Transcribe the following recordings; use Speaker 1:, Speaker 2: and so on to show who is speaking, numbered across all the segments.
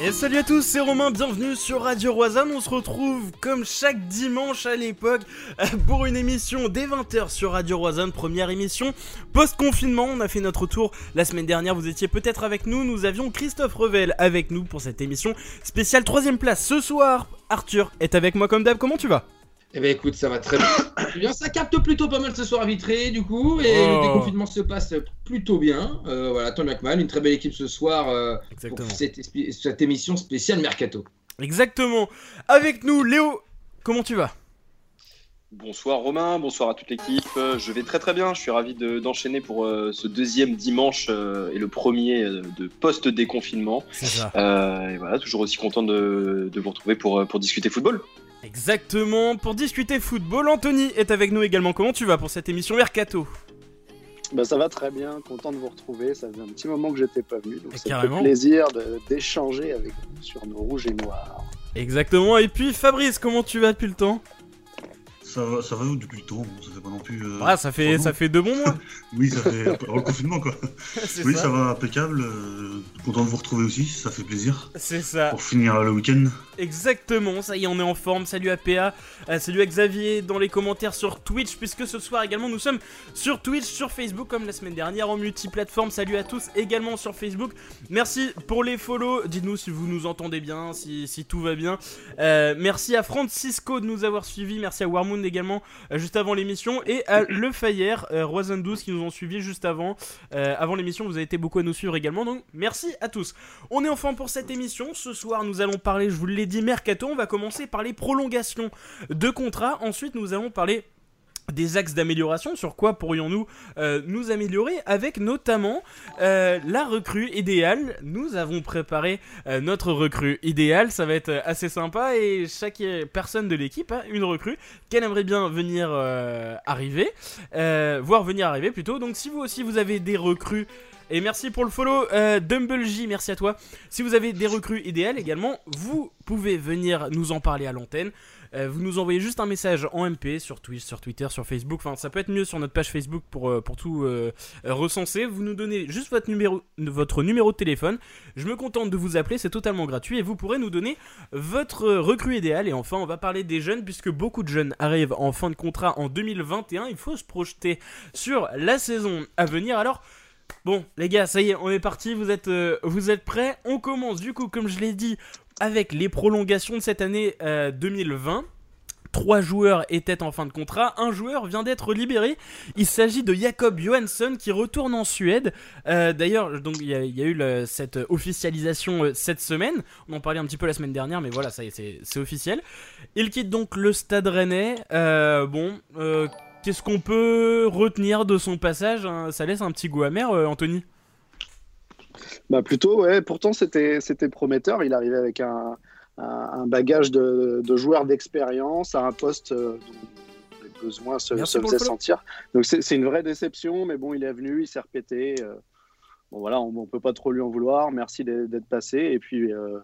Speaker 1: Et salut à tous, c'est Romain, bienvenue sur Radio Roisanne. On se retrouve comme chaque dimanche à l'époque pour une émission dès 20h sur Radio Roisanne, première émission post-confinement. On a fait notre tour la semaine dernière, vous étiez peut-être avec nous. Nous avions Christophe Revel avec nous pour cette émission spéciale troisième place. Ce soir, Arthur est avec moi comme d'hab. Comment tu vas?
Speaker 2: Eh bien écoute, ça va très bien. Ça capte plutôt pas mal ce soir à Vitré du coup, et le oh. déconfinement se passe plutôt bien. Euh, voilà, tant bien que mal, une très belle équipe ce soir euh, pour cette, cette, émission spéciale Mercato.
Speaker 1: Exactement. Avec nous, Léo, comment tu vas?
Speaker 3: Bonsoir Romain, bonsoir à toute l'équipe. Je vais très très bien, je suis ravi d'enchaîner pour euh, ce deuxième dimanche et le premier de post-déconfinement. et voilà, toujours aussi content de, de vous retrouver pour, pour discuter football.
Speaker 1: Exactement, pour discuter football, Anthony est avec nous également. Comment tu vas pour cette émission Mercato?
Speaker 4: Bah ça va très bien, content de vous retrouver. Ça faisait un petit moment que j'étais pas venu, donc c'est un plaisir d'échanger avec vous sur nos rouges et noirs.
Speaker 1: Exactement, et puis Fabrice, comment tu vas depuis le temps?
Speaker 5: Ça va, ça va depuis le temps, ça fait pas non plus.
Speaker 1: Euh, ah, ça fait, ça fait deux bons mois
Speaker 5: Oui, ça fait le confinement quoi. oui, ça. va impeccable. Euh, content de vous retrouver aussi, ça fait plaisir.
Speaker 1: C'est ça.
Speaker 5: Pour finir le week-end.
Speaker 1: Exactement, ça y est, on est en forme. Salut à PA, euh, salut à Xavier dans les commentaires sur Twitch, puisque ce soir également nous sommes sur Twitch, sur Facebook comme la semaine dernière en multiplateforme. Salut à tous également sur Facebook. Merci pour les follow. Dites-nous si vous nous entendez bien, si, si tout va bien. merci à Francisco de nous avoir suivis. Merci à Warmoon également euh, juste avant l'émission et à Le Fayère, euh, 12 qui nous ont suivis juste avant. Euh, avant l'émission, vous avez été beaucoup à nous suivre également, donc merci à tous. On est enfin pour cette émission. Ce soir, nous allons parler, je vous l'ai dit, mercato. On va commencer par les prolongations de contrats. Ensuite, nous allons parler des axes d'amélioration, sur quoi pourrions-nous euh, nous améliorer avec notamment euh, la recrue idéale. Nous avons préparé euh, notre recrue idéale, ça va être assez sympa et chaque personne de l'équipe a une recrue qu'elle aimerait bien venir arriver, voir venir arriver plutôt. Donc si vous aussi vous avez des recrues et merci pour le follow, euh, J, merci à toi. Si vous avez des recrues idéales également, vous pouvez venir nous en parler à l'antenne. Euh, vous nous envoyez juste un message en MP sur Twitch, sur Twitter, sur Facebook. Enfin, ça peut être mieux sur notre page Facebook pour, euh, pour tout euh, recenser. Vous nous donnez juste votre numéro, votre numéro de téléphone. Je me contente de vous appeler, c'est totalement gratuit. Et vous pourrez nous donner votre recrue idéale. Et enfin, on va parler des jeunes, puisque beaucoup de jeunes arrivent en fin de contrat en 2021. Il faut se projeter sur la saison à venir. Alors. Bon, les gars, ça y est, on est parti. Vous êtes, vous êtes prêts? On commence du coup, comme je l'ai dit, avec les prolongations de cette année 2020. Euh, Trois joueurs étaient en fin de contrat, un joueur vient d'être libéré. Il s'agit de Jacob Johansson qui retourne en Suède. Euh, d'ailleurs, il y, a eu cette officialisation euh, cette semaine. On en parlait un petit peu la semaine dernière, mais voilà, ça c'est officiel. Il quitte donc le Stade Rennais. bon, qu'est-ce qu'on peut retenir de son passage hein? Ça laisse un petit goût amer, Anthony?
Speaker 4: Bah plutôt, ouais. Pourtant, c'était prometteur. Il arrivait avec un, un, bagage de, de joueurs d'expérience à un poste euh, dont les besoins se, se faisaient sentir. Donc c'est une vraie déception, mais bon, il est venu, il s'est répété. Euh. bon voilà, on, ne peut pas trop lui en vouloir. Merci d'être passé. Et puis euh,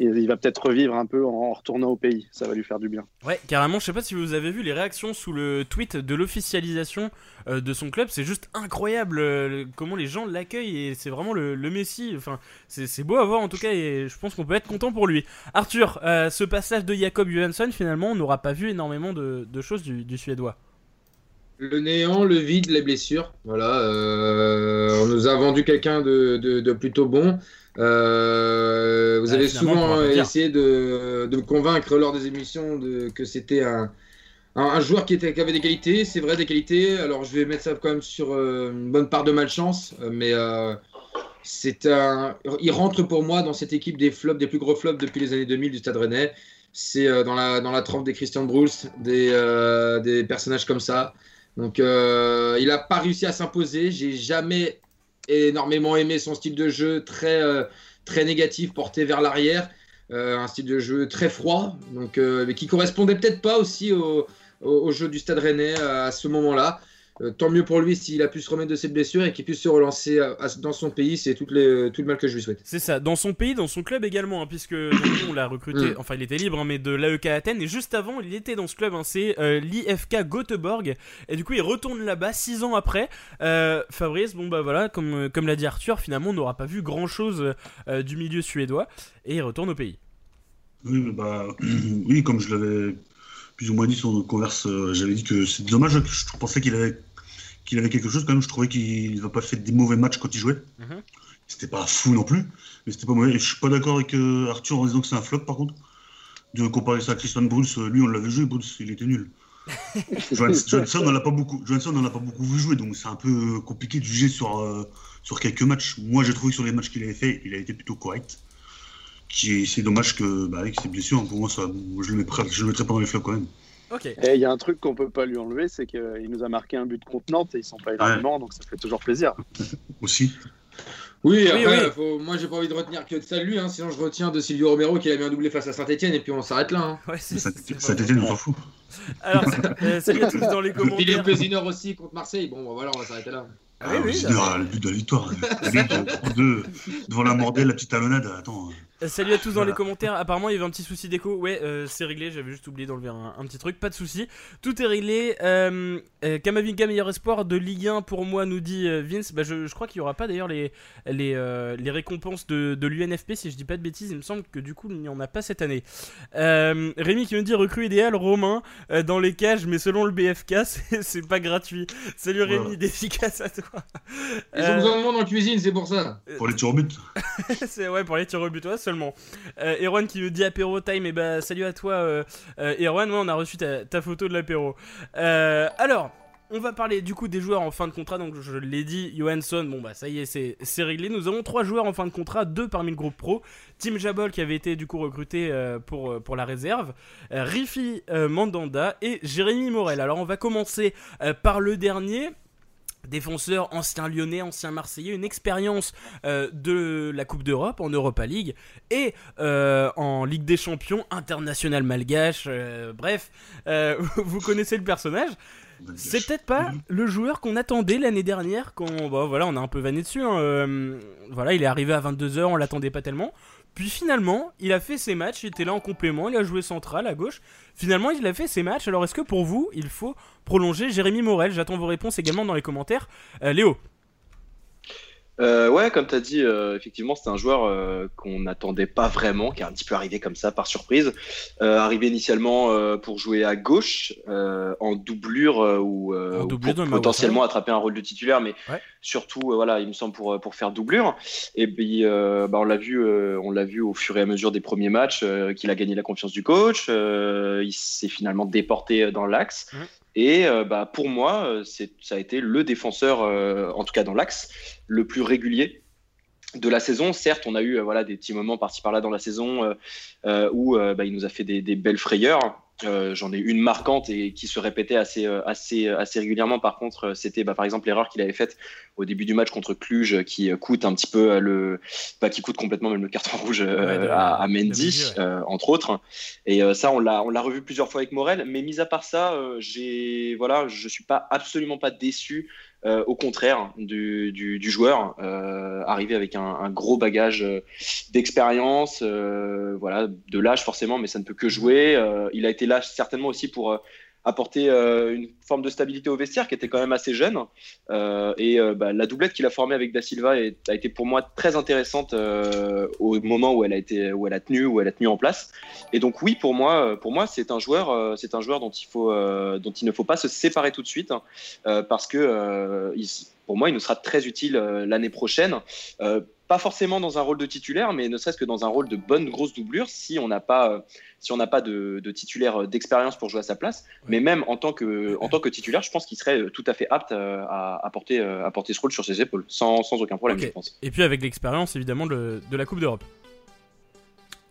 Speaker 4: il va peut-être revivre un peu en retournant au pays. Ça va lui faire du bien.
Speaker 1: Ouais, carrément. Je sais pas si vous avez vu les réactions sous le tweet de l'officialisation euh, de son club. C'est juste incroyable euh, comment les gens l'accueillent et c'est vraiment le, Messi. Enfin, c'est beau à voir en tout cas et je pense qu'on peut être content pour lui. Arthur, euh, ce passage de Jacob Johansson, finalement, on n'aura pas vu énormément de, choses du, Suédois.
Speaker 2: Le néant, le vide, les blessures. Voilà. on nous a vendu quelqu'un de, plutôt bon. Euh, vous avez souvent essayé de, me convaincre lors des émissions que c'était un, un, joueur qui, était, qui avait des qualités. C'est vrai, des qualités. Alors je vais mettre ça quand même sur euh, une bonne part de malchance. Euh, mais c'est un, il rentre pour moi dans cette équipe des flops, des plus gros flops depuis les années 2000 du Stade Rennais. C'est dans, la, dans la trempe des Christian Bruls, des, des personnages comme ça. Donc il n'a pas réussi à s'imposer. J'ai jamais énormément aimé son style de jeu très, euh, très négatif, porté vers l'arrière. Euh, un style de jeu très froid, donc, euh, mais qui correspondait peut-être pas aussi au, au, jeu du Stade Rennais à ce moment-là. Euh, tant mieux pour lui s'il a pu se remettre de ses blessures et qu'il puisse se relancer dans son pays. C'est tout, le mal que je lui souhaite.
Speaker 1: C'est ça, dans son pays, dans son club également, hein, puisque on l'a recruté, mm. enfin il était libre, hein, mais de l'AEK Athènes. Et juste avant, il était dans ce club, hein, c'est euh, l'IFK Göteborg. Et du coup, il retourne là-bas six ans après. Euh, Fabrice, bon bah voilà, comme, comme l'a dit Arthur, finalement, on n'aura pas vu grand-chose du milieu suédois. Et il retourne au pays.
Speaker 5: Oui, bah, oui comme je l'avais plus ou moins dit sur converse, j'avais dit que c'est dommage, je pensais qu'il avait qu'il avait quelque chose quand même. Je trouvais qu'il n'a pas fait des mauvais matchs quand il jouait. Mhm. C'était pas fou non plus, mais c'était pas mauvais. Et je suis pas d'accord avec euh, Arthur en disant que c'est un flop par contre. De comparer ça à Christian Bruce, euh, lui on l'avait joué, Bruce il était nul. Johansson, on n'a pas beaucoup, Johansson, a pas beaucoup vu jouer, donc c'est un peu compliqué de juger sur, euh, sur quelques matchs. Moi j'ai trouvé que sur les matchs qu'il avait fait, il a été plutôt correct. C'est dommage que, bah, avec ses blessures, pour moi ça, je le mettrais, je le mettrais pas dans les flops quand même.
Speaker 4: Et il y a un truc qu'on peut pas lui enlever, c'est qu'il nous a marqué un but contre Nantes et ils sont pas énormément, donc ça fait toujours plaisir.
Speaker 5: Aussi.
Speaker 2: Oui, après, moi j'ai pas envie de retenir que de ça de lui, hein, sinon je retiens de Silvio Romero qui a mis un doublé face à Saint-Etienne et puis on s'arrête là. Hein.
Speaker 5: Ouais, Saint-Etienne, on s'en fout.
Speaker 1: Alors, euh, salut à tous dans les commentaires.
Speaker 2: Philippe Pézineur aussi contre Marseille, bon bah, voilà, on va s'arrêter là.
Speaker 5: Ah, oui, oui, le but de la victoire. devant la mordelle, la petite talonnade. Attends.
Speaker 1: Euh, salut à tous dans les commentaires. Apparemment, il y avait un petit souci d'écho. Ouais, euh, c'est réglé. J'avais juste oublié d'enlever un, petit truc. Pas de souci. Tout est réglé. Euh, euh Kamavinga, meilleur espoir de Ligue 1 pour moi, nous dit Vince. Bah, je, crois qu'il n'y aura pas d'ailleurs les, les, les, récompenses de, de l'UNFP. Si je dis pas de bêtises, il me semble que du coup, il n'y en a pas cette année. Rémi qui me dit recrue idéal, Romain, dans les cages, mais selon le BFK, c'est pas gratuit. Salut Rémi, d'efficace à toi.
Speaker 2: Ils ont besoin de monde en cuisine, c'est pour ça.
Speaker 5: Pour les tirs au but.
Speaker 1: c'est ouais, pour les tirs au but, ouais, seulement. Euh, Erwan qui me dit apéro time, et eh bah salut à toi euh, euh, Erwan, on a reçu ta, photo de l'apéro. alors, on va parler du coup des joueurs en fin de contrat, donc je l'ai dit, Johansson, bon bah ça y est, c'est réglé. Nous avons trois joueurs en fin de contrat, deux parmi le groupe pro. Tim Jabol qui avait été du coup recruté pour, pour la réserve, Rifi Mandanda et Jérémy Morel. Alors on va commencer par le dernier, défenseur, ancien lyonnais, ancien marseillais, une expérience euh, de la Coupe d'Europe en Europa League et euh, en Ligue des Champions, international malgache, euh, bref, vous connaissez le personnage. C'est peut-être pas le joueur qu'on attendait l'année dernière quand bah, voilà, on a un peu vanné dessus. Hein, voilà, il est arrivé à 22h, on l'attendait pas tellement. Puis finalement, il a fait ses matchs, il était là en complément, il a joué central à gauche. Finalement, il a fait ses matchs. Alors, est-ce que pour vous, il faut prolonger Jérémy Morel? J'attends vos réponses également dans les commentaires. Euh, Léo
Speaker 3: euh, ouais, comme tu as dit, euh, effectivement, c'est un joueur euh, qu'on n'attendait pas vraiment, qui est un petit peu arrivé comme ça par surprise. Euh, arrivé initialement pour jouer à gauche, en doublure ou, potentiellement attraper un rôle de titulaire, mais surtout, voilà, il me semble pour pour faire doublure. Et puis, bah, on l'a vu, on l'a vu au fur et à mesure des premiers matchs qu'il a gagné la confiance du coach. il s'est finalement déporté dans l'axe. Mmh. Et euh, bah, pour moi, euh, ça a été le défenseur, euh, en tout cas dans l'axe, le plus régulier de la saison. Certes, on a eu voilà, des petits moments par-ci par-là dans la saison où bah, il nous a fait des, des belles frayeurs. Euh, j'en ai une marquante et qui se répétait assez, euh, assez, assez régulièrement. Par contre, euh, c'était bah, par exemple l'erreur qu'il avait faite au début du match contre Cluj, qui coûte un petit peu le, bah, qui coûte complètement même le carton rouge à, Mendy, entre autres. Et ça, on l'a, on l'a revu plusieurs fois avec Morel. Mais mis à part ça, j'ai, voilà, je suis pas absolument pas déçu euh, au contraire du, du, joueur, euh, arrivé avec un, gros bagage euh, d'expérience, voilà, de l'âge forcément, mais ça ne peut que jouer. Il a été là certainement aussi pour apporter une forme de stabilité au vestiaire qui était quand même assez jeune. Euh, et bah, la doublette qu'il a formée avec Da Silva a été pour moi très intéressante euh, au moment où elle a été, où elle a tenu, où elle a tenu en place. Et donc oui, pour moi, pour moi, c'est un joueur, c'est un joueur dont il faut, dont il ne faut pas se séparer tout de suite, hein, parce que pour moi, il nous sera très utile l'année prochaine pas forcément dans un rôle de titulaire, mais ne serait-ce que dans un rôle de bonne grosse doublure si on n'a pas, euh, si on n'a pas de, titulaire euh, d'expérience pour jouer à sa place. Mais même en tant que, en tant que titulaire, je pense qu'il serait euh, tout à fait apte à, à, porter, à porter ce rôle sur ses épaules, sans, sans aucun problème, je pense.
Speaker 1: Et puis avec l'expérience évidemment de, de la Coupe d'Europe.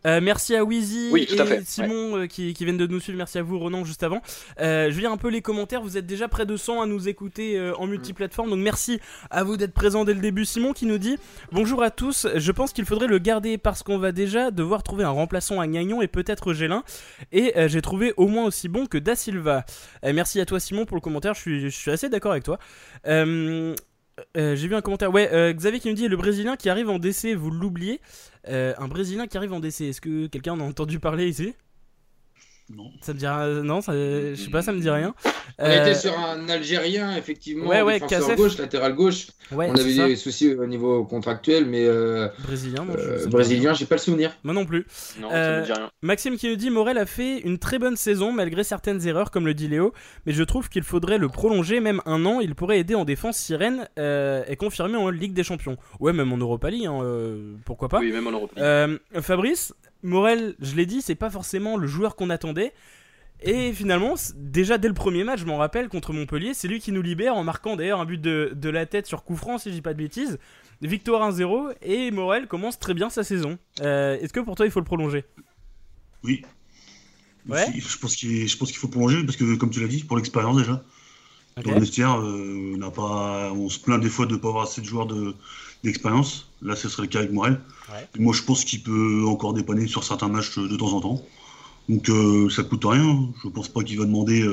Speaker 1: Euh, merci à Wheezy et Simon euh, qui, viennent de nous suivre. Merci à vous, Ronan, juste avant. Euh, je lis un peu les commentaires. Vous êtes déjà près de 100 à nous écouter en multiplateforme. Donc merci à vous d'être présent dès le début. Simon qui nous dit Bonjour à tous. Je pense qu'il faudrait le garder parce qu'on va déjà devoir trouver un remplaçant à Gagnon et peut-être Gélin. Et j'ai trouvé au moins aussi bon que Da Silva. merci à toi, Simon, pour le commentaire. Je suis, je suis assez d'accord avec toi. Euh, j'ai vu un commentaire. Ouais, euh, Xavier qui nous dit le Brésilien qui arrive en DC, vous l'oubliez. Euh, un Brésilien qui arrive en DC. Est-ce que quelqu'un en a entendu parler ici?
Speaker 5: Non.
Speaker 1: Ça me dit Non, je sais pas, ça me dit rien.
Speaker 2: On était sur un Algérien, effectivement.
Speaker 1: Ouais, ouais,
Speaker 2: gauche, latéral gauche. on avait des soucis au niveau contractuel, mais. Euh,
Speaker 1: brésilien, non,
Speaker 2: Brésilien, j'ai pas le souvenir.
Speaker 1: Moi non plus.
Speaker 3: Non, ça me dit rien.
Speaker 1: Maxime qui nous dit Morel a fait une très bonne saison, malgré certaines erreurs, comme le dit Léo. Mais je trouve qu'il faudrait le prolonger, même un an. Il pourrait aider en défense Sirène euh, et confirmer en Ligue des Champions. Ouais, même en Europa League, hein, pourquoi pas.
Speaker 3: Oui, même en Europa League.
Speaker 1: Fabrice, Morel, je l'ai dit, c'est pas forcément le joueur qu'on attendait. Et finalement, déjà dès le premier match, je m'en rappelle, contre Montpellier, c'est lui qui nous libère en marquant d'ailleurs un but de, la tête sur coup franc, si je dis pas de bêtises. Victoire 1-0 et Morel commence très bien sa saison. Euh, est-ce que pour toi il faut le prolonger?
Speaker 5: Oui. Ouais. Je pense qu'il faut prolonger parce que, comme tu l'as dit, pour l'expérience déjà. Dans le vestiaire, euh, on, pas, on se plaint des fois de ne pas avoir assez de joueurs d'expérience. Là, ce serait le cas avec Morel. Moi, je pense qu'il peut encore dépanner sur certains matchs de temps en temps. Donc, euh, ça coûte rien. Je pense pas qu'il va demander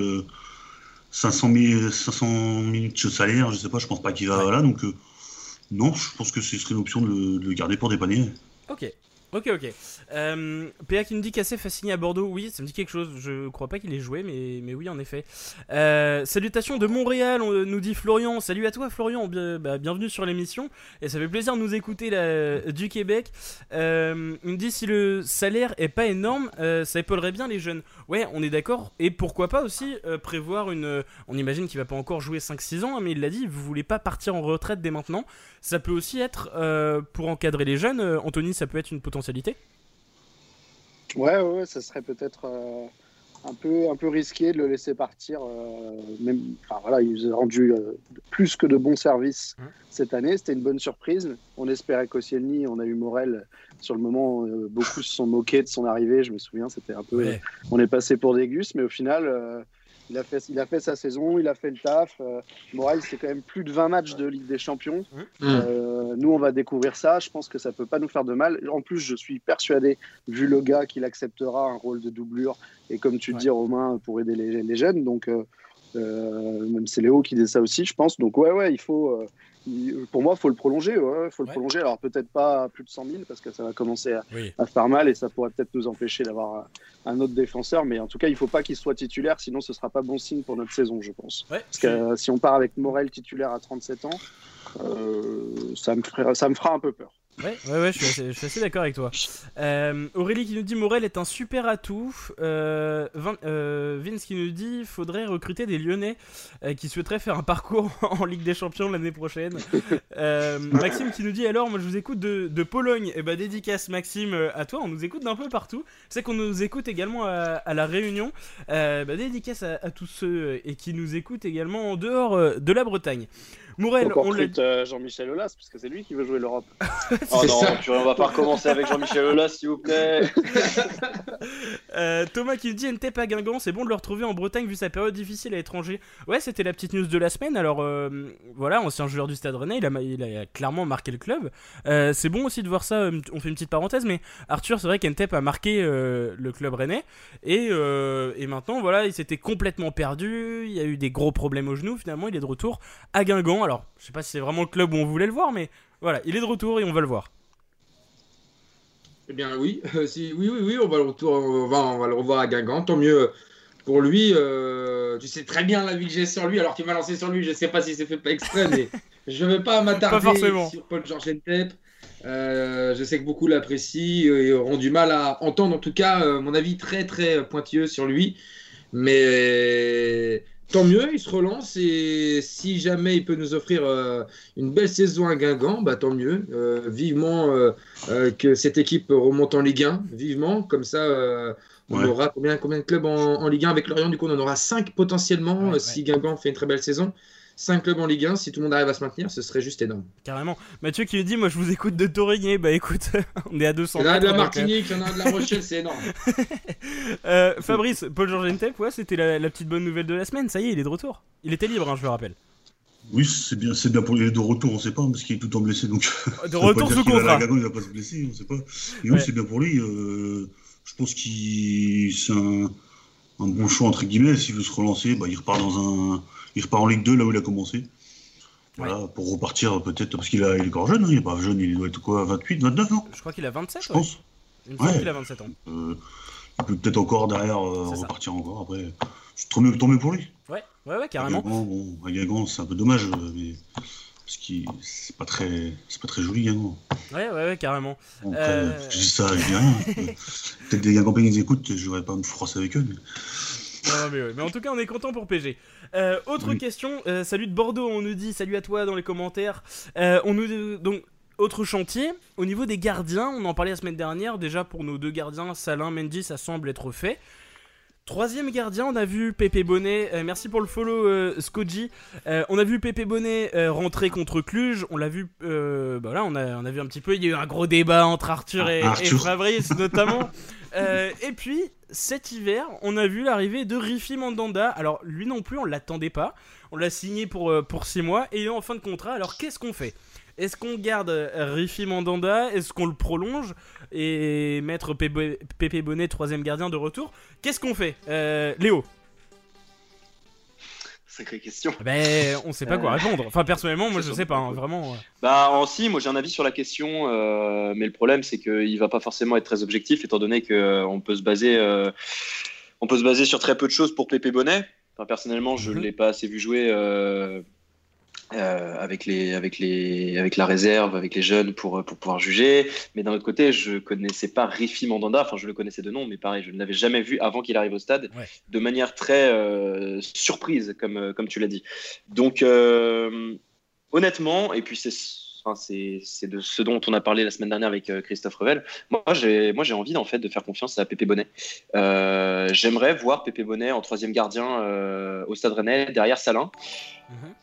Speaker 5: 500, 500 minutes de salaire. Je sais pas, je pense pas qu'il va. là. donc, euh, non, je pense que ce serait une option de le garder pour dépanner.
Speaker 1: Ok. Ok, ok. Euh, PA qui nous dit qu'Assef fasciné à Bordeaux. Oui, ça me dit quelque chose. Je crois pas qu'il ait joué, mais, mais oui, en effet. Euh, salutations de Montréal, on, nous dit Florian. Salut à toi, Florian. Bah, bienvenue sur l'émission. Et ça fait plaisir de nous écouter du Québec. Euh, il nous dit si le salaire est pas énorme, euh, ça épaulerait bien les jeunes. Ouais, on est d'accord. Et pourquoi pas aussi prévoir une. On imagine qu'il va pas encore jouer 5-6 ans, hein, mais il l'a dit, vous voulez pas partir en retraite dès maintenant. Ça peut aussi être pour encadrer les jeunes. Anthony, ça peut être une potentielle
Speaker 4: Ouais, ouais, ça serait peut-être euh, un, peu, un peu risqué de le laisser partir. Euh, même, enfin, voilà, il nous a rendu euh, plus que de bons services mmh. cette année. C'était une bonne surprise. On espérait qu'Ocielny, on a eu Morel sur le moment. beaucoup se sont moqués de son arrivée. Je me souviens, c'était un peu. On est passé pour des gus, mais au final il a, fait, il a fait sa saison, il a fait le taf. Euh, c'est quand même plus de 20 matchs de Ligue des Champions. Euh, nous, on va découvrir ça. Je pense que ça peut pas nous faire de mal. En plus, je suis persuadé, vu le gars, qu'il acceptera un rôle de doublure. Et comme tu dis, Romain, pour aider les, jeunes. Donc, euh, même c'est Léo qui dit ça aussi, je pense. Donc, ouais, ouais, il faut, pour moi, il faut le prolonger. Il faut le prolonger. Alors peut-être pas plus de 100 000 parce que ça va commencer à, faire mal et ça pourrait peut-être nous empêcher d'avoir un autre défenseur. Mais en tout cas, il ne faut pas qu'il soit titulaire, sinon ce sera pas bon signe pour notre saison, je pense. parce que euh, si on part avec Morel titulaire à 37 ans, euh, ça, me ça me fera un peu peur.
Speaker 1: Ouais, ouais, ouais, je suis assez, d'accord avec toi. Euh, Aurélie qui nous dit Morel est un super atout. Euh, euh, Vince qui nous dit faudrait recruter des Lyonnais qui souhaiteraient faire un parcours en Ligue des Champions l'année prochaine. Maxime qui nous dit alors, moi je vous écoute de, Pologne. Et eh bah ben, dédicace Maxime à toi, on nous écoute d'un peu partout. C'est qu'on nous écoute également à, la Réunion. Bah, dédicace à, à, tous ceux et qui nous écoutent également en dehors de la Bretagne.
Speaker 4: Morel, on euh, Jean-Michel Aulas, parce que c'est lui qui veut jouer l'Europe.
Speaker 3: oh non, tu, on va pas recommencer avec Jean-Michel Aulas, s'il vous plaît.
Speaker 1: Euh, Thomas qui dit NTEP à Guingamp, c'est bon de le retrouver en Bretagne vu sa période difficile à l'étranger. Ouais, c'était la petite news de la semaine. Alors euh, voilà, ancien joueur du Stade Rennais, il a, il a clairement marqué le club. c'est bon aussi de voir ça. On fait une petite parenthèse, mais Arthur, c'est vrai qu'NTEP a marqué le club rennais. Et, et maintenant, voilà, il s'était complètement perdu. Il y a eu des gros problèmes au genou. Finalement, il est de retour à Guingamp. Alors, je sais pas si c'est vraiment le club où on voulait le voir, mais voilà, il est de retour et on va le voir.
Speaker 2: Eh bien, oui, si, oui, oui, oui, on va le retour, on va, on va le revoir à Guingamp. Tant mieux pour lui. Euh, tu sais très bien la vie que j'ai sur lui, alors qu'il m'a lancé sur lui. Je sais pas si c'est fait pas exprès, mais je ne vais pas m'attarder sur Paul Georges Entep. Euh, je sais que beaucoup l'apprécient et auront du mal à entendre, en tout cas, euh, mon avis très très pointilleux sur lui. Mais tant mieux, il se relance et si jamais il peut nous offrir euh, une belle saison à Guingamp, bah, tant mieux. Euh, vivement euh, que cette équipe remonte en Ligue 1, vivement, comme ça on aura combien, combien de clubs en, Ligue 1 avec Lorient Du coup, on en aura 5 potentiellement si Guingamp fait une très belle saison. 5 clubs en Ligue 1. Si tout le monde arrive à se maintenir, ce serait juste énorme.
Speaker 1: Carrément. Mathieu qui me dit Moi, je vous écoute de Torigné. Bah écoute, on est à 200.
Speaker 2: Il y en a de la Martinique, il y en a de la Rochelle, c'est énorme.
Speaker 1: euh, Fabrice, Paul Georges ouais, c'était la, petite bonne nouvelle de la semaine. Ça y est, il est de retour. Il était libre, hein, je le rappelle.
Speaker 5: Oui, c'est bien, c'est bien pour les de retour, on sait pas, parce qu'il est tout le temps blessé. Donc,
Speaker 1: de retour sous contrat.
Speaker 5: Il va pas se blesser, on sait pas. Mais oui, c'est bien pour lui. Euh, je pense qu'il c'est un, un, bon choix, entre guillemets. S'il veut se relancer, bah, il repart dans un. Il repart en Ligue 2, là où il a commencé. Voilà, pour repartir peut-être, parce qu'il il est encore jeune, hein, il est pas jeune, il doit être quoi, 28, 29 ans
Speaker 1: Je crois qu'il a 27,
Speaker 5: je pense.
Speaker 1: Il me qu'il a 27 ans.
Speaker 5: Euh, il peut peut-être encore derrière euh, repartir encore après. C'est trop mieux, mieux pour lui.
Speaker 1: Ouais, ouais, ouais, carrément.
Speaker 5: À Guingamp, c'est un peu dommage, euh, mais parce que c'est pas très, c'est pas très joli Guingamp.
Speaker 1: Ouais, ouais, ouais, carrément.
Speaker 5: euh... Je dis ça, je dis rien. Peut-être des Guingampais qui nous écoutent, je vais pas me froisser avec eux. Mais...
Speaker 1: Non, mais, ouais. mais, en tout cas, on est content pour PG. Euh, autre question, euh, salut de Bordeaux, on nous dit salut à toi dans les commentaires. Euh, on nous donc autre chantier, au niveau des gardiens, on en parlait la semaine dernière, déjà pour nos deux gardiens, Salin, Mendy, ça semble être fait. Troisième gardien, on a vu Pépé Bonnet, euh, merci pour le follow euh, euh, on a vu Pépé Bonnet rentrer contre Cluj, on l'a vu, bah là on a, on a vu un petit peu, il y a eu un gros débat entre Arthur et, Fabrice notamment. et puis cet hiver, on a vu l'arrivée de Rifi Mandanda. Alors lui non plus, on l'attendait pas, on l'a signé pour, pour 6 mois. Et en fin de contrat, alors qu'est-ce qu'on fait? Est-ce qu'on garde Rifi Mandanda? Est-ce qu'on le prolonge? Et mettre Pépé Bonnet, troisième gardien de retour Qu'est-ce qu'on fait? Euh, Léo
Speaker 3: Sacrée question.
Speaker 1: Ah ben, on sait pas quoi euh, répondre. Enfin, personnellement, moi, je sais pas, hein, vraiment.
Speaker 3: Bah, en si, moi, j'ai un avis sur la question, euh, mais le problème, c'est qu'il va pas forcément être très objectif, étant donné qu'on peut se baser, on peut se baser sur très peu de choses pour Pépé Bonnet. Enfin, personnellement, je ne mhm. l'ai pas assez vu jouer euh, avec, les, avec, les, avec la réserve, avec les jeunes pour, pour pouvoir juger. Mais d'un autre côté, je connaissais pas Rifi Mandanda, enfin je le connaissais de nom, mais pareil, je ne l'avais jamais vu avant qu'il arrive au stade, de manière très euh, surprise, comme, euh, comme tu l'as dit. Donc, honnêtement, et puis c'est. Enfin, c'est de ce dont on a parlé la semaine dernière avec Christophe Revel. Moi, j'ai moi j'ai envie en fait de faire confiance à Pépé Bonnet. J'aimerais voir Pépé Bonnet en troisième gardien au Stade Rennais derrière Salin. Mhm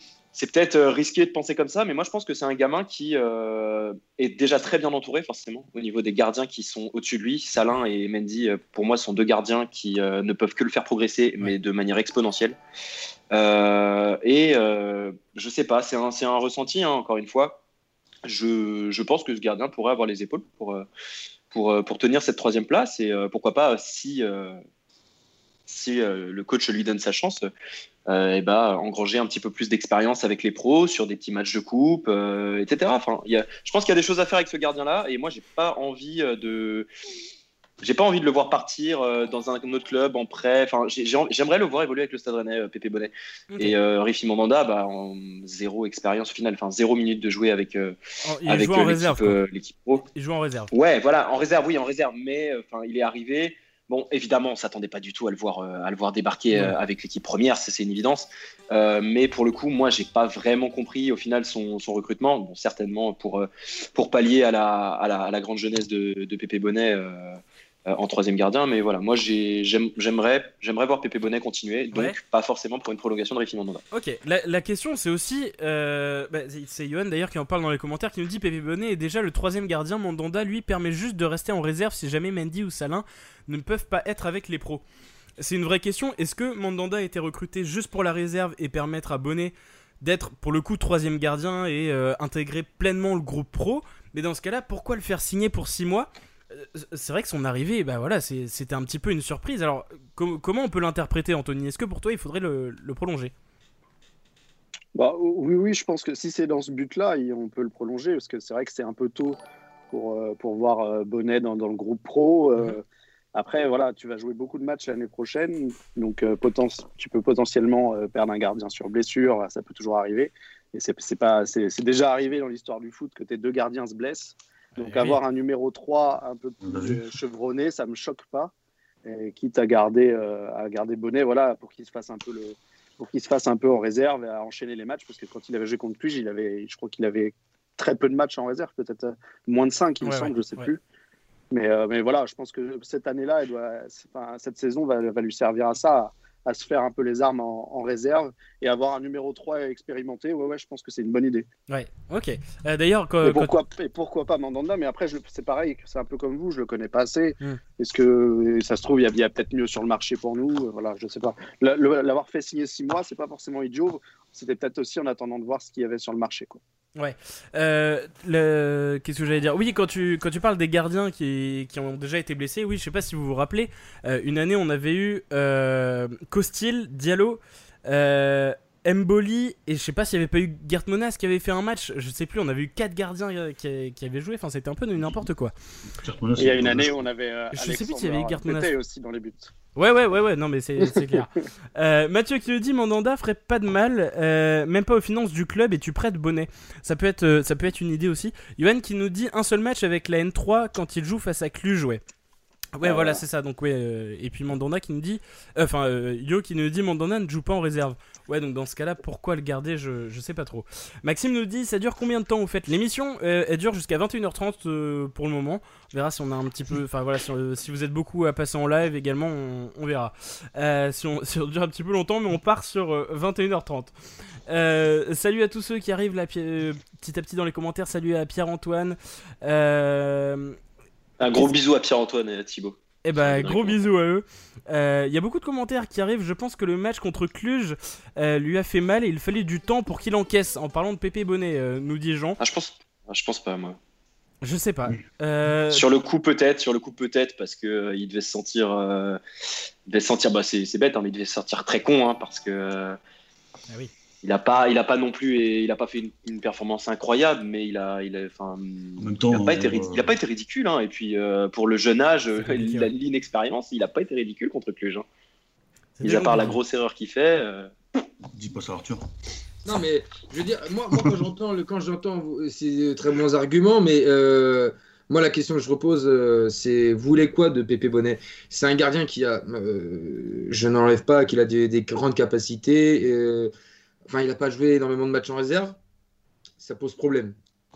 Speaker 3: c'est peut-être euh, risqué de penser comme ça, mais moi je pense que c'est un gamin qui euh, est déjà très bien entouré forcément au niveau des gardiens qui sont au-dessus de lui. Salin et Mendy, euh, pour moi, sont deux gardiens qui ne peuvent que le faire progresser, mais de manière exponentielle. et je sais pas, c'est un, un, ressenti, hein, encore une fois. Je, je, pense que ce gardien pourrait avoir les épaules pour, pour, pour tenir cette troisième place et pourquoi pas si si le coach lui donne sa chance, euh, et bah, engranger un petit peu plus d'expérience avec les pros sur des petits matchs de coupe, euh, etc. Enfin, y a, je pense qu'il y a des choses à faire avec ce gardien-là, et moi, j'ai pas envie euh, de. J'ai pas envie de le voir partir dans un autre club en prêt. Enfin, j'aimerais le voir évoluer avec le Stade Rennais, Pépé Bonnet. Et euh, Mandanda, bah, en zéro expérience finale, enfin zéro minute de jouer avec
Speaker 1: oh, avec l'équipe pro. Il joue en réserve.
Speaker 3: Ouais, voilà, en réserve, oui, en réserve. Mais enfin, il est arrivé. Bon, évidemment, on s'attendait pas du tout à le voir, euh, à le voir débarquer euh, avec l'équipe première, c'est une évidence. Euh, mais pour le coup, moi, j'ai pas vraiment compris au final son, recrutement. Bon, certainement pour, pour pallier à la, à la, grande jeunesse de, de Pépé Bonnet en troisième gardien. Mais voilà, moi j'aimerais j'aimerais voir Pépé Bonnet continuer, donc pas forcément pour une prolongation de Riffy Mandanda.
Speaker 1: Ok, la, question c'est aussi, euh, bah, c'est Johan d'ailleurs qui en parle dans les commentaires, qui nous dit Pépé Bonnet est déjà le troisième gardien, Mandanda lui permet juste de rester en réserve si jamais Mendy ou Salin ne peuvent pas être avec les pros. C'est une vraie question, est-ce que Mandanda a été recruté juste pour la réserve et permettre à Bonnet d'être pour le coup troisième gardien et euh, intégrer pleinement le groupe pro? Mais dans ce cas-là, pourquoi le faire signer pour 6 mois euh, c'est vrai que son arrivée, bah voilà, c'était un petit peu une surprise. Alors, comment on peut l'interpréter, Anthony? Est-ce que pour toi, il faudrait le, prolonger?
Speaker 4: Bah, Oui, oui, je pense que si c'est dans ce but-là, on peut le prolonger, parce que c'est vrai que c'est un peu tôt pour, euh, pour voir euh, Bonnet dans, le groupe pro. Mhm. Après, voilà, tu vas jouer beaucoup de matchs l'année prochaine, donc tu peux potentiellement perdre un gardien sur blessure, ça peut toujours arriver. Et c'est déjà arrivé dans l'histoire du foot que tes deux gardiens se blessent. Donc avoir un numéro 3 un peu plus chevronné, ça me choque pas. Et quitte à garder, euh, à garder Bonnet, voilà, pour qu'il se fasse un peu le, pour qu'il se fasse un peu en réserve et à enchaîner les matchs, parce que quand il avait joué contre Cluj, il avait, je crois qu'il avait très peu de matchs en réserve, peut-être euh, moins de 5, il me semble, je sais plus. Mais, euh, mais voilà, je pense que cette année-là, cette saison va, va, lui servir à ça, à se faire un peu les armes en, réserve et avoir un numéro 3 expérimenté, ouais, ouais, je pense que c'est une bonne idée.
Speaker 1: Ouais, ok. Euh, D'ailleurs,
Speaker 4: pourquoi, et pourquoi pas Mandanda Mais après, c'est pareil, c'est un peu comme vous, je le connais pas assez. Hmm. Est-ce que ça se trouve, il y a, peut-être mieux sur le marché pour nous euh, Voilà, je sais pas. L'avoir fait signer 6 mois, c'est pas forcément idiot. C'était peut-être aussi en attendant de voir ce qu'il y avait sur le marché, quoi.
Speaker 1: Ouais. Euh, le... Qu'est-ce que j'allais dire? Oui, quand tu, quand tu parles des gardiens qui, qui ont déjà été blessés, oui, je sais pas si vous vous rappelez, euh, une année on avait eu euh, Costil, Diallo, euh, Mboli et je sais pas s'il y avait pas eu Gert Monas qui avait fait un match, je sais plus, on avait eu quatre gardiens qui, qui avaient joué, enfin c'était un peu n'importe quoi.
Speaker 4: Il y a une année où on avait.
Speaker 1: je sais plus s'il y avait Gert Monas.
Speaker 4: aussi dans les buts.
Speaker 1: Ouais, ouais, ouais, ouais, non, mais c'est clair. Euh, Mathieu qui nous dit Mandanda ferait pas de mal, euh, même pas aux finances du club, et tu prêtes Bonnet. Ça peut être, euh, ça peut être une idée aussi. Yohan qui nous dit un seul match avec la N3 quand il joue face à Cluj, ouais. Ouais, ah, voilà, c'est ça. Donc, ouais. Et puis Mandanda qui nous dit. Enfin, euh, Yo qui nous dit Mandanda ne joue pas en réserve. Ouais, donc dans ce cas-là, pourquoi le garder je, je sais pas trop. Maxime nous dit Ça dure combien de temps vous faites L'émission, elle dure jusqu'à 21h30 pour le moment. On verra si on a un petit peu. Enfin, voilà, si, vous êtes beaucoup à passer en live également, on, verra. si, on, si on dure un petit peu longtemps, mais on part sur 21h30. salut à tous ceux qui arrivent là, petit à petit dans les commentaires. Salut à Pierre-Antoine. Euh,
Speaker 3: un gros bisou à Pierre-Antoine et à Thibaut.
Speaker 1: Eh ben, gros bisous à eux. Il euh, y a beaucoup de commentaires qui arrivent. Je pense que le match contre Cluj euh, lui a fait mal et il fallait du temps pour qu'il encaisse. En parlant de Pépé Bonnet, euh, nous dit Jean.
Speaker 3: Ah, je pense, ah, je pense pas, moi.
Speaker 1: Je sais pas.
Speaker 3: Sur le coup, peut-être. Sur le coup, peut-être, parce que il devait se sentir. il devait se sentir. Bah, c'est bête, hein, mais il devait se sentir très con, hein, parce que. Ah oui il n'a pas, il a pas non plus, et il a pas fait une, performance incroyable, mais il a, il a, enfin, il pas été, il a pas été ridicule. Hein. et puis euh, pour le jeune âge, l'inexpérience, il n'a pas été ridicule contre Cluj. Hein. Mis à part la grosse erreur qu'il fait. Euh...
Speaker 5: Dis pas ça, Arthur.
Speaker 2: Non, mais je veux dire, moi, moi quand j'entends, quand j'entends ces très bons arguments, mais euh, moi, la question que je repose, euh, c'est vous voulez quoi de Pépé Bonnet? C'est un gardien qui a, je n'enlève pas, qu'il a des, des, grandes capacités enfin, il n'a pas joué énormément de matchs en réserve, ça pose problème.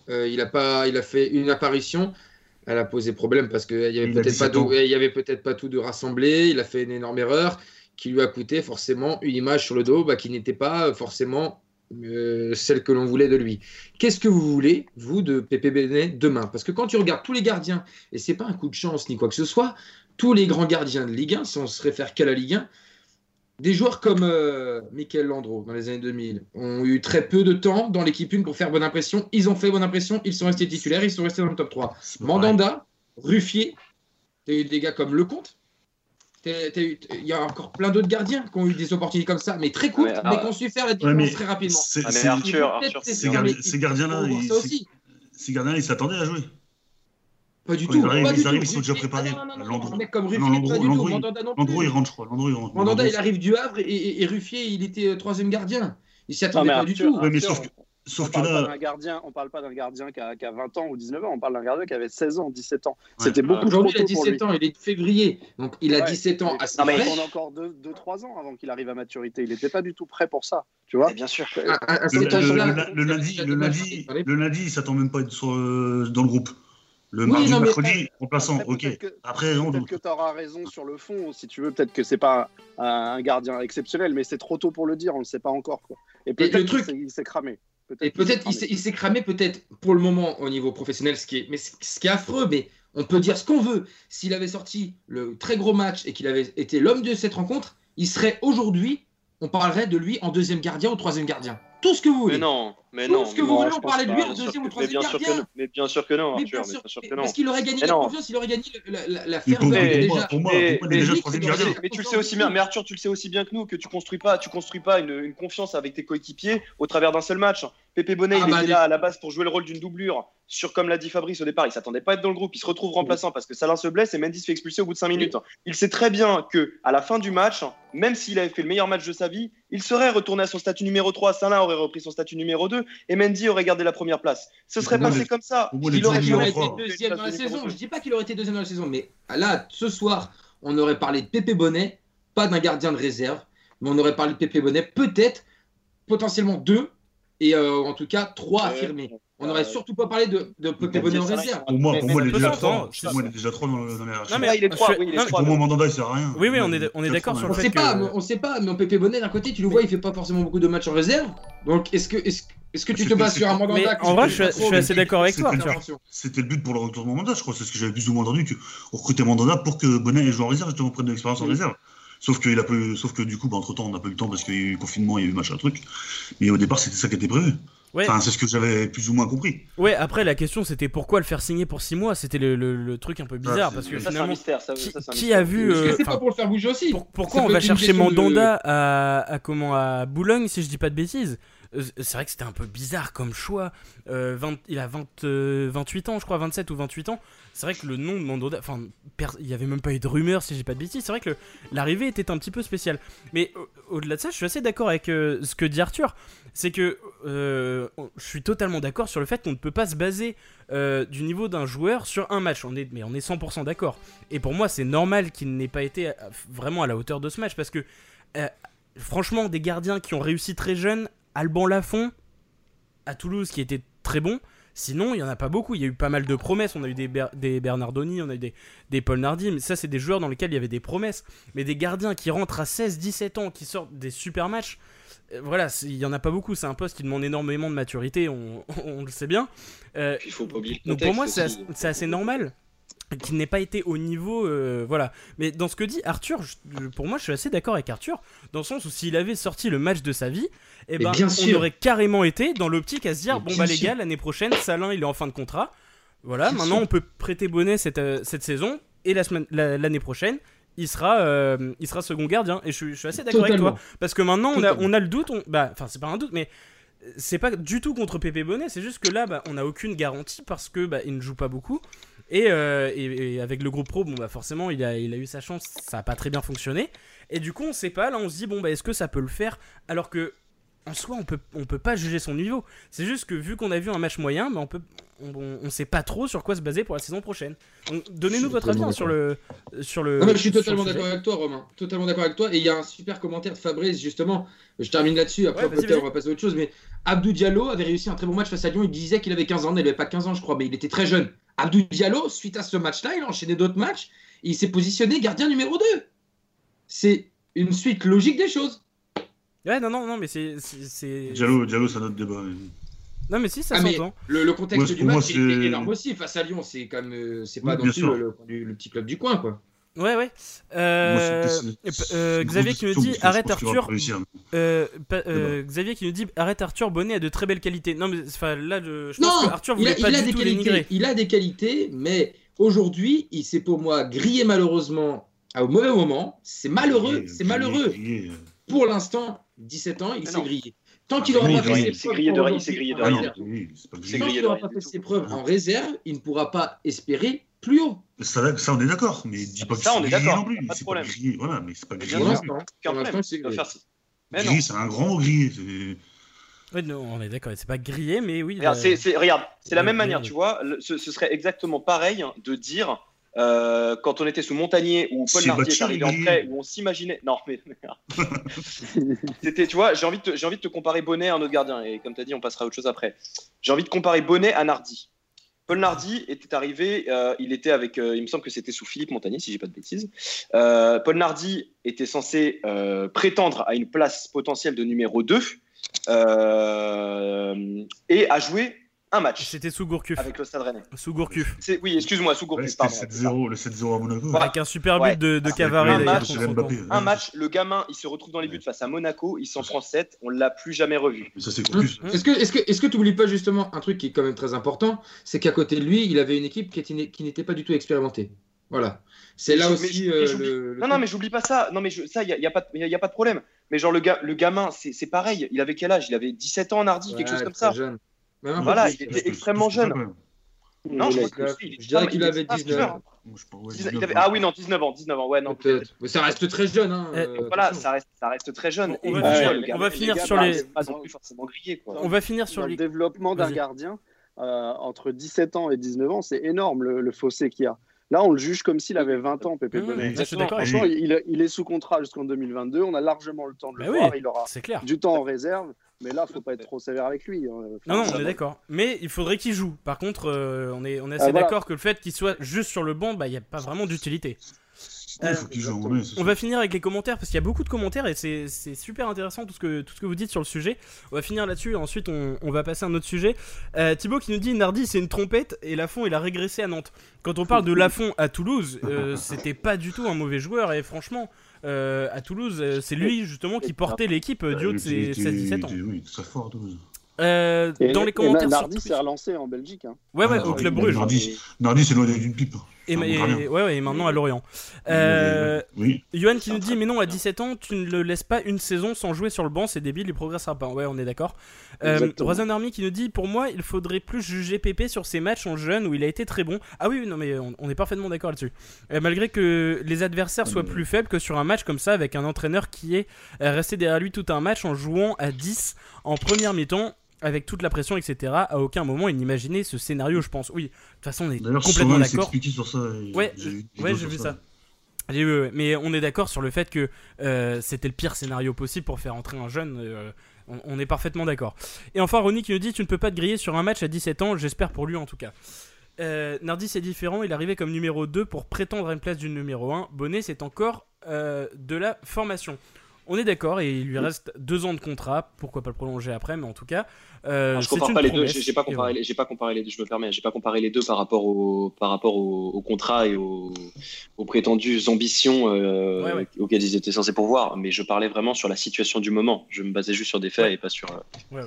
Speaker 2: Euh, il, a pas, il a fait une apparition, elle a posé problème parce qu'il n'y avait peut-être pas, tout, il y avait peut-être pas tout de rassemblé, il a fait une énorme erreur qui lui a coûté forcément une image sur le dos bah, qui n'était pas forcément euh, celle que l'on voulait de lui. Qu'est-ce que vous voulez, vous, de Pépé Benet demain? Parce que quand tu regardes tous les gardiens, et c'est pas un coup de chance ni quoi que ce soit, tous les grands gardiens de Ligue 1, si on se réfère qu'à la Ligue 1, des joueurs comme euh, Michael Landreau dans les années 2000 ont eu très peu de temps dans l'équipe 1 pour faire bonne impression. Ils ont fait bonne impression, ils sont restés titulaires, ils sont restés dans le top 3. Mandanda, Ruffier, tu as eu des gars comme Lecomte. Il y a encore plein d'autres gardiens qui ont eu des opportunités comme ça, mais très courtes, mais, qui ont su faire la différence très rapidement.
Speaker 5: ces gardiens-là, ces gardiens-là, ils s'attendaient à jouer.
Speaker 2: Pas du tout. Ils
Speaker 5: arrivent, ils, arrivent, ils sont déjà préparés.
Speaker 2: Un mec comme Ruffier, pas du tout.
Speaker 5: Landreau, il rentre, je crois. Landreau, il rentre.
Speaker 2: Mandanda, il arrive du Havre et, et, Ruffier, il était euh, troisième gardien. Il s'y attendait pas du tout.
Speaker 5: mais sauf que, Sauf
Speaker 4: on parle là... gardien, on parle pas d'un gardien qui a, qui a, 20 ans ou 19 ans, on parle d'un gardien qui avait 16 ans, 17 ans. C'était beaucoup
Speaker 2: Aujourd'hui, il a 17 ans, il est de février. Donc il a 17 ans à
Speaker 4: Non, mais il encore 2-3 ans avant qu'il arrive à maturité. Il n'était pas du tout pas pour ça. Tu vois
Speaker 3: bien sûr.
Speaker 5: le, lundi, le, lundi, le lundi, il s'attend même pas à être euh, dans le groupe. Le mardi, non, mercredi, remplaçant, ok. après,
Speaker 4: non, peut-être que tu auras raison sur le fond, si tu veux. Peut-être que c'est pas un, gardien exceptionnel, mais c'est trop tôt pour le dire, on ne le sait pas encore. Quoi. Et peut-être le truc, il s'est cramé.
Speaker 2: Peut et peut-être il s'est cramé, peut-être pour le moment au niveau professionnel, ce qui est, mais ce qui est affreux, mais on peut dire ce qu'on veut. S'il avait sorti le très gros match et qu'il avait été l'homme de cette rencontre, il serait aujourd'hui, on parlerait de lui en deuxième gardien ou troisième gardien tout ce que vous voulez.
Speaker 3: Mais non, mais non.
Speaker 2: Tout ce que vous voulez, on parlait de lui en deuxième ou troisième gardien.
Speaker 3: Mais bien sûr que non, Arthur. Mais bien sûr que non.
Speaker 2: Parce qu'il aurait gagné la confiance, il aurait gagné la ferveur.
Speaker 3: Pour moi. Mais tu le sais aussi bien, mais Arthur, tu le sais aussi bien que nous que tu construis pas, tu construis pas une confiance avec tes coéquipiers au travers d'un seul match. Pépé Bonnet, ah il bah, était là à la base pour jouer le rôle d'une doublure. Sur, comme l'a dit Fabrice au départ, il s'attendait pas à être dans le groupe. Il se retrouve remplaçant parce que Salin se blesse et Mendy se fait expulser au bout de 5 minutes. Il sait très bien que à la fin du match, même s'il avait fait le meilleur match de sa vie, il serait retourné à son statut numéro 3. Salin aurait repris son statut numéro 2 et Mendy aurait gardé la première place. Ce serait passé comme ça.
Speaker 2: Il aurait, été deuxième dans la saison. Je dis pas qu'il aurait été deuxième dans la saison, mais là, ce soir, on aurait parlé de Pépé Bonnet, pas d'un gardien de réserve, mais on aurait parlé de Pépé Bonnet, peut-être, potentiellement deux et euh, en tout cas trois affirmés. on n'aurait surtout pas parlé de, de Pepe Bonnet en réserve.
Speaker 5: Pour moi, pour moi, il est déjà trop. il est déjà trop dans, les
Speaker 3: Non, mais il est 3. Oui,
Speaker 5: Pour moi, Mandanda, il sert à rien.
Speaker 1: Oui, oui, on est, on est d'accord sur le fait
Speaker 2: que. On sait pas, mais Pepe Bonnet, d'un côté, tu le vois, il fait pas forcément beaucoup de matchs en réserve. Donc, est-ce que. Est-ce que tu te bases sur un Mandanda
Speaker 1: En vrai, je suis assez d'accord avec toi.
Speaker 5: C'était le but pour le retour de Mandanda, je crois. C'est ce que j'avais plus ou moins entendu, qu'on recrutait Mandanda pour que Bonnet joue en réserve, justement, prenne de l'expérience en réserve. Sauf que, il a peu, sauf que du coup, bah, entre temps, on n'a pas eu le temps parce qu'il y a eu confinement, il y a eu machin truc. Mais au départ, c'était ça qui était prévu. Enfin, c'est ce que j'avais plus ou moins compris.
Speaker 1: Ouais, après, la question c'était pourquoi le faire signer pour 6 mois? C'était le, le, truc un peu bizarre. parce que
Speaker 3: ça,
Speaker 1: finalement,
Speaker 3: mystère, ça,
Speaker 1: qui, qui a vu.
Speaker 2: Euh, c'est pas pour le faire bouger aussi?
Speaker 1: pourquoi on va chercher Mandanda à, à, comment, à Boulogne, si je dis pas de bêtises? C'est vrai que c'était un peu bizarre comme choix. Euh, il a 20, 28 euh, ans, je crois, 27 ou 28 ans. C'est vrai que le nom de Mandanda, enfin, il n'y avait même pas eu de rumeur, si j'ai pas de bêtises. C'est vrai que l'arrivée était un petit peu spéciale. Mais au-delà de ça, je suis assez d'accord avec ce que dit Arthur. C'est que je suis totalement d'accord sur le fait qu'on ne peut pas se baser du niveau d'un joueur sur un match. On est, mais on est 100% d'accord. Et pour moi, c'est normal qu'il n'ait pas été vraiment à la hauteur de ce match parce que franchement, des gardiens qui ont réussi très jeunes Alban Lafont à Toulouse qui était très bon. Sinon, il n'y en a pas beaucoup. Il y a eu pas mal de promesses. On a eu des, des Bernardoni, on a eu des, des Paul Nardi. Mais ça, c'est des joueurs dans lesquels il y avait des promesses. Mais des gardiens qui rentrent à 16-17 ans, qui sortent des super matchs, euh, voilà, il n'y en a pas beaucoup. C'est un poste qui demande énormément de maturité, on, le sait bien.
Speaker 3: Euh, il faut pas oublier
Speaker 1: donc pour moi, c'est assez normal qui n'ait pas été au niveau euh, voilà. Mais dans ce que dit Arthur pour moi je suis assez d'accord avec Arthur dans le sens où s'il avait sorti le match de sa vie eh ben, on aurait carrément été dans l'optique à se dire bon bah les gars l'année prochaine Salin il est en fin de contrat. Voilà maintenant on peut prêter bonnet cette, euh, cette saison et la semaine l'année prochaine il sera, euh, il sera second gardien. Et je, suis assez d'accord avec toi. Parce que maintenant on a, on a le doute bah enfin c'est pas un doute mais c'est pas du tout contre Pépé Bonnet. C'est juste que là bah, on n'a aucune garantie parce que bah, il ne joue pas beaucoup euh, et, et, avec le groupe pro, bon bah forcément il a, il a eu sa chance, ça a pas très bien fonctionné. Et du coup on sait pas, là on se dit bon bah est-ce que ça peut le faire alors que en soi on peut, on peut pas juger son niveau. C'est juste que vu qu'on a vu un match moyen, bah, on peut on, sait pas trop sur quoi se baser pour la saison prochaine. Donc donnez-nous votre avis hein, sur le sur le.
Speaker 2: je suis totalement d'accord avec toi, Romain. Totalement d'accord avec toi. Et il y a un super commentaire de Fabrice justement. Je termine là-dessus. Après peut-être on va passer à autre chose. Mais Abdou Diallo avait réussi un très bon match face à Lyon. Il disait qu'il avait 15 ans. Il n'avait pas 15 ans, je crois, mais il était très jeune. Abdou Diallo, suite à ce match-là, il a enchaîné d'autres matchs. Et il s'est positionné gardien numéro 2. C'est une suite logique des choses.
Speaker 1: Ouais, non, non, non, mais c'est.
Speaker 5: Diallo, Diallo, c'est notre débat.
Speaker 1: Non, mais si, ça ah, s'entend.
Speaker 2: Le, le, contexte du match est... énorme aussi. Face à Lyon, c'est quand même. Euh, c'est pas non plus le, le, petit club du coin, quoi.
Speaker 1: Ouais, ouais. Euh, euh, Xavier qui nous dit arrête Arthur. Euh, Xavier qui nous dit arrête Arthur Bonnet a de très belles qualités. Non, mais là, je, pense que Arthur voulait pas du tout
Speaker 2: qualités, Il a des qualités, mais aujourd'hui, il s'est pour moi grillé malheureusement au mauvais moment. C'est malheureux, c'est malheureux. Pour l'instant, 17 ans, il s'est grillé. Tant qu'il n'aura pas fait ses preuves,
Speaker 3: il s'est grillé de rien. Tant
Speaker 2: qu'il n'aura pas fait ses preuves en réserve, il ne pourra pas espérer plus haut.
Speaker 5: Ça, ça on est d'accord, mais dis pas que
Speaker 3: c'est grillé non
Speaker 5: plus.
Speaker 3: Pas de problème.
Speaker 5: Grillé, voilà, mais c'est pas grillé. Grillé, c'est un grand mot grillé.
Speaker 1: Oui, non, on est d'accord, c'est pas grillé, mais oui.
Speaker 3: Regarde, c'est, regarde, c'est la même manière, tu vois. ce, serait exactement pareil de dire euh, quand on était sous Montagnier où Paul Nardi est arrivé en prêt, où on s'imaginait. Non, mais. C'était, tu vois, j'ai envie, de te, j'ai envie de te comparer Bonnet à un autre gardien, et comme tu as dit, on passera à autre chose après. J'ai envie de comparer Bonnet à Nardi. Paul Nardi était arrivé, euh, il était avec, euh, il me semble que c'était sous Philippe Montagnier, si j'ai pas de bêtises. Paul Nardi était censé prétendre à une place potentielle de numéro 2 et a joué un match.
Speaker 1: C'était sous Gourcuff.
Speaker 3: Avec le Stade Rennais.
Speaker 1: Sous Gourcuff.
Speaker 3: Oui, excuse-moi, sous Gourcuff.
Speaker 5: Ouais, c'était 7-0, le 7-0 à Monaco.
Speaker 1: Avec un super but de, de.
Speaker 3: Un, match, un match, le gamin, il se retrouve dans les buts face à Monaco, il s'en prend 7, on l'a plus jamais revu.
Speaker 5: Ça, c'est Gourcuff.
Speaker 2: Est-ce que est-ce que, est que tu n'oublies pas justement un truc qui est quand même très important C'est qu'à côté de lui, il avait une équipe qui n'était pas du tout expérimentée. Voilà. C'est là aussi. Euh,
Speaker 3: non, non, mais j'oublie pas ça. Non, mais ça, il n'y a, y a, pas, y a pas de problème. Mais genre, le, ga... le gamin, c'est pareil. Il avait quel âge? Il avait 17 ans en Hardy, quelque chose comme ça. Jeune voilà, il était extrêmement jeune. Non, je,
Speaker 2: je dirais qu'il avait 19.
Speaker 3: Ah oui, non, 19 ans, 19 ans, ouais, non.
Speaker 2: Mais ça reste très jeune, hein.
Speaker 3: Eh, euh, voilà, ça reste, ça reste très jeune.
Speaker 1: On, va, finir sur les. On va finir sur
Speaker 4: le développement d'un gardien. Euh, entre 17 ans et 19 ans, c'est énorme le, fossé qu'il y a. Là, on le juge comme s'il avait 20 ans, Pépé Bonnet. Franchement, il, est sous contrat jusqu'en 2022. On a largement le temps de le bah voir. il aura du temps en réserve. Mais là, faut pas être trop sévère avec lui. Hein.
Speaker 1: non, non, on est d'accord. Mais il faudrait qu'il joue. Par contre, euh, on est, on est assez ah, d'accord que le fait qu'il soit juste sur le banc, bah, il n'y a pas vraiment d'utilité.
Speaker 5: Euh,
Speaker 1: on va finir avec les commentaires parce qu'il y a beaucoup de commentaires et c'est super intéressant tout ce, que, tout ce que vous dites sur le sujet. On va finir là-dessus et ensuite on, va passer à un autre sujet. Euh, Thibaut qui nous dit Nardi c'est une trompette et Lafont il a régressé à Nantes. Quand on parle de Lafont à Toulouse, euh, c'était pas du tout un mauvais joueur et franchement. À Toulouse, c'est lui justement qui portait l'équipe du haut de ses 16-17 ans.
Speaker 5: Oui, très fort Toulouse.
Speaker 1: dans les commentaires.
Speaker 4: Nardi s'est relancé en Belgique. Hein.
Speaker 1: Ouais, ouais, au Club Bruges.
Speaker 5: Nardi, c'est loin d'une pipe.
Speaker 1: Et, ouais, ouais, maintenant à Lorient. Euh, oui. Johan qui nous dit Mais non, à 17 ans, tu ne le laisses pas une saison sans jouer sur le banc, c'est débile, il progressera pas. Ouais, on est d'accord. Euh, Army qui nous dit Pour moi, il faudrait plus juger Pépé sur ses matchs en jeune où il a été très bon. Ah oui, non, mais on, est parfaitement d'accord là-dessus. Euh, malgré que les adversaires soient plus faibles que sur un match comme ça, avec un entraîneur qui est euh, resté derrière lui tout un match en jouant à 10 en première mi-temps avec toute la pression, etc. À aucun moment il n'imaginait ce scénario, je pense. Oui, de toute façon, on est complètement d'accord.
Speaker 5: sur ça.
Speaker 1: Ouais, ouais j'ai vu ça. Mais on est d'accord sur le fait que euh, c'était le pire scénario possible pour faire entrer un jeune. Euh, on, est parfaitement d'accord. Et enfin, Ronnie qui nous dit Tu ne peux pas te griller sur un match à 17 ans, j'espère pour lui en tout cas. Euh, Nardi c'est différent, il arrivait comme numéro 2 pour prétendre à une place du numéro 1. Bonnet c'est encore de la formation. On est d'accord et il lui reste deux ans de contrat. Pourquoi pas le prolonger après, mais en tout cas.
Speaker 3: Euh, je compare pas les deux. J'ai pas comparé. Pas comparé les deux. Je me permets. J'ai pas comparé les deux par rapport au par rapport au, contrat et aux, prétendues ambitions euh, auxquelles ils étaient censés pourvoir. Mais je parlais vraiment sur la situation du moment. Je me basais juste sur des faits et pas sur. Euh,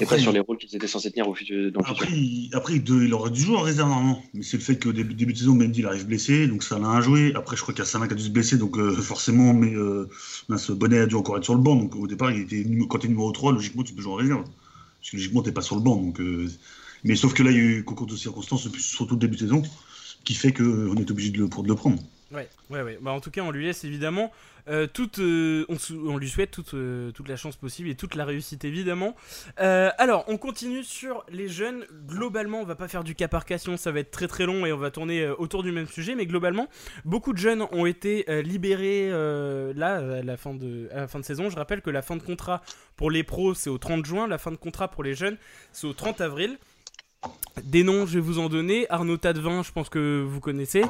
Speaker 3: et pas sur les rôles qu'ils étaient censés tenir au futur, dans
Speaker 5: après, futur. après, il aurait dû jouer en réserve normalement. Mais c'est le fait qu'au début, début de saison, Mendy il arrive blessé, donc ça l'a à jouer. Après, je crois qu'il y a Salah qui a dû se blesser, donc euh, forcément, mais euh, ce Bonnet a dû encore être sur le banc. Donc au départ, il était, quand tu es numéro 3, logiquement, tu peux jouer en réserve. Parce que logiquement, tu pas sur le banc. Donc, euh, Mais sauf que là, il y a eu concours de circonstances, surtout le début de saison, qui fait qu'on est obligé de le, de le prendre.
Speaker 1: Ouais, ouais, ouais. Bah, en tout cas, on lui laisse évidemment euh, toute, euh, on, lui souhaite toute, euh, toute la chance possible et toute la réussite évidemment. alors, on continue sur les jeunes. Globalement, on va pas faire du cas ça va être très très long et on va tourner autour du même sujet. Mais globalement, beaucoup de jeunes ont été libérés là à la, fin de, à la fin de saison. Je rappelle que la fin de contrat pour les pros c'est au 30 juin, la fin de contrat pour les jeunes c'est au 30 avril. Des noms, je vais vous en donner. Arnaud Tadevin, je pense que vous connaissez,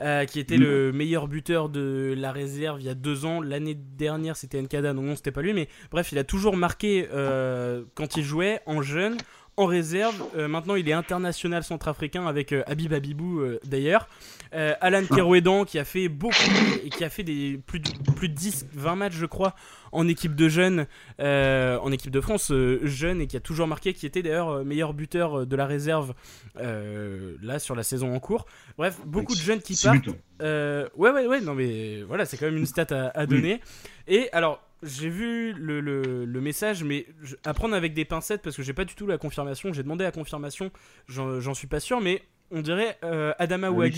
Speaker 1: euh, qui était le meilleur buteur de la réserve il y a deux ans. L'année dernière, c'était Nkada, non, non, c'était pas lui, mais bref, il a toujours marqué euh, quand il jouait en jeune, en réserve. Euh, maintenant, il est international centrafricain avec Habib Habibou d'ailleurs. Alan Kerouédan qui a fait beaucoup et qui a fait des plus de, plus de 10, 20 matchs, je crois, en équipe de jeunes, euh, en équipe de France euh, jeune et qui a toujours marqué, qui était d'ailleurs euh, meilleur buteur de la réserve là sur la saison en cours. Bref, beaucoup de jeunes qui partent. ouais, ouais, ouais, non mais voilà, c'est quand même une stat à, donner. Et alors, j'ai vu le, le, message, mais à prendre avec des pincettes parce que j'ai pas du tout la confirmation. J'ai demandé la confirmation, j'en suis pas sûr, mais on dirait euh, Adama ah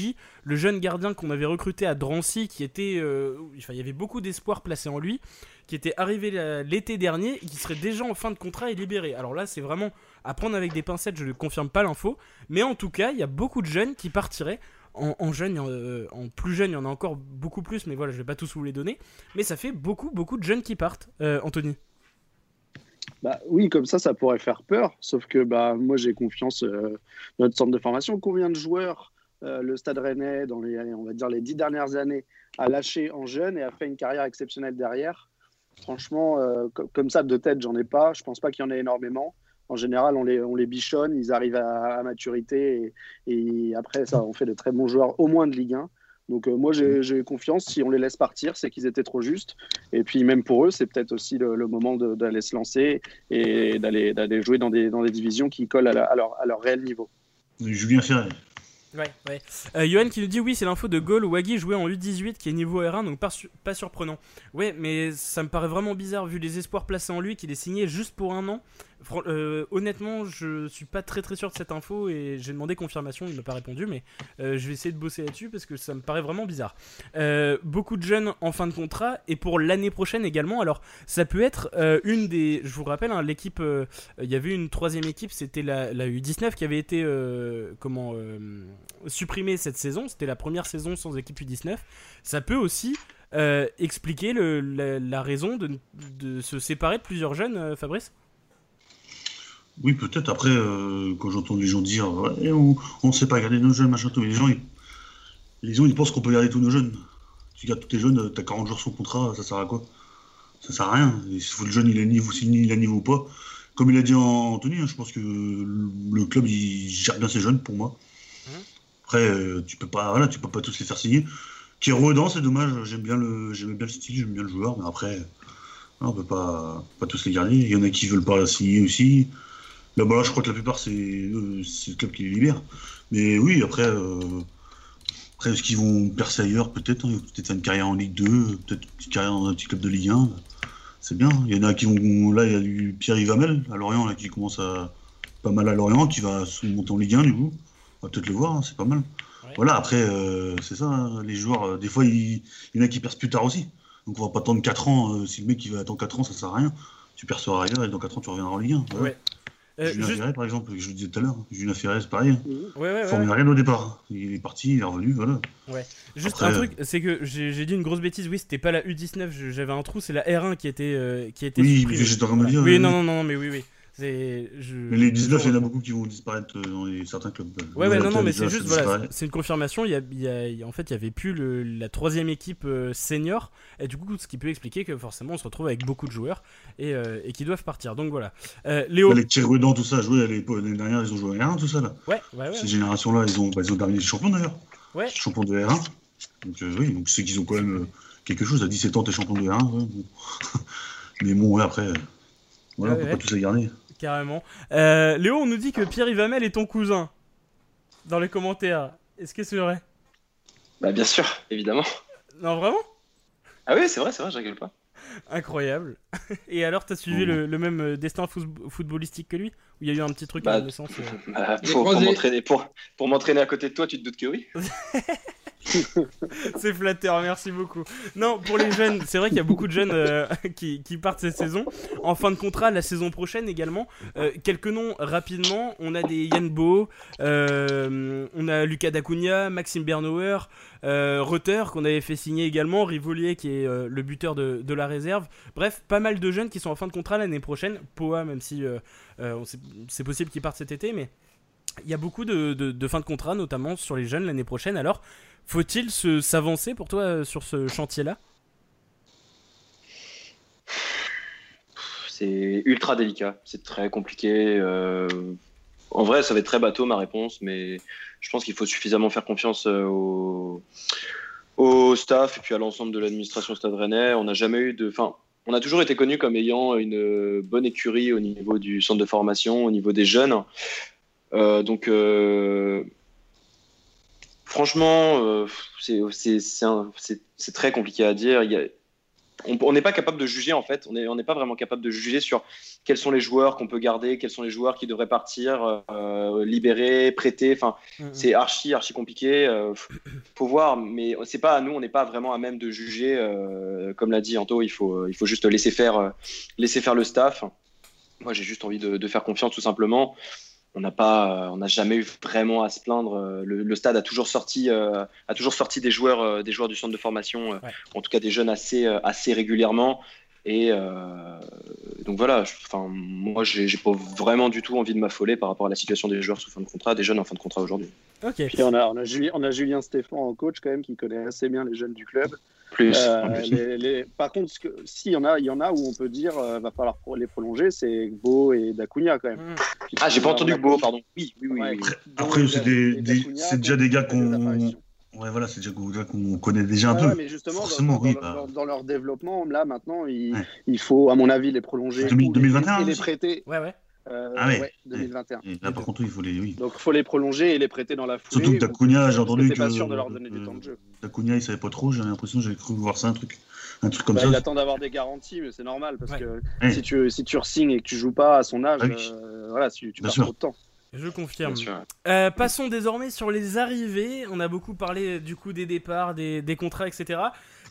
Speaker 1: le jeune gardien qu'on avait recruté à Drancy, qui était, euh, enfin, il y avait beaucoup d'espoir placé en lui, qui était arrivé l'été dernier et qui serait déjà en fin de contrat et libéré. Alors là, c'est vraiment à prendre avec des pincettes, je ne confirme pas l'info, mais en tout cas, il y a beaucoup de jeunes qui partiraient. En, euh, en, plus jeunes, il y en a encore beaucoup plus, mais voilà, je vais pas tous vous les donner. Mais ça fait beaucoup, beaucoup de jeunes qui partent, Anthony.
Speaker 4: Bah, oui, comme ça, ça pourrait faire peur. Sauf que bah, moi, j'ai confiance euh, dans notre centre de formation. Combien de joueurs euh, le Stade Rennais, dans les, on va dire les dix dernières années, a lâché en jeune et a fait une carrière exceptionnelle derrière? Franchement, euh, comme ça, de tête, j'en ai pas. Je pense pas qu'il y en ait énormément. En général, on les, on les bichonne, ils arrivent à, maturité et, et, après, ça, on fait de très bons joueurs, au moins de Ligue 1. Donc euh, moi j'ai confiance, si on les laisse partir, c'est qu'ils étaient trop justes. Et puis même pour eux, c'est peut-être aussi le, moment d'aller se lancer et d'aller jouer dans des, dans des divisions qui collent à, leur, à leur, réel niveau.
Speaker 5: Julien Ferré.
Speaker 1: Ouais, ouais. Euh, Johan qui nous dit oui, c'est l'info de Gaulle. Waggy jouait en U18 qui est niveau R1, donc pas, pas, surprenant. Ouais, mais ça me paraît vraiment bizarre vu les espoirs placés en lui qu'il est signé juste pour un an. Euh, honnêtement, je suis pas très très sûr de cette info et j'ai demandé confirmation, il m'a pas répondu, mais euh, je vais essayer de bosser là-dessus parce que ça me paraît vraiment bizarre. Euh, beaucoup de jeunes en fin de contrat et pour l'année prochaine également. Alors, ça peut être une des. Je vous rappelle, hein, l'équipe. Il y avait une troisième équipe, c'était la, U19 qui avait été comment supprimée cette saison. C'était la première saison sans équipe U19. Ça peut aussi. expliquer la, raison de, de, se séparer de plusieurs jeunes, Fabrice?
Speaker 5: Oui, peut-être. Après, euh, quand j'entends les gens dire on ne sait pas garder nos jeunes, machin, tout, mais les gens, ils, les gens, ils pensent qu'on peut garder tous nos jeunes. Tu gardes tous tes jeunes, tu as 40 jours sans contrat, ça sert à quoi? Ça sert à rien. Il faut le jeune, il a niveau, il a niveau ou pas. Comme il a dit Anthony, hein, je pense que le club, il gère bien ses jeunes, pour moi. Mmh. Après, euh, tu peux pas, voilà, tu peux pas tous les faire signer. Qui est redans, c'est dommage. J'aime bien le, j'aime bien le style, j'aime bien le joueur, mais après, on peut pas, pas tous les garder. Il y en a qui veulent pas signer aussi. Là, bah, je crois que la plupart, c'est euh, le club qui les libère. Mais oui, après, euh, après est-ce qu'ils vont percer ailleurs? Peut-être. Hein. Peut-être faire une carrière en Ligue 2, peut-être une carrière dans un petit club de Ligue 1. C'est bien. Il y en a qui vont. Là, il y a du Pierre Yvamel à Lorient, là, qui commence à. Pas mal à Lorient, qui va se monter en Ligue 1, du coup. On va peut-être le voir, hein, c'est pas mal. Voilà, après, euh, c'est ça, hein, les joueurs, des fois, il, y en a qui percent plus tard aussi. Donc on va pas attendre 4 ans. si le mec il va attendre 4 ans, ça sert à rien. Tu perceras ailleurs et dans 4 ans, tu reviendras en Ligue 1. Ouais. Euh, Julien Ferrez, par exemple, que je vous disais tout à l'heure. Julien Ferrez, pareil. Ouais, ouais, ouais. rien au départ. Il est parti, il est revenu, voilà.
Speaker 1: Ouais. Juste un truc, c'est que j'ai dit une grosse bêtise. Oui, c'était pas la U19, j'avais un trou, c'est la R1 qui était, euh, qui était
Speaker 5: Oui, j'étais en train de me dire.
Speaker 1: Oui, non, non, non, mais oui, oui.
Speaker 5: Mais les 19, il y en a beaucoup qui vont disparaître euh, dans les, certains clubs.
Speaker 1: Ouais, ouais, non, non, mais c'est juste, voilà, c'est une confirmation. Il y a, en fait, il n'y avait plus le, la troisième équipe euh, senior. Et du coup, ce qui peut expliquer que forcément, on se retrouve avec beaucoup de joueurs et, euh, et qui doivent partir. Donc voilà.
Speaker 5: Léo. les petits dans tout ça, joué l'année dernière, ils ont joué à R1, tout ça là.
Speaker 1: Ouais, ouais, ouais.
Speaker 5: Ces générations-là, ils ont, bah, ils ont terminé champions d'ailleurs.
Speaker 1: Ouais.
Speaker 5: Champions de R1. Donc oui, donc c'est qu'ils ont quand même quelque chose. À 17 ans, t'es champion de R1. mais bon, ouais, après, voilà, on peut pas tous les garder
Speaker 1: carrément. Euh, Léo, on nous dit que Pierre Ivamel est ton cousin. Dans les commentaires. Est-ce que c'est vrai?
Speaker 3: Bah bien sûr, évidemment.
Speaker 1: Non, vraiment?
Speaker 3: Ah oui, c'est vrai, c'est vrai, je rigole pas.
Speaker 1: Incroyable. Et alors, t'as suivi le, même euh, destin footballistique que lui? Ou il y a eu un petit truc à la naissance
Speaker 3: euh bah, pour, m'entraîner, pour, pour m'entraîner à côté de toi, tu te doutes que oui
Speaker 1: c'est flatteur, merci beaucoup. Non, pour les jeunes, c'est vrai qu'il y a beaucoup de jeunes euh, qui, partent cette saison. En fin de contrat, la saison prochaine également. Euh, quelques noms rapidement. On a des Yann Bo, euh, on a Lucas Dacunia, Maxime Bernauer, Rutter qu'on avait fait signer également, Rivolier qui est le buteur de, la réserve. Bref, pas mal de jeunes qui sont en fin de contrat l'année prochaine. Poa, même si c'est possible qu'ils partent cet été, mais il y a beaucoup de, de, fin de contrat, notamment sur les jeunes l'année prochaine. Alors, faut-il s'avancer pour toi euh, sur ce chantier-là?
Speaker 3: C'est ultra délicat, c'est très compliqué. Euh, en vrai, ça va être très bateau ma réponse, mais je pense qu'il faut suffisamment faire confiance euh, au, au staff et puis à l'ensemble de l'administration Stade Rennais. On n'a jamais eu de. On a toujours été connu comme ayant une bonne écurie au niveau du centre de formation, au niveau des jeunes. donc, Franchement, euh, c'est très compliqué à dire. on n'est pas capable de juger en fait. On n'est pas vraiment capable de juger sur quels sont les joueurs qu'on peut garder, quels sont les joueurs qui devraient partir, euh, libérer, prêter. Enfin, mm-hmm. c'est archi archi compliqué. Euh, faut voir, mais c'est pas à nous. On n'est pas vraiment à même de juger. comme l'a dit Anto, il faut il faut juste laisser faire laisser faire le staff. Moi, j'ai juste envie de, de, faire confiance tout simplement on n'a pas, euh, on n'a jamais eu vraiment à se plaindre. Euh, le, stade a toujours sorti, euh, a toujours sorti des joueurs, des joueurs du centre de formation, en tout cas des jeunes assez, assez régulièrement. Et donc voilà, enfin moi j'ai pas vraiment du tout envie de m'affoler par rapport à la situation des joueurs sous fin de contrat, des jeunes en fin de contrat aujourd'hui.
Speaker 4: Ok. Puis on a, on a, Julien, on a Julien Stéphane en coach quand même qui connaît assez bien les jeunes du club.
Speaker 3: Plus.
Speaker 4: Les, par contre, s'il y en a, il y en a où on peut dire va falloir les prolonger, c'est Beau et Dacunia quand même. Hmm.
Speaker 3: Ah, j'ai pas entendu Beau, pardon. Oui, oui, oui.
Speaker 5: Après, c'est déjà des gars qu'on. Ouais, voilà, c'est déjà qu'on connaît déjà un peu.
Speaker 4: mais justement, dans, oui, bah. dans, leur développement, là, maintenant, il, il, faut, à mon avis, les prolonger.
Speaker 5: 2021
Speaker 4: et les prêter.
Speaker 1: Ouais, ouais.
Speaker 4: Euh, ah ouais,
Speaker 5: 2021. là, par contre, il faut les. Oui.
Speaker 4: Donc, il faut les prolonger et les prêter dans la foulée.
Speaker 5: Surtout que Dacunia, j'ai entendu que.
Speaker 4: pas sûr de leur donner du temps de jeu.
Speaker 5: Dacunia, il savait pas trop. J'ai l'impression, j'avais cru voir ça un truc, un truc comme
Speaker 4: bah,
Speaker 5: ça.
Speaker 4: Il attend d'avoir des garanties, mais c'est normal parce que si tu si tu re-signes et que tu joues pas à son âge, ah euh, voilà, tu, tu perds trop de temps.
Speaker 1: Je confirme. Euh, passons désormais sur les arrivées. On a beaucoup parlé du coup des départs, des, des contrats, etc.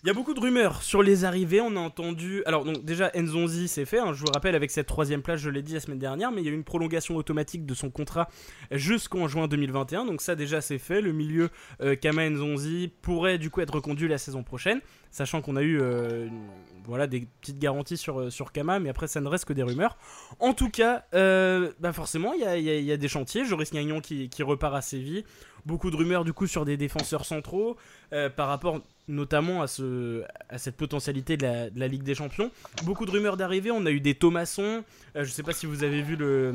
Speaker 1: Il y a beaucoup de rumeurs sur les arrivées. On a entendu. Alors, donc, déjà, Nzonzi, c'est fait. Hein. je vous rappelle, avec cette troisième place, je l'ai dit la semaine dernière, mais il y a eu une prolongation automatique de son contrat jusqu'en juin 2021. Donc, ça, déjà, c'est fait. Le milieu euh, Kama Nzonzi pourrait du coup être reconduit la saison prochaine, sachant qu'on a eu euh, voilà, des petites garanties sur, euh, sur Kama, mais après, ça ne reste que des rumeurs. En tout cas, bah forcément, il y a, des chantiers. Joris Gagnon qui, qui repart à Séville beaucoup de rumeurs du coup sur des défenseurs centraux euh, par rapport notamment à, ce, à cette potentialité de la, Ligue des Champions. Beaucoup de rumeurs d'arrivée, on a eu des Thomasson, euh, je sais pas si vous avez vu le,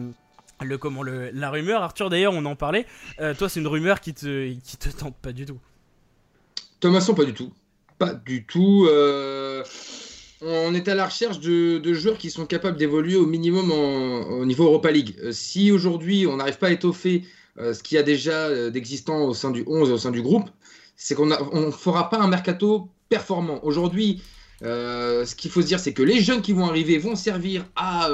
Speaker 1: comment la rumeur, Arthur d'ailleurs on en parlait, euh, toi c'est une rumeur qui te, te tente pas du tout.
Speaker 2: Thomasson pas du tout, pas du tout. On est à la recherche de, joueurs qui sont capables d'évoluer au minimum au niveau Europa League. si aujourd'hui on n'arrive pas à étoffer euh, ce qu'il y a déjà euh, d'existant au sein du 11 et au sein du groupe, c'est qu'on ne fera pas un mercato performant. Aujourd'hui, euh, ce qu'il faut se dire, c'est que les jeunes qui vont arriver vont servir à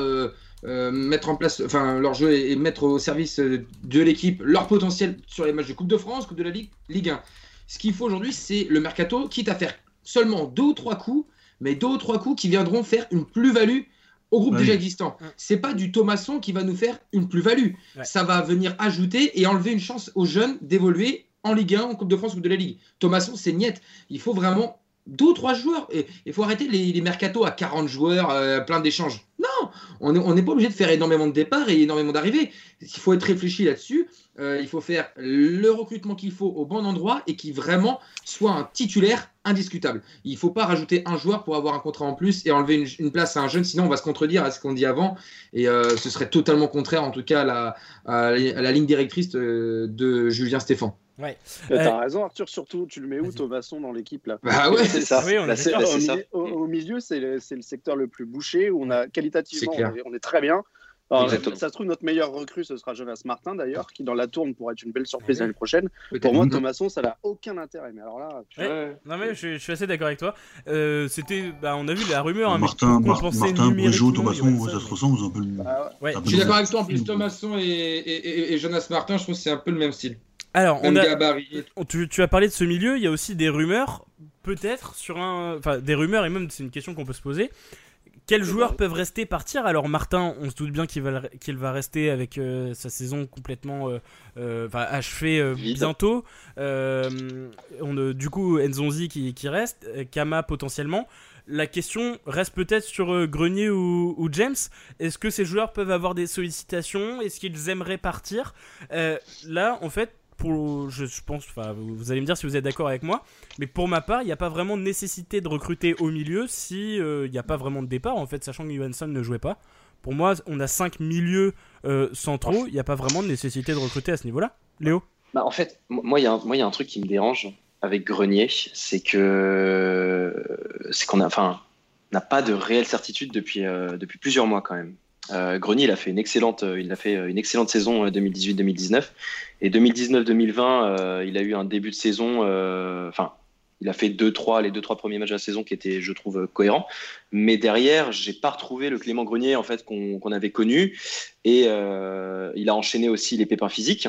Speaker 2: mettre en place enfin, leur jeu et, mettre au service de l'équipe leur potentiel sur les matchs de Coupe de France, Coupe de la Ligue, Ligue 1. Ce qu'il faut aujourd'hui, c'est le mercato, quitte à faire seulement deux ou trois coups, mais deux ou trois coups qui viendront faire une plus-value au groupe déjà existant. C'est pas du Thomasson qui va nous faire une plus-value. Ça va venir ajouter et enlever une chance aux jeunes d'évoluer en Ligue 1, en Coupe de France ou de la Ligue. Thomasson, c'est niet. Il faut vraiment deux ou trois joueurs. Et il faut arrêter les, les mercatos à 40 joueurs, euh, plein d'échanges. Non, on n'est pas obligé de faire énormément de départs et énormément d'arrivées. Il faut être réfléchi là-dessus. Euh, il faut faire le recrutement qu'il faut au bon endroit et qui vraiment soit un titulaire indiscutable. Il ne faut pas rajouter un joueur pour avoir un contrat en plus et enlever une, place à un jeune, sinon on va se contredire à ce qu'on dit avant et euh, ce serait totalement contraire en tout cas à la, ligne directrice de Julien Stéphan.
Speaker 4: Ouais. T'as raison Arthur, surtout tu le mets où Thomasson dans l'équipe là?
Speaker 2: Bah ouais,
Speaker 3: c'est ça.
Speaker 4: au, milieu, c'est le, le, secteur le plus bouché où on a qualitativement on est très bien. Alors, ça se trouve, notre meilleur recrue, ce sera Jonas Martin d'ailleurs, qui dans la tourne pourrait être une belle surprise l'année prochaine. Pour moi, Thomasson, ça n'a aucun intérêt. Mais alors là,
Speaker 1: non mais je, suis assez d'accord avec toi. Euh, c'était, bah, on a vu la rumeur. Hein,
Speaker 5: Martin, Martin, Bréjot, Thomasson, ça, se ressemble un peu. Bah,
Speaker 2: je suis d'accord avec toi. En plus, Thomasson et, et, et, Jonas Martin, je trouve que c'est un peu le même style.
Speaker 1: Alors, on a, tu, tu as parlé de ce milieu. Il y a aussi des rumeurs, peut-être sur un, enfin des rumeurs et même c'est une question qu'on peut se poser quels joueurs peuvent rester partir? Alors Martin, on se doute bien qu'il va, qu'il va rester avec euh, sa saison complètement euh, euh achevée bientôt. on, du coup, Nzonzi qui, qui, reste, Kama potentiellement. La question reste peut-être sur Grenier ou, ou James. Est-ce que ces joueurs peuvent avoir des sollicitations? Est-ce qu'ils aimeraient partir? Là, en fait, pour, je, pense, vous allez me dire si vous êtes d'accord avec moi, mais pour ma part, il n'y a pas vraiment de nécessité de recruter au milieu si euh, il n'y a pas vraiment de départ, en fait, sachant que Johansson ne jouait pas. Pour moi, on a 5 milieux euh, centraux, il n'y a pas vraiment de nécessité de recruter à ce niveau-là. Léo?
Speaker 3: Bah, En fait, moi, il y, a un truc qui me dérange avec Grenier, c'est que c'est qu'on a, n'a pas de réelle certitude depuis, euh, depuis plusieurs mois quand même. Euh, Grenier, il a fait une excellente, euh, il a fait euh, une excellente saison 2018-2019 et 2019-2020, il a eu un début de saison, enfin, il a fait deux, trois, les deux trois premiers matchs de la saison qui étaient, je trouve, cohérents. Mais derrière, j'ai pas retrouvé le Clément Grenier en fait qu'on avait connu et il a enchaîné aussi les pépins physiques.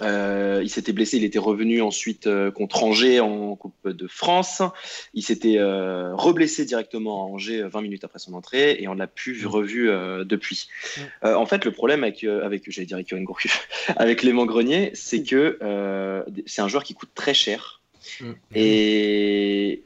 Speaker 3: Euh, il s'était blessé, il était revenu ensuite euh, contre Angers en Coupe de France. Il s'était euh, reblessé directement à Angers 20 minutes après son entrée et on l'a plus mmh. revu depuis. Mmh. en fait, le problème avec, avec j'allais dire avec avec Clément Grenier, c'est mmh. que c'est un joueur qui coûte très cher. Et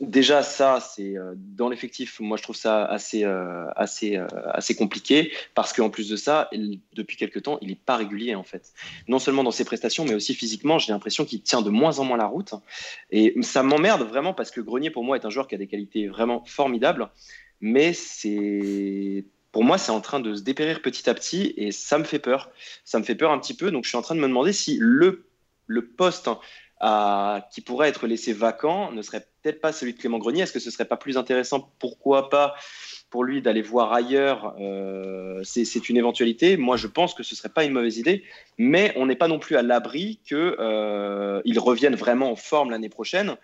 Speaker 3: Déjà, ça, c'est euh, dans l'effectif, moi je trouve ça assez, euh, assez, euh, assez compliqué parce qu'en plus de ça, depuis quelques temps, il n'est pas régulier en fait. Non seulement dans ses prestations, mais aussi physiquement, j'ai l'impression qu'il tient de moins en moins la route. Et ça m'emmerde vraiment parce que Grenier, pour moi, est un joueur qui a des qualités vraiment formidables, mais c'est. Pour moi, c'est en train de se dépérir petit à petit et ça me fait peur. Ça me fait peur un petit peu. Donc, je suis en train de me demander si le, le poste qui pourrait être laissé vacant ne serait peut-être pas celui de Clément Grenier. Est-ce que ce serait pas plus intéressant, pourquoi pas, pour lui d'aller voir ailleurs euh, C'est une éventualité. Moi, je pense que ce serait pas une mauvaise idée, mais on n'est pas non plus à l'abri qu'il euh, revienne vraiment en forme l'année prochaine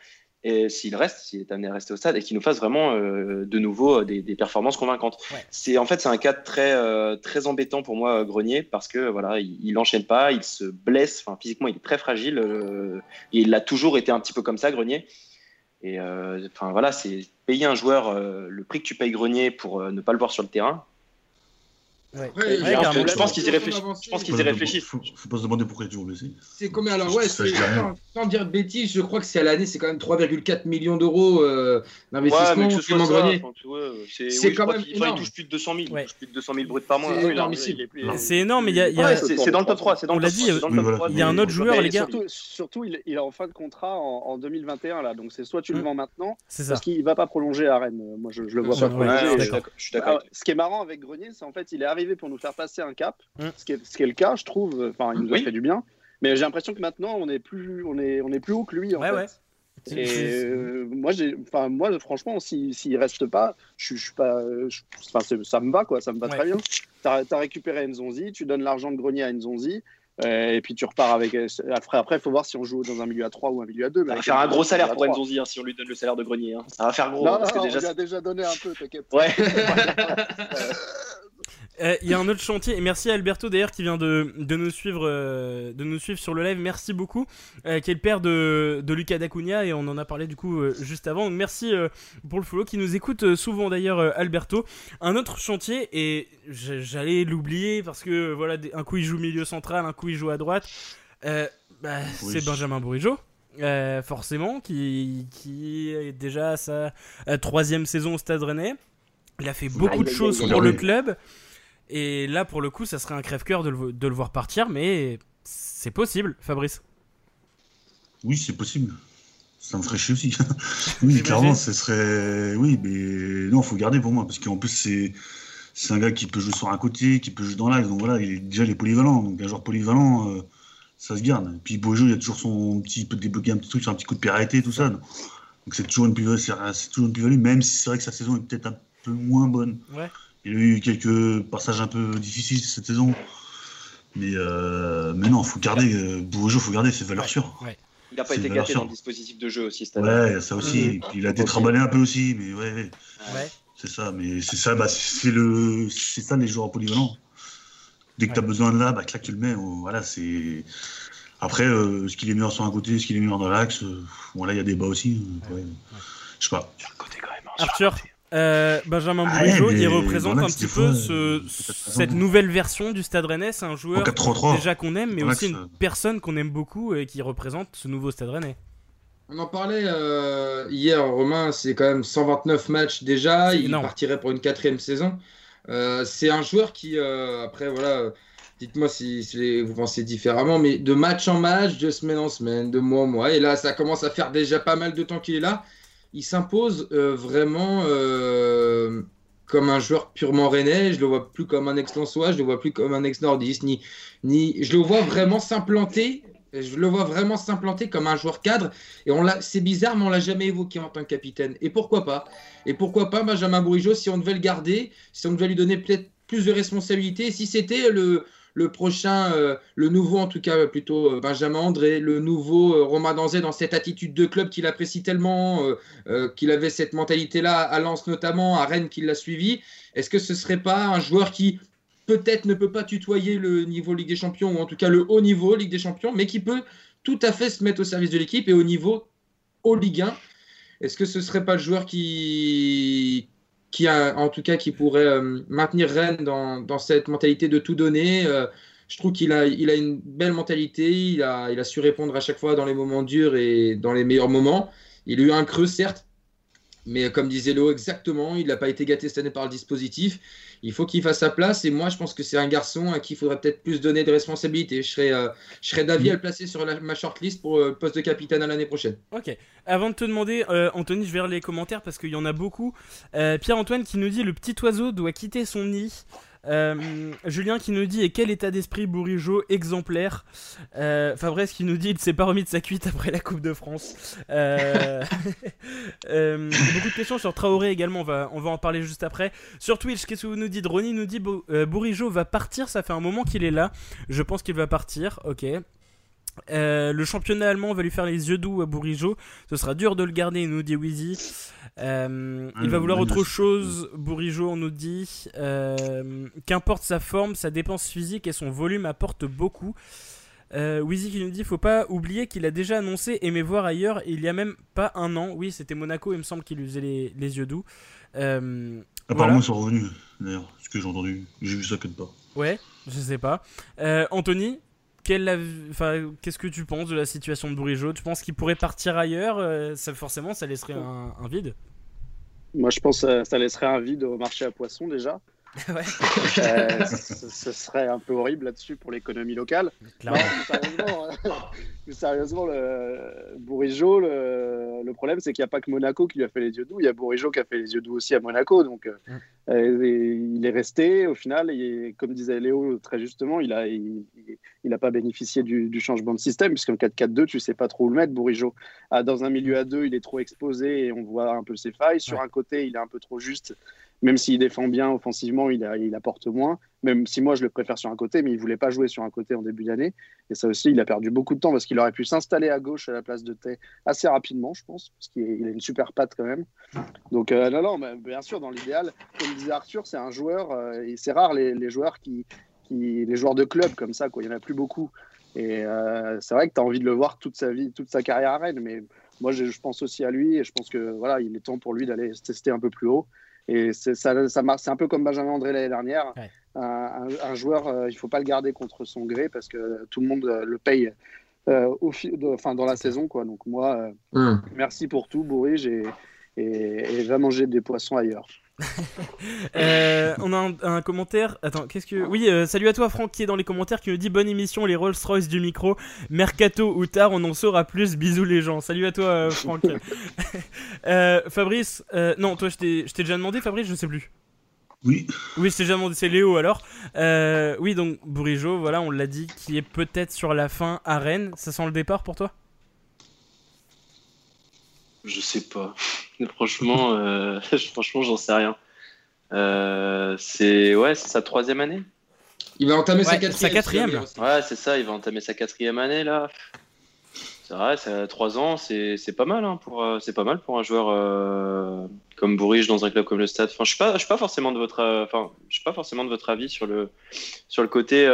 Speaker 3: et s'il reste, s'il est amené à rester au stade et qu'il nous fasse vraiment euh, de nouveau euh, des, performances convaincantes. C'est en fait c'est un cas très euh, très embêtant pour moi Grenier parce que voilà il, n'enchaîne pas, il se blesse, enfin physiquement il est très fragile et il a toujours été un petit peu comme ça Grenier. Et enfin voilà c'est payer un joueur le prix que tu payes Grenier pour ne pas le voir sur le terrain, je pense qu'ils y. Je pense qu'ils y réfléchissent.
Speaker 5: Faut, faut pas se demander pourquoi tu es blessé.
Speaker 2: C'est combien alors Ouais, sans, dire de bêtises, je crois que c'est à l'année, c'est quand même 3,4 millions d'euros euh, d'investissement.
Speaker 3: Ouais, c'est quand même. Il touche plus de 200 000. Ouais. Plus de 200 000 bruts par mois.
Speaker 1: C'est énorme, mais il y a.
Speaker 3: C'est dans le top 3.
Speaker 1: On l'a dit. Il y a un autre joueur, les gars.
Speaker 4: Surtout, il est en fin de contrat en 2021 là, donc c'est soit tu le vends maintenant, parce qu'il va pas prolonger à Rennes. Moi, je le vois pas prolonger.
Speaker 3: Je suis d'accord.
Speaker 4: Ce qui est marrant avec Grenier, c'est en fait, il est arrivé pour nous faire passer un cap, mm. ce, qui est, ce, qui est, le cas, je trouve. Enfin, il nous a fait du bien. Mais j'ai l'impression que maintenant, on est plus, on est, on est plus haut que lui. En fait. Et euh, moi, j'ai, enfin, moi, franchement, s'il si, reste pas, je, je suis pas, ça me va quoi, ça me va très bien. Tu as, récupéré Nzonzi, tu donnes l'argent de grenier à Nzonzi. Euh, et puis tu repars avec. Euh, après, après, il faut voir si on joue dans un milieu à 3 ou un milieu à 2.
Speaker 3: ça va faire un gros salaire pour Nzonzi hein, si on lui donne le salaire de grenier. Hein. Ça va faire gros.
Speaker 4: Non, parce que déjà... on lui a déjà donné un peu, t'inquiète.
Speaker 3: Ouais.
Speaker 1: Euh, il y a un autre chantier, et merci à Alberto d'ailleurs qui vient de, de, nous suivre, euh, de nous suivre sur le live, merci beaucoup, euh, qui est le père de, de Lucas Dacunia, et on en a parlé du coup juste avant, donc merci pour le follow, qui nous écoute souvent d'ailleurs Alberto. Un autre chantier, et j'allais l'oublier parce que voilà, un coup il joue milieu central, un coup il joue à droite, bah, c'est Benjamin Bourigeau. forcément, qui, qui est déjà à sa troisième saison au Stade Rennais. Il a fait beaucoup de choses pour le club. Et là, pour le coup, ça serait un crève-cœur de, le, voir partir, mais c'est possible, Fabrice.
Speaker 5: Oui, c'est possible. Ça me ferait chier aussi. oui, clairement, ce serait. Oui, mais non, faut garder pour moi, parce qu'en plus, c'est. C'est un gars qui peut jouer sur un côté, qui peut jouer dans l'axe, donc voilà, il est déjà il est polyvalent. Donc un joueur polyvalent, euh, ça se garde. Et puis Beaujeu, il a toujours son petit, il peut débloquer un petit truc sur un petit coup de périté, tout ça. Donc c'est toujours une plus-value, c'est toujours une plus-value, même si c'est vrai que sa saison est peut-être un peu moins bonne.
Speaker 1: Ouais.
Speaker 5: Il a eu quelques passages un peu difficiles cette saison. Mais, euh, mais non, faut garder. Euh, il faut garder, c'est valeur sûre.
Speaker 3: Il n'a pas été gâté dans le dispositif de jeu aussi
Speaker 5: cette année. Ouais, ça aussi. Il a été trimballé un peu aussi, mais ouais. ouais. C'est ça, mais c'est ça, bah, c'est le, c'est ça les joueurs polyvalents. Dès que tu as besoin de là, bah, clac, tu le mets. Oh, voilà, c'est. Après, euh, ce qu'il est meilleur sur un côté, ce qu'il est meilleur dans l'axe, euh, voilà, il y a des bas aussi. Je sais pas.
Speaker 1: Arthur, euh, Benjamin ah Bourigeau, il représente un petit peu cette nouvelle version du Stade Rennais. C'est un joueur déjà qu'on aime, mais aussi une personne qu'on aime beaucoup et qui représente ce nouveau Stade Rennais.
Speaker 2: On en parlait euh, hier, Romain, c'est quand même 129 matchs déjà. Il partirait pour une quatrième saison. Euh, c'est un joueur qui, après, voilà, dites-moi si, vous pensez différemment, mais de match en match, de semaine en semaine, de mois en mois, et là, ça commence à faire déjà pas mal de temps qu'il est là il s'impose euh, vraiment euh, comme un joueur purement rennais. Je le vois plus comme un ex-lensois, je le vois plus comme un ex-nordiste, ni, ni, je le vois vraiment s'implanter. Je le vois vraiment s'implanter comme un joueur cadre. Et c'est bizarre, mais on l'a jamais évoqué en tant que capitaine. Et pourquoi pas? Et pourquoi pas Benjamin Bourigeau si on devait le garder, si on devait lui donner peut-être plus de responsabilités, si c'était le, le prochain, euh, le nouveau en tout cas plutôt euh, Benjamin André, le nouveau euh, Romain Danzé dans cette attitude de club qu'il apprécie tellement, qu'il avait cette mentalité-là à Lens notamment, à Rennes qu'il l'a suivi. Est-ce que ce serait pas un joueur qui peut-être ne peut pas tutoyer le niveau Ligue des Champions ou en tout cas le haut niveau Ligue des Champions, mais qui peut tout à fait se mettre au service de l'équipe et au niveau au Ligue 1 Est-ce que ce serait pas le joueur qui qui en tout cas, qui pourrait euh, maintenir Rennes dans, cette mentalité de tout donner. Euh, je trouve qu'il a, il a une belle mentalité, il a, il a su répondre à chaque fois dans les moments durs et dans les meilleurs moments. Il a eu un creux, certes, mais comme disait Léo exactement, il n'a pas été gâté cette année par le dispositif il faut qu'il fasse sa place. Et moi, je pense que c'est un garçon à qui il faudrait peut-être plus donner de responsabilités. Je serais, euh, serais d'avis à le placer sur ma shortlist pour euh, le poste de capitaine à l'année prochaine.
Speaker 1: Ok. Avant de te demander, euh, Anthony, je vais lire les commentaires parce qu'il y en a beaucoup. Pierre-Antoine qui nous dit Le petit oiseau doit quitter son nid. Euh, Julien qui nous dit et quel état d'esprit Bourigeau exemplaire. Euh, Fabrice qui nous dit il s'est pas remis de sa cuite après la Coupe de France. Euh, beaucoup de questions sur Traoré également, on va, on en parler juste après. Sur Twitch, qu'est-ce que vous nous dites? Ronnie nous dit Bourigeau va partir, ça fait un moment qu'il est là. Je pense qu'il va partir, ok. Euh, le championnat allemand va lui faire les yeux doux à Bourigeau. Ce sera dur de le garder, nous dit Wheezy. Euh, il va vouloir autre chose, Bourigeau, on nous dit. Euh, qu'importe sa forme, sa dépense physique et son volume apportent beaucoup. Wheezy qui nous dit faut pas oublier qu'il a déjà annoncé aimer voir ailleurs il y a même pas un an. Oui, c'était Monaco, il me semble qu'il lui faisait les, yeux doux.
Speaker 5: Apparemment, ils sont revenus, d'ailleurs, ce que j'ai entendu. J'ai vu ça quelque part.
Speaker 1: Ouais, je sais pas. Anthony, Qu'est-ce que tu penses de la situation de Bourigeau Tu penses qu'il pourrait partir ailleurs euh, ça, Forcément, ça laisserait un, vide?
Speaker 4: Moi, je pense que ça laisserait un vide au marché à poissons déjà. ouais. Euh, ce, serait un peu horrible là-dessus pour l'économie locale. hein. sérieusement, le Bourigeau, le, problème, c'est qu'il n'y a pas que Monaco qui lui a fait les yeux doux. Il y a Bourigeau qui a fait les yeux doux aussi à Monaco. Donc, euh, mm. euh, il est resté. Au final, et comme disait Léo très justement, il n'a il, il, pas bénéficié du, changement de système, puisqu'en 4-4-2, tu ne sais pas trop où le mettre, Bourigeau. Ah, dans un milieu à deux, il est trop exposé et on voit un peu ses failles. Sur un côté, il est un peu trop juste même s'il défend bien offensivement, il, il, apporte moins. Même si moi, je le préfère sur un côté, mais il voulait pas jouer sur un côté en début d'année. Et ça aussi, il a perdu beaucoup de temps parce qu'il aurait pu s'installer à gauche à la place de Tay assez rapidement, je pense, parce qu'il a une super patte quand même. Donc, euh, non, non, bien sûr, dans l'idéal, comme disait Arthur, c'est un joueur, euh, et c'est rare les, joueurs qui, les joueurs de club comme ça, quoi. Il y en a plus beaucoup. Et euh, c'est vrai que tu as envie de le voir toute sa vie, toute sa carrière à Rennes, mais moi, je, je pense aussi à lui et je pense que voilà, il est temps pour lui d'aller se tester un peu plus haut. Et ça, ça marche, c'est un peu comme Benjamin André l'année dernière. Un, joueur, euh, il ne faut pas le garder contre son gré parce que tout le monde euh, le paye euh, au enfin, dans la saison. Quoi. Donc moi, hum. merci pour tout, Bourrige, et, et, et va manger des poissons ailleurs.
Speaker 1: Euh, on a un, commentaire. Attends, qu'est-ce que. Oui, euh, salut à toi, Franck, qui est dans les commentaires, qui nous dit Bonne émission, les Rolls-Royce du micro. Mercato ou tard, on en saura plus. Bisous, les gens. Salut à toi, euh, Franck. Fabrice, non, toi, je t'ai déjà demandé, Fabrice, je sais plus.
Speaker 5: Oui.
Speaker 1: Oui, c'est déjà demandé, c'est Léo alors. oui, donc Bourigeau, voilà, on l'a dit, qui est peut-être sur la fin à Rennes. Ça sent le départ pour toi?
Speaker 3: Je sais pas. franchement, euh, franchement, j'en sais rien. Euh, c'est ouais, c'est sa troisième année.
Speaker 2: Il va entamer sa quatrième.
Speaker 1: Sa quatrième.
Speaker 3: Ouais, c'est ça. Il va entamer sa quatrième année là. C'est vrai, ça 3 ans, c'est pas mal hein, pour euh, c'est pas mal pour un joueur euh, comme Bourige dans un club comme le Stade. Enfin, je suis pas je suis pas forcément de votre euh, enfin, je suis pas forcément de votre avis sur le sur le côté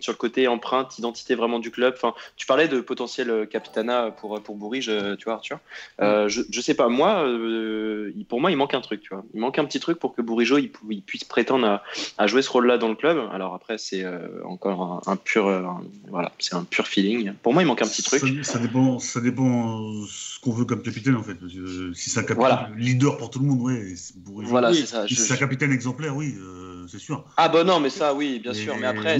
Speaker 3: sur le côté empreinte, identité vraiment du club. Enfin, tu parlais de potentiel capitana pour pour Bourige, tu vois Arthur. Mm. je je sais pas moi pour moi il manque un truc, tu vois. Il manque un petit truc pour que Bourigeau il, il puisse prétendre à, à jouer ce rôle-là dans le club. Alors après c'est encore un, pur voilà, c'est un pur feeling. Pour moi, il manque un petit truc
Speaker 5: ça dépend, ça dépend euh, ce qu'on veut comme capitaine en fait. si c'est un capitaine leader pour tout le monde, ouais.
Speaker 3: Voilà, c'est ça.
Speaker 5: Si c'est un capitaine exemplaire, oui, euh, c'est sûr.
Speaker 3: Ah bah non, mais ça, oui, bien sûr. Mais après,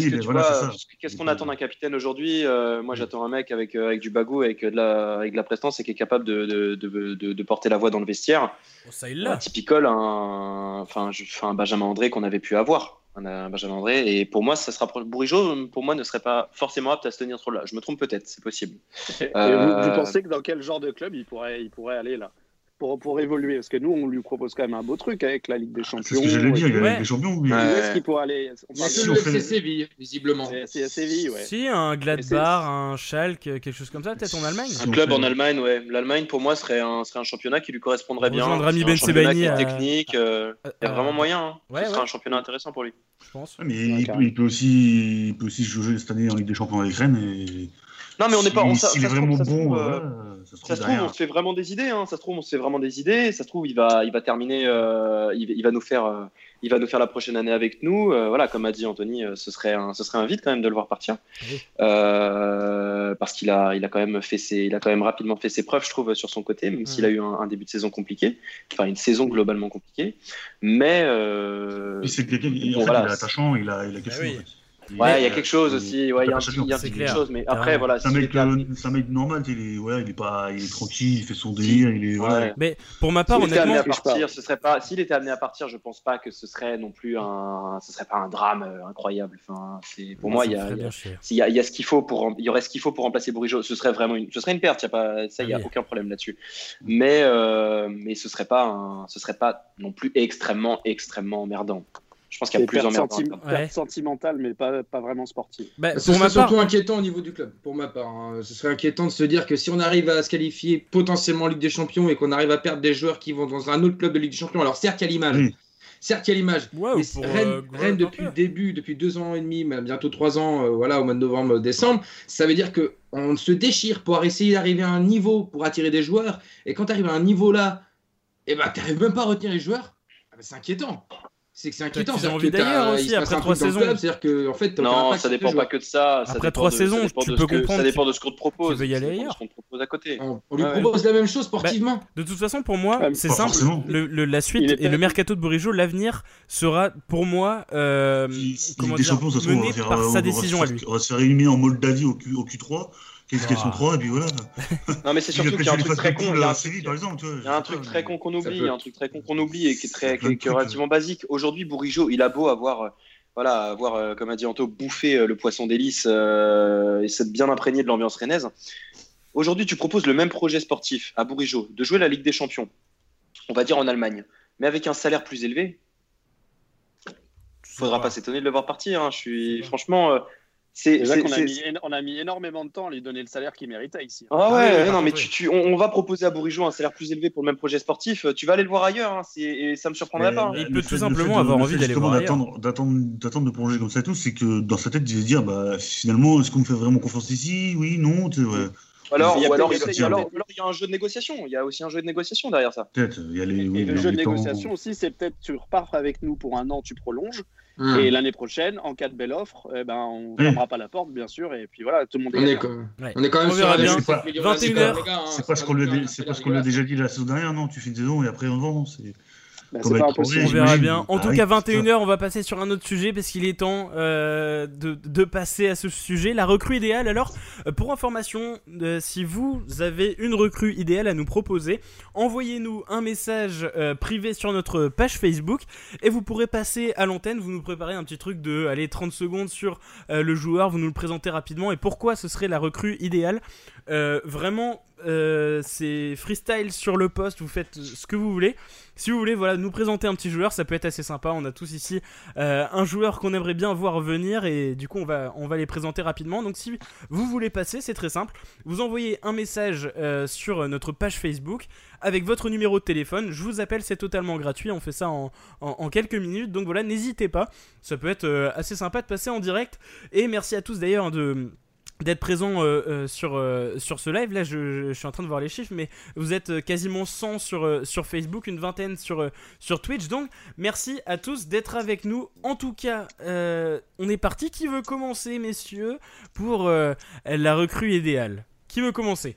Speaker 3: qu'est-ce qu'on attend d'un capitaine aujourd'hui euh, Moi, j'attends un mec avec avec du bagou, avec de la avec de la prestance et qui est capable de de, de, porter la voix dans le vestiaire.
Speaker 1: Oh, ça il l'a.
Speaker 3: Typical, un, enfin, un Benjamin André qu'on avait pu avoir un Benjamin André. Et pour moi, ça sera Bourigeau, pour moi, ne serait pas forcément apte à se tenir trop là. Je me trompe peut-être, c'est possible.
Speaker 4: Et vous, euh, pensez que dans quel genre de club il pourrait, il pourrait aller là? Pour, pour, évoluer Parce que nous, on lui propose quand même un beau truc avec la Ligue des Champions. C'est ce
Speaker 5: que j'allais dire, il y a la Ligue des Champions.
Speaker 4: Oui. Est-ce qu'il pourrait aller
Speaker 2: C'est le FC Séville, visiblement.
Speaker 4: C'est Séville, ouais.
Speaker 1: Si, un Gladbach, un Schalke, quelque chose comme ça, peut-être en Allemagne.
Speaker 3: Un club en Allemagne, ouais. L'Allemagne, pour moi, serait un, serait un championnat qui lui correspondrait bien.
Speaker 1: Rami Ben Sebani.
Speaker 3: technique. Euh, il y a vraiment moyen. Hein. Ce serait un championnat intéressant pour lui.
Speaker 5: Je pense. Mais il peut aussi jouer cette année en Ligue des Champions avec Rennes et
Speaker 3: non, mais on n'est pas.
Speaker 5: On, S'il est vraiment bon,
Speaker 3: euh, ça se trouve, on se fait vraiment des idées. Hein. Ça se trouve, on se fait vraiment des idées. Ça se trouve, il va, il va terminer. Euh, il, va nous faire, euh, il va nous faire la prochaine année avec nous. voilà, comme a dit Anthony, ce serait un, ce serait un vide quand même de le voir partir, parce qu'il a, il a quand même fait ses, il a quand même rapidement fait ses preuves, je trouve, sur son côté, même s'il a eu un, début de saison compliqué, enfin une saison globalement compliquée. Mais
Speaker 5: c'est quelqu'un, il, est attachant, il a, il a quelque chose.
Speaker 3: Ouais, il y a quelque chose aussi. Ouais, il y a, un, y a quelque chose. Mais après, voilà.
Speaker 5: C'est un, mec, mec normal. Il est, ouais, il est, pas, il est tranquille, il fait son délire. Il est, ouais.
Speaker 1: Mais pour ma part, honnêtement.
Speaker 3: À partir, ce serait pas, s'il était amené à partir, je pense pas que ce serait non plus un. Ce serait pas un drame euh, incroyable. Enfin, c'est, pour moi, il y a, il y, a, y a ce qu'il faut pour. Il y aurait ce qu'il faut pour remplacer Bourigeau. Ce serait vraiment une, ce serait une perte. Y a pas, ça, il n'y a aucun problème là-dessus. Mais, euh, mais ce serait pas un, ce serait pas non plus extrêmement, extrêmement emmerdant. Je pense qu'il y a plus
Speaker 4: senti sentimentale, mais pas, pas vraiment sportive.
Speaker 2: Bah, ce serait surtout inquiétant au niveau du club, pour ma part. Hein. Ce serait inquiétant de se dire que si on arrive à se qualifier potentiellement en Ligue des Champions et qu'on arrive à perdre des joueurs qui vont dans un autre club de Ligue des Champions, alors certes, il y a l'image. Certes, il y a l'image. Rennes, euh, depuis le début, depuis deux ans et demi, bientôt trois ans, euh, voilà, au mois de novembre, décembre, ça veut dire que on se déchire pour essayer d'arriver à un niveau pour attirer des joueurs. Et quand tu arrives à un niveau là, et eh ben, tu n'arrives même pas à retenir les joueurs. Ah ben, c'est inquiétant c'est que c'est inquiétant.
Speaker 1: Ils ont envie d'ailleurs aussi après trois saisons.
Speaker 2: C'est-à-dire que en fait,
Speaker 3: non, ça dépend pas que de ça.
Speaker 1: Après trois saisons, tu peux comprendre.
Speaker 3: Ça dépend de ce qu'on te propose.
Speaker 1: Tu veux y aller ailleurs.
Speaker 3: Qu'on te propose à côté.
Speaker 2: On, lui propose la même chose sportivement.
Speaker 1: Bah, de toute façon, pour moi, c'est simple. Le, la suite et le mercato de Burigeau, l'avenir sera pour moi euh, comment dire, mené par sa décision à lui.
Speaker 5: On va se faire éliminer en Moldavie au Q3 Qu'est-ce qu'elles sont trois et puis voilà.
Speaker 3: Non mais c'est surtout qu'il y a un truc très con. Il y a un truc très con qu'on oublie, un truc très con qu'on oublie et qui est très, relativement basique. Aujourd'hui, Bourigeau, il a beau avoir, euh, voilà, avoir, euh, comme a dit Anto, bouffé euh, le poisson d'hélice et s'être bien imprégné de l'ambiance rennaise. Aujourd'hui, tu proposes le même projet sportif à Bourigeau, de jouer la Ligue des Champions, on va dire en Allemagne, mais avec un salaire plus élevé. Il faudra pas s'étonner de le voir partir. Hein. Je suis franchement.
Speaker 4: C'est déjà qu'on a, mis, on a mis énormément de temps à lui donner le salaire qu'il méritait ici.
Speaker 3: Ah ouais, ah non, mais tu, tu, on, va proposer à Bourigeau un salaire plus élevé pour le même projet sportif. Tu vas aller le voir ailleurs, hein, et ça me surprendrait pas. Hein.
Speaker 1: Il peut tout simplement avoir envie d'aller voir ailleurs.
Speaker 5: D'attendre de plonger comme ça tout, c'est que dans sa tête, il va dire bah, finalement, est-ce qu'on me fait vraiment confiance ici? Oui, non ouais.
Speaker 3: Alors, il y a, alors, il y a un jeu de négociation. Il y a aussi un jeu de négociation derrière ça.
Speaker 5: Peut-être. Il y a les,
Speaker 4: et le jeu de négociation aussi, c'est peut-être tu repars avec nous pour un an, tu prolonges. Hmm. Et l'année prochaine, en cas de belle offre, eh ben, on ne fermera pas la porte, bien sûr. Et puis voilà, tout le monde est.
Speaker 2: On, est, quand... on est quand même sur
Speaker 1: bien. 21h.
Speaker 5: C'est pas ce qu'on lui a déjà dit la saison dernière, non Tu fais une saison et après on vend.
Speaker 1: Bah, on verra bien. En tout cas, 21h, on va passer sur un autre sujet parce qu'il est temps euh, de, de, passer à ce sujet. La recrue idéale. Alors, euh, pour information, euh, si vous avez une recrue idéale à nous proposer, envoyez-nous un message privé sur notre page Facebook et vous pourrez passer à l'antenne. Vous nous préparez un petit truc de allez, 30 secondes sur le joueur, vous nous le présentez rapidement et pourquoi ce serait la recrue idéale? vraiment, c'est freestyle sur le poste, vous faites ce que vous voulez. Si vous voulez voilà, nous présenter un petit joueur, ça peut être assez sympa. On a tous ici euh, un joueur qu'on aimerait bien voir venir et du coup on va, on va les présenter rapidement. Donc si vous voulez passer, c'est très simple. Vous envoyez un message euh, sur notre page Facebook avec votre numéro de téléphone. Je vous appelle, c'est totalement gratuit. On fait ça en, quelques minutes. Donc voilà, n'hésitez pas. Ça peut être euh, assez sympa de passer en direct. Et merci à tous d'ailleurs de d'être présent euh, euh, sur, euh, sur ce live. Là, je, suis en train de voir les chiffres, mais vous êtes quasiment 100 sur, sur Facebook, une vingtaine sur, sur Twitch. Donc, merci à tous d'être avec nous. En tout cas, on est parti. Qui veut commencer, messieurs, pour la recrue idéale? Qui veut commencer?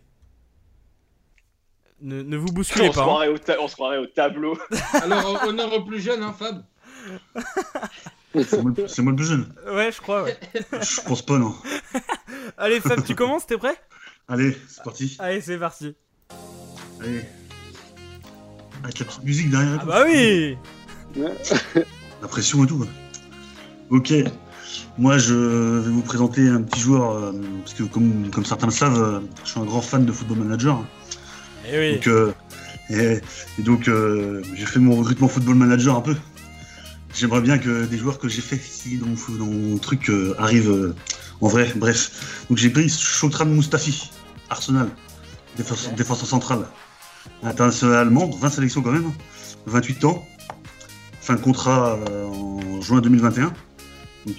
Speaker 1: Ne, ne, vous bousculez pas.
Speaker 3: Hein. on se croirait au tableau.
Speaker 2: Alors, honneur au plus jeune, hein, Fab?
Speaker 5: c'est moi, le plus jeune.
Speaker 1: Ouais, je crois, ouais.
Speaker 5: je pense pas, non.
Speaker 1: Allez, Fab, tu commences, t'es prêt?
Speaker 5: Allez, c'est parti.
Speaker 1: Allez, c'est parti.
Speaker 5: Allez. Avec la petite musique derrière.
Speaker 1: Ah bah oui
Speaker 5: La pression et tout. Ok. Moi, je vais vous présenter un petit joueur, euh, parce que comme, comme certains le savent, euh, je suis un grand fan de Football Manager.
Speaker 1: Et eh oui.
Speaker 5: Donc, euh, et, donc, j'ai fait mon recrutement Football Manager un peu. J'aimerais bien que des joueurs que j'ai fait ici dans mon, truc euh, arrivent euh, en vrai. Bref. Donc j'ai pris Chotran Mustafi, Arsenal, défenseur, central. International allemand, 20 sélections quand même, 28 ans. Fin de contrat euh, en juin 2021. Donc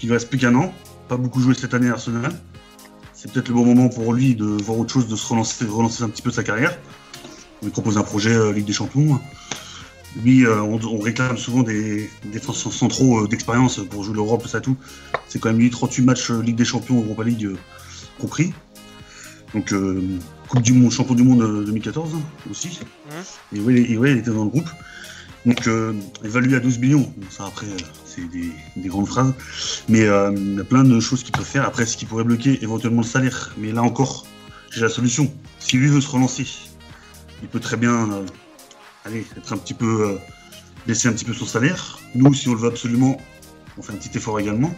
Speaker 5: il ne reste plus qu'un an. Pas beaucoup joué cette année à Arsenal. C'est peut-être le bon moment pour lui de voir autre chose, de se relancer, relancer un petit peu sa carrière. On lui propose un projet Ligue des Champions. Lui, euh, on, réclame souvent des défenseurs centraux euh, d'expérience pour jouer l'Europe, ça tout. C'est quand même lui 38 matchs euh, Ligue des Champions, Europa League compris. Donc, Coupe du Monde, champion du monde 2014 hein, aussi. Et ouais, il était dans le groupe. Donc, euh, évalué à 12 millions, ça après, euh, c'est des, grandes phrases, mais euh, il y a plein de choses qu'il peut faire. Après, ce qui pourrait bloquer éventuellement le salaire, mais là encore, j'ai la solution. Si lui veut se relancer, il peut très bien aller être un petit peu, baisser un petit peu son salaire. Nous, si on le veut absolument, on fait un petit effort également.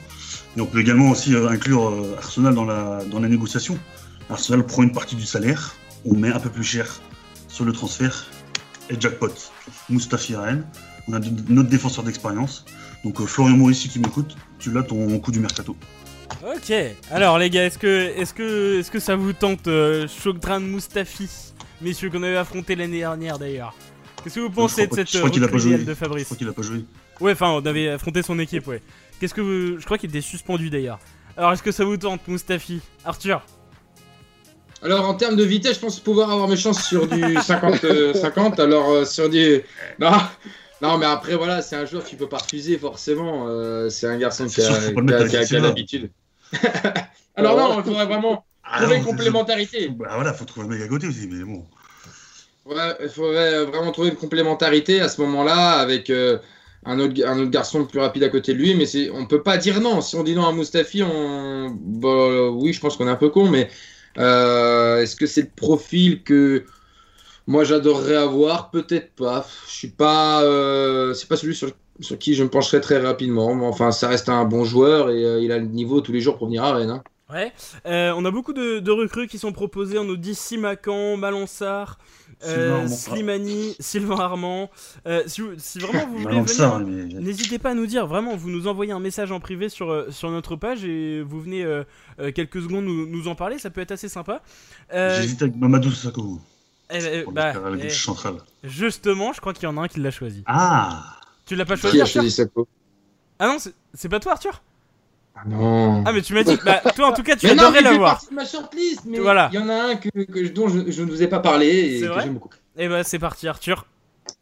Speaker 5: Et on peut également aussi inclure Arsenal dans la, dans la négociation. Arsenal prend une partie du salaire, on met un peu plus cher sur le transfert et jackpot. Mustafi Rennes, on a notre défenseur d'expérience. Donc euh, Florian Maurici qui m'écoute, tu l'as ton coup du mercato.
Speaker 1: Ok, alors les gars, est-ce que, est que, est que ça vous tente euh, Chokdran Mustafi, messieurs qu'on avait affronté l'année dernière d'ailleurs? Qu'est-ce que vous pensez de cette
Speaker 5: recrue
Speaker 1: de Fabrice
Speaker 5: Je crois qu'il a pas joué.
Speaker 1: Ouais, enfin on avait affronté son équipe, ouais. Qu'est-ce que vous... Je crois qu'il était suspendu d'ailleurs. Alors est-ce que ça vous tente Mustafi Arthur
Speaker 2: alors en termes de vitesse, je pense pouvoir avoir mes chances sur du 50-50. alors euh, sur du... Non, non, mais après voilà, c'est un joueur qui peut pas refuser forcément. Euh, c'est un garçon qui a, l'habitude. alors non, il faudrait vraiment ah, trouver une complémentarité.
Speaker 5: Bah voilà, faut trouver un mec à côté aussi, mais bon.
Speaker 2: Il faudrait vraiment trouver une complémentarité à ce moment-là avec euh, un, autre, un autre garçon plus rapide à côté de lui, mais on peut pas dire non. Si on dit non à Mustafi, on... Bah, oui, je pense qu'on est un peu con, mais euh, est-ce que c'est le profil que moi j'adorerais avoir? Peut-être pas. Je suis pas. Euh, c'est pas celui sur, qui je me pencherai très rapidement. Mais enfin, ça reste un bon joueur et euh, il a le niveau tous les jours pour venir à Rennes. Hein.
Speaker 1: Ouais, on a beaucoup de, recrues qui sont proposées. On nous dit Simacan, euh, Slimani, Sylvain Armand. Euh, si, vraiment vous voulez venir, n'hésitez pas à nous dire. Vraiment, vous nous envoyez un message en privé sur, euh, sur notre page et vous venez quelques secondes nous, nous, en parler. Ça peut être assez sympa.
Speaker 5: J'hésite avec Mamadou Sakho.
Speaker 1: Eh, bah, eh, justement, je crois qu'il y en a un qui l'a choisi.
Speaker 5: Ah
Speaker 1: Tu l'as pas choisi
Speaker 2: Qui a choisi
Speaker 1: Ah non, c'est pas toi, Arthur?
Speaker 2: Non.
Speaker 1: Ah mais tu m'as dit, bah, toi en tout cas tu mais adorais l'avoir.
Speaker 2: ma shortlist, mais voilà. il y en a un que, dont je, ne vous ai pas parlé et que j'aime beaucoup.
Speaker 1: Et eh bah c'est parti Arthur,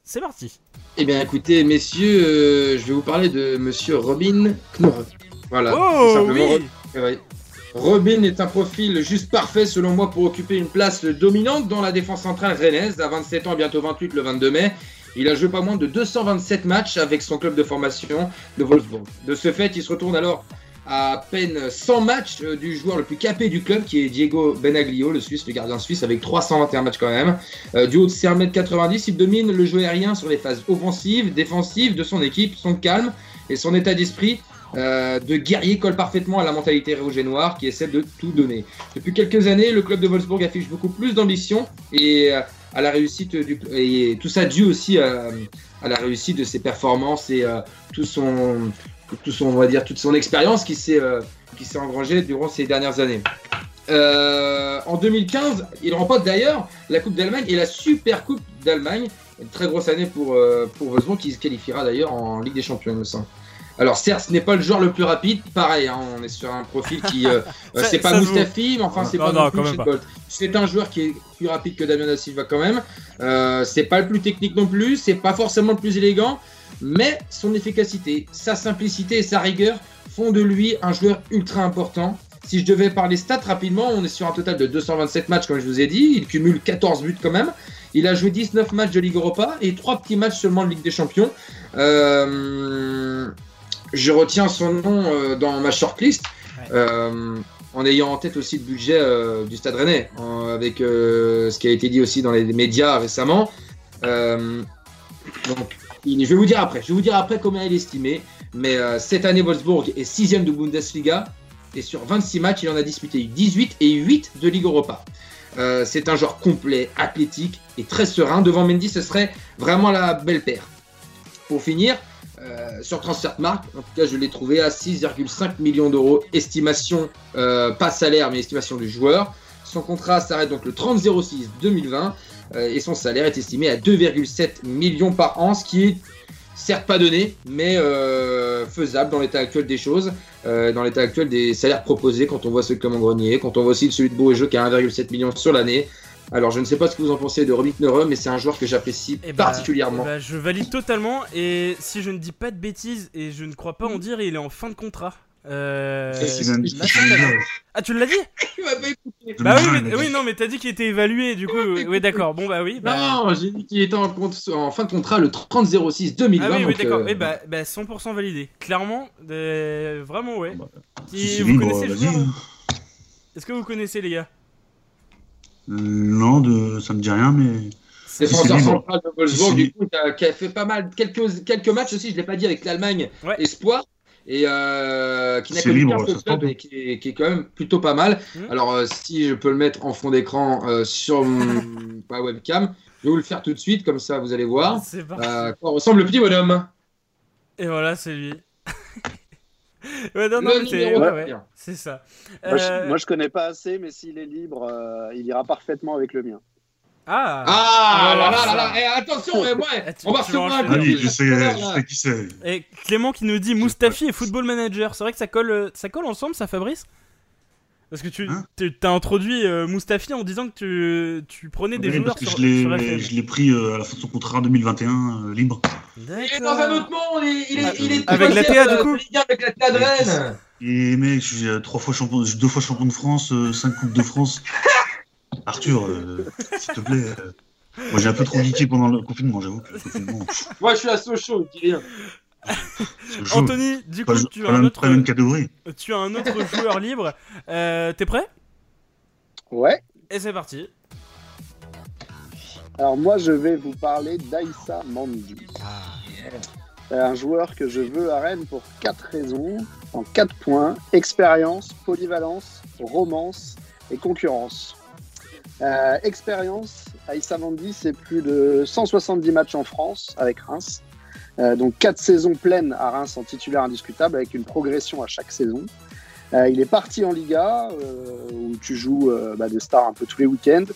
Speaker 1: c'est parti.
Speaker 2: Eh bien écoutez messieurs, euh, je vais vous parler de monsieur Robin Knorr. Voilà,
Speaker 1: oh, simplement.
Speaker 2: Oui. Robin est un profil juste parfait selon moi pour occuper une place dominante dans la défense centrale rennaise. À 27 ans, bientôt 28 le 22 mai. Il a joué pas moins de 227 matchs avec son club de formation de Wolfsburg. De ce fait, il se retourne alors à peine 100 matchs euh, du joueur le plus capé du club, qui est Diego Benaglio, le Suisse, le gardien suisse, avec 321 matchs quand même. Euh, du haut de 1m90, il domine le jeu aérien sur les phases offensives, défensives de son équipe. Son calme et son état d'esprit euh, de guerrier colle parfaitement à la mentalité rouge et noire qui essaie de tout donner. Depuis quelques années, le club de Wolfsburg affiche beaucoup plus d'ambition et à la réussite du et tout ça dû aussi à, la réussite de ses performances et tout son tout son, on va dire, toute son expérience qui s'est euh, qui s'est engrangée durant ces dernières années. Euh, en 2015, il remporte d'ailleurs la Coupe d'Allemagne et la Super Coupe d'Allemagne. Une très grosse année pour, euh, pour qui se qualifiera d'ailleurs en Ligue des Champions, il me semble. Alors certes, ce n'est pas le joueur le plus rapide, pareil, hein, on est sur un profil qui, c'est pas Mustafi, mais enfin c'est pas non, plus C'est un joueur qui est plus rapide que Damien da Silva quand même. c'est pas le plus technique non plus, c'est pas forcément le plus élégant, mais son efficacité, sa simplicité et sa rigueur font de lui un joueur ultra important. Si je devais parler stats rapidement, on est sur un total de 227 matchs, comme je vous ai dit. Il cumule 14 buts quand même. Il a joué 19 matchs de Ligue Europa et 3 petits matchs seulement de Ligue des Champions. Euh, je retiens son nom euh, dans ma shortlist. Euh, en ayant en tête aussi le budget du Stade Rennais, avec ce qui a été dit aussi dans les médias récemment. donc, je vais vous dire après. Je combien il est estimé. Mais euh, cette année, Wolfsburg est 6 de Bundesliga. Et sur 26 matchs, il en a disputé 18 et 8 de Ligue Europa. Euh, c'est un joueur complet, athlétique et très serein. Devant Mendy, ce serait vraiment la belle paire. Pour finir, euh, sur Transfermarkt, en tout cas, je l'ai trouvé à 6,5 millions d'euros. Estimation, pas salaire, mais estimation du joueur. Son contrat s'arrête donc le 30-06 2020. Euh, et son salaire est estimé à 2,7 millions par an, ce qui est certes pas donné, mais euh, faisable dans l'état actuel des choses, euh, dans l'état actuel des salaires proposés quand on voit celui de Clément Grenier, quand on voit aussi celui de Beau et Jeu qui a 1,7 million sur l'année. Alors je ne sais pas ce que vous en pensez de Robin Neureux, mais c'est un joueur que j'apprécie eh bah, particulièrement.
Speaker 1: Eh bah, je valide totalement, et si je ne dis pas de bêtises, et je ne crois pas en dire, il est en fin de contrat Euh... Ah, tu l'as dit Bah oui, mais, oui, non, mais t'as dit qu'il était évalué, du coup. Oui, d'accord. Bon, bah oui.
Speaker 2: Bah... Non, j'ai dit qu'il était en, en, fin de contrat le 30-06 2020. Ah
Speaker 1: oui,
Speaker 2: oui,
Speaker 1: d'accord. Euh... bah, bah 100% validé. Clairement, vraiment, ouais. Bah, vous connaissez le joueur Est-ce que vous connaissez, les gars
Speaker 5: Non, de... ça me dit rien, mais.
Speaker 2: Défenseur central de Wolfsburg, du coup, qui a fait pas mal, quelques, quelques matchs aussi, je l'ai pas dit, avec l'Allemagne Espoir et euh, qui n'a que libre, club et qui est, qui est, quand même plutôt pas mal. Mmh. Alors, euh, si je peux le mettre en fond d'écran euh, sur ma webcam, je vais vous le faire tout de suite, comme ça vous allez voir. Euh, quoi ressemble le petit bonhomme.
Speaker 1: Et voilà, c'est lui. ouais, non, non, c'est ça.
Speaker 4: Moi je, moi, je connais pas assez, mais s'il est libre, il ira parfaitement avec le mien.
Speaker 1: Ah,
Speaker 2: ah là là là là eh, Attention, eh, ouais, eh, on va recevoir un
Speaker 5: oui, je sais, je sais qui c'est.
Speaker 1: Et Clément qui nous dit Moustafi et Football Manager. C'est vrai que ça colle, euh, ça colle ensemble, ça, Fabrice Parce que tu hein as introduit euh, Moustafi en disant que tu, tu prenais des joueurs sur,
Speaker 5: Je l'ai pris euh, à la fin de son contrat 2021 libre.
Speaker 2: Il est dans un autre monde, il, est, il est
Speaker 1: avec la TA du coup
Speaker 2: Avec la TA de Rennes
Speaker 5: Et mec, je suis trois fois champion, deux fois champion de France, cinq coupes de France. Arthur, euh, s'il te plaît. Euh, moi, j'ai un peu trop geeké pendant le confinement, j'avoue.
Speaker 2: Moi, je suis à Sochaux, dis rien.
Speaker 1: Anthony, du coup, tu, as un autre... tu as un autre joueur libre. Euh, T'es prêt?
Speaker 4: Ouais.
Speaker 1: Et c'est parti.
Speaker 4: Alors moi, je vais vous parler d'Aïssa Mandi. Ah. Un joueur que je veux à Rennes pour quatre raisons, en quatre points expérience, polyvalence, romance et concurrence. Euh, expérience, Aïssa Mandi, c'est plus de 170 matchs en France avec Reims. Euh, donc 4 saisons pleines à Reims en titulaire indiscutable avec une progression à chaque saison. Euh, il est parti en Liga où tu joues bah, des stars un peu tous les week-ends.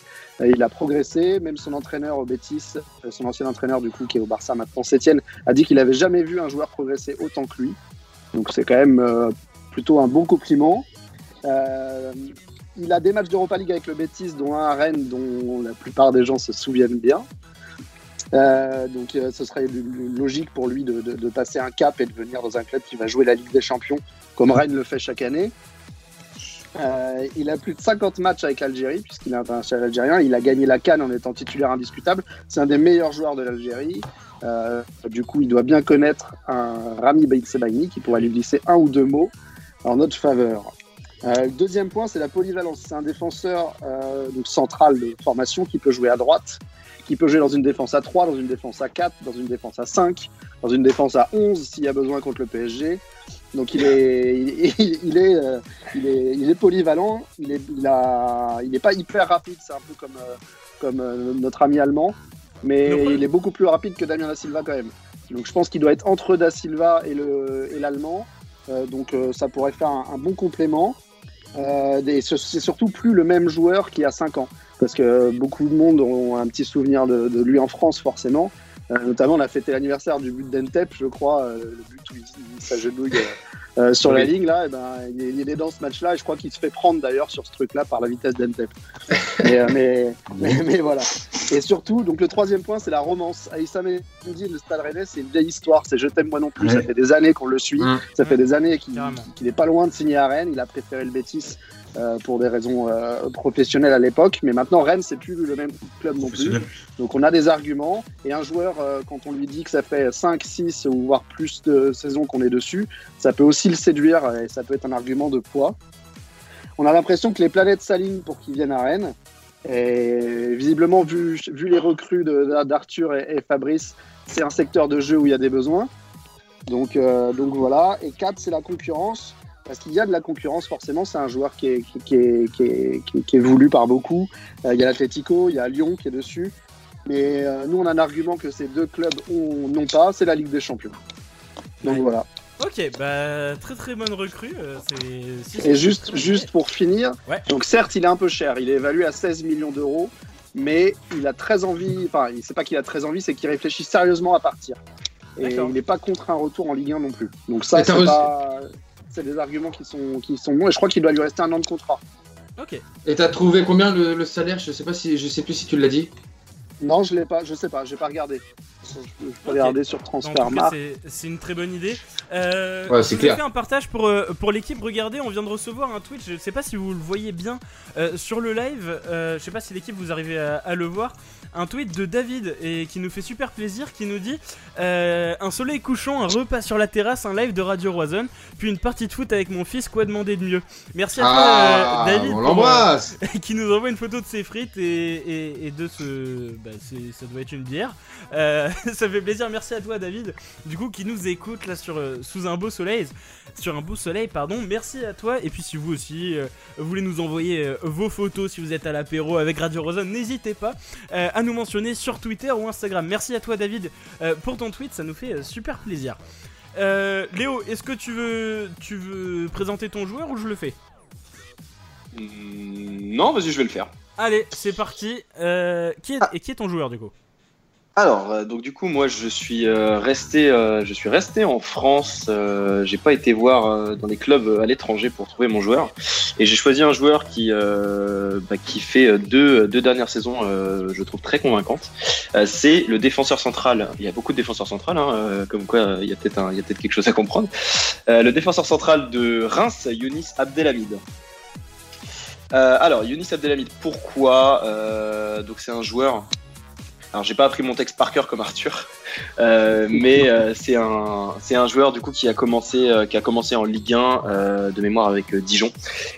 Speaker 4: il a progressé, même son entraîneur au Betis, son ancien entraîneur du coup qui est au Barça maintenant, Sétienne, a dit qu'il n'avait jamais vu un joueur progresser autant que lui. Donc c'est quand même plutôt un bon compliment. Il a des matchs d'Europa League avec le Betis, dont un à Rennes, dont la plupart des gens se souviennent bien. Euh, donc euh, ce serait logique pour lui de, passer un cap et de venir dans un club qui va jouer la Ligue des Champions, comme Rennes le fait chaque année. Euh, il a plus de 50 matchs avec l'Algérie, puisqu'il est international algérien. Il a gagné la Cannes en étant titulaire indiscutable. C'est un des meilleurs joueurs de l'Algérie. du coup, il doit bien connaître un Rami Baïtsebaini qui pourrait lui glisser un ou deux mots en notre faveur. Euh, le deuxième point, c'est la polyvalence. C'est un défenseur euh, donc central de formation qui peut jouer à droite, qui peut jouer dans une défense à 3, dans une défense à 4, dans une défense à 5, dans une défense à 11 s'il y a besoin contre le PSG. Donc il est, il, est, euh, il, est, il est, polyvalent, il est, il a, il est pas hyper rapide, c'est un peu comme, comme notre ami allemand, mais il est beaucoup plus rapide que Damien Da Silva quand même. Donc je pense qu'il doit être entre Da Silva et l'allemand. donc ça pourrait faire un bon complément. Euh, c'est surtout plus le même joueur qu'il y a 5 ans. Parce que beaucoup de monde ont un petit souvenir de, lui en France, forcément. Euh, notamment, on a fêté l'anniversaire du but d'Entep, je crois, euh, le but où il, s'agenouille euh, sur la ligne là, et ben, il, est dans ce match-là et je crois qu'il se fait prendre d'ailleurs sur ce truc-là par la vitesse d'Entep. mais, mais, mais, voilà. Et surtout, donc le troisième point, c'est la romance. Aïssa dit le Stade Rennais, c'est une vieille histoire. C'est Je t'aime moi non plus. Ça fait des années qu'on le suit. Ça fait des années qu'il n'est pas loin de signer à Rennes. Il a préféré le Bétis euh, pour des raisons euh, professionnelles à l'époque. Mais maintenant, Rennes, c'est plus le même club non plus. Donc on a des arguments. Et un joueur, euh, quand on lui dit que ça fait 5, 6 ou voire plus de saisons qu'on est dessus, ça peut aussi le séduire et ça peut être un argument de poids. On a l'impression que les planètes s'alignent pour qu'il vienne à Rennes. Et visiblement, vu, vu les recrues d'Arthur et, et, Fabrice, c'est un secteur de jeu où il y a des besoins. Donc, donc voilà. Et 4, c'est la concurrence. Parce qu'il y a de la concurrence, forcément, c'est un joueur qui est, qui, est, qui, est, voulu par beaucoup. Euh, il y a l'Atletico, il y a Lyon qui est dessus. Mais euh, nous, on a un argument que ces deux clubs n'ont pas, c'est la Ligue des Champions. Donc voilà.
Speaker 1: Ok, bah très très bonne recrue. Euh,
Speaker 4: Et juste, juste pour finir, donc certes, il est un peu cher, il est évalué à 16 millions d'euros, mais il a très envie, enfin, c'est pas qu'il a très envie, c'est qu'il réfléchit sérieusement à partir. Et il n'est pas contre un retour en Ligue 1 non plus. Donc ça, c'est pas c'est des arguments qui sont, qui sont bons et je crois qu'il doit lui rester un an de contrat.
Speaker 1: Ok.
Speaker 2: Et t'as trouvé combien le, salaire? Je sais pas si je sais plus si tu l'as dit.
Speaker 4: Non, je l'ai pas, je sais pas, j'ai pas regardé. Je, peux regarder sur Transfermarkt.
Speaker 1: C'est une très bonne idée. Euh, ouais, c'est clair. fait un partage pour, euh, pour l'équipe. Regardez, on vient de recevoir un tweet. Je sais pas si vous le voyez bien euh, sur le live. je sais pas si l'équipe vous arrivez à, le voir. Un tweet de David et qui nous fait super plaisir. Qui nous dit Un soleil couchant, un repas sur la terrasse, un live de Radio Roison, puis une partie de foot avec mon fils. Quoi demander de mieux Merci à toi, ah, David.
Speaker 2: On l'embrasse.
Speaker 1: qui nous envoie une photo de ses frites et, et, de ce. Bah, ça doit être une bière. ça fait plaisir. Merci à toi, David. Du coup, qui nous écoute là sur sous un beau soleil, sur un beau soleil, pardon. Merci à toi. Et puis si vous aussi euh, voulez nous envoyer euh, vos photos si vous êtes à l'apéro avec Radio Rosa, n'hésitez pas euh, à nous mentionner sur Twitter ou Instagram. Merci à toi David pour ton tweet, ça nous fait super plaisir. Léo, est-ce que tu veux, tu veux présenter ton joueur ou je le fais?
Speaker 3: Hmm, Non, vas-y, je vais le faire.
Speaker 1: Allez, c'est parti. qui, est, ah. et qui est ton joueur du coup?
Speaker 3: Alors, euh, donc du coup, moi, je suis euh, resté, euh, je suis resté en France. j'ai pas été voir dans les clubs à l'étranger pour trouver mon joueur, et j'ai choisi un joueur qui, bah, qui fait deux, deux dernières saisons, je trouve très convaincantes. c'est le défenseur central. Il y a beaucoup de défenseurs centrales, hein, comme quoi il y a peut-être il y a peut-être quelque chose à comprendre. le défenseur central de Reims, Younis Abdelhamid. alors, Younis Abdelhamid, pourquoi Donc, c'est un joueur alors j'ai pas appris mon texte par cœur comme Arthur, euh, mais euh, c'est un c'est un joueur du coup qui a commencé euh, qui a commencé en Ligue 1 de mémoire avec Dijon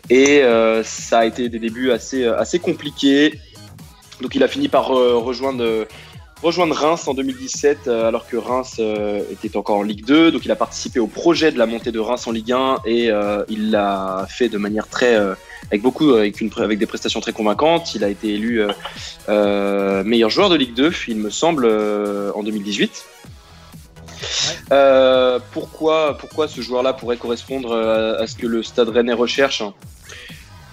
Speaker 3: et ça a été des débuts assez assez compliqués. Donc il a fini par rejoindre rejoindre Reims en 2017 alors que Reims était encore en Ligue 2. Donc il a participé au projet de la montée de Reims en Ligue 1 et il l'a fait de manière très avec beaucoup, avec, une, avec des prestations très convaincantes. Il a été élu euh, euh, meilleur joueur de Ligue 2, il me semble, euh, en 2018. pourquoi, pourquoi ce joueur-là pourrait correspondre à, ce que le Stade Rennais recherche?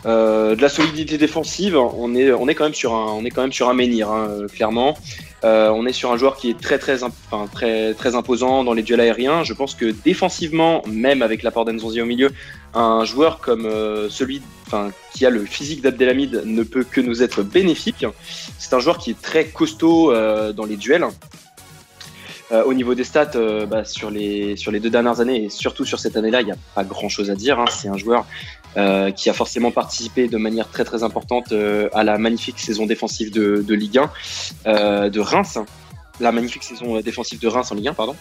Speaker 3: De la solidité défensive, on est, on est quand même sur un, on est quand même sur un menhir, hein, clairement. on est sur un joueur qui est très très, enfin, très très imposant dans les duels aériens. Je pense que défensivement, même avec l'apport d'Enzonzi au milieu, un joueur comme celui qui a le physique d'Abdelhamid ne peut que nous être bénéfique. C'est un joueur qui est très costaud euh, dans les duels. Euh, au niveau des stats, euh, bah, sur, les, sur les deux dernières années et surtout sur cette année-là, il n'y a pas grand-chose à dire. Hein. C'est un joueur qui a forcément participé de manière très très importante à la magnifique saison défensive de, de Ligue 1 de Reims. La magnifique saison défensive de Reims en Ligue 1, pardon.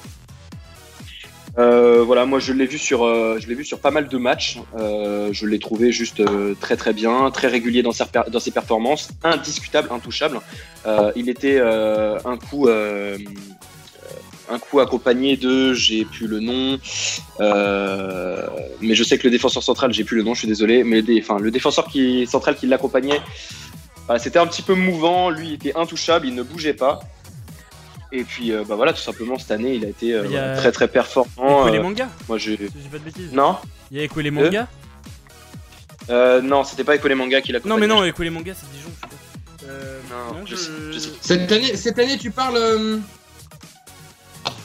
Speaker 3: Euh, voilà, moi je l'ai vu sur, euh, je l'ai vu sur pas mal de matchs. Euh, je l'ai trouvé juste très très bien, très régulier dans ses, performances, indiscutable, intouchable. il était un coup, un coup accompagné de, j'ai plus le nom, mais je sais que le défenseur central, j'ai plus le nom, je suis désolé, mais le défenseur central qui l'accompagnait, c'était un petit peu mouvant. Lui, il était intouchable, il ne bougeait pas. Et puis euh, bah voilà, tout simplement cette année, il a été euh, très très performant.
Speaker 1: Il y a les mangas
Speaker 3: Moi
Speaker 1: j'ai. pas de bêtises.
Speaker 3: Non.
Speaker 1: Il y a Echo les mangas
Speaker 3: euh, Non, c'était pas Echo les mangas qui l'a.
Speaker 1: Non mais non, Echo les mangas c'est Dijon.
Speaker 3: Euh, non, je...
Speaker 2: Cette année, cette année, tu parles.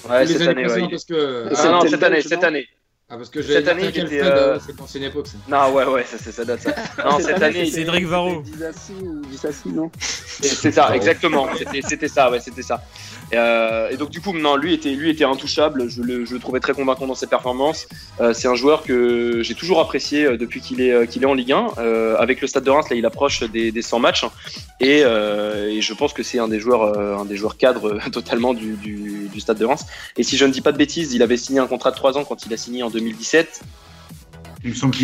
Speaker 3: Ouais, cette année, ouais.
Speaker 2: Parce que...
Speaker 3: Ah, non, cette année, cette année.
Speaker 2: Ah, parce que cette année, était. Euh... C'est l'ancienne époque, ça.
Speaker 3: Non, ouais, ouais, ça, ça date, ça. Non, cette année.
Speaker 1: C'est Cédric Varro.
Speaker 4: Disassi, non?
Speaker 3: C'est ça, exactement. C'était ça, ouais, c'était ça. Euh, et donc du coup, non, lui était, lui était intouchable. Je le, je le trouvais très convaincant dans ses performances. Euh, c'est un joueur que j'ai toujours apprécié euh, depuis qu'il est, qu'il est en Ligue 1. avec le Stade de Reims, là, il approche des, des 100 matchs, et, et je pense que c'est un des joueurs, un des joueurs cadres totalement du, du, du, Stade de Reims. Et si je ne dis pas de bêtises, il avait signé un contrat de 3 ans quand il a signé en 2017.
Speaker 5: Il me semble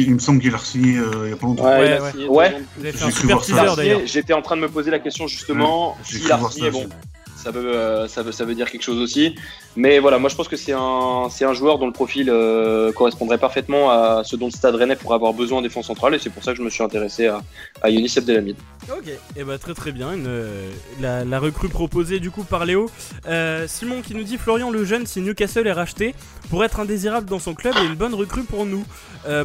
Speaker 5: qu'il a signé il y a pas longtemps.
Speaker 3: Ouais, ouais. ouais. J'étais en train de me poser la question justement. S'il a signé, bon, ça veut, euh, ça, veut, ça veut dire quelque chose aussi. Mais voilà, moi je pense que c'est un, c'est un joueur dont le profil euh, correspondrait parfaitement à ce dont le Stade Rennais pourrait avoir besoin en défense centrale et c'est pour ça que je me suis intéressé à, à Younis Abdelhamid.
Speaker 1: Ok, et eh bah très très bien, une, la, la, recrue proposée du coup par Léo. Euh, Simon qui nous dit Florian le jeune si Newcastle est racheté pour être indésirable dans son club et une bonne recrue pour nous.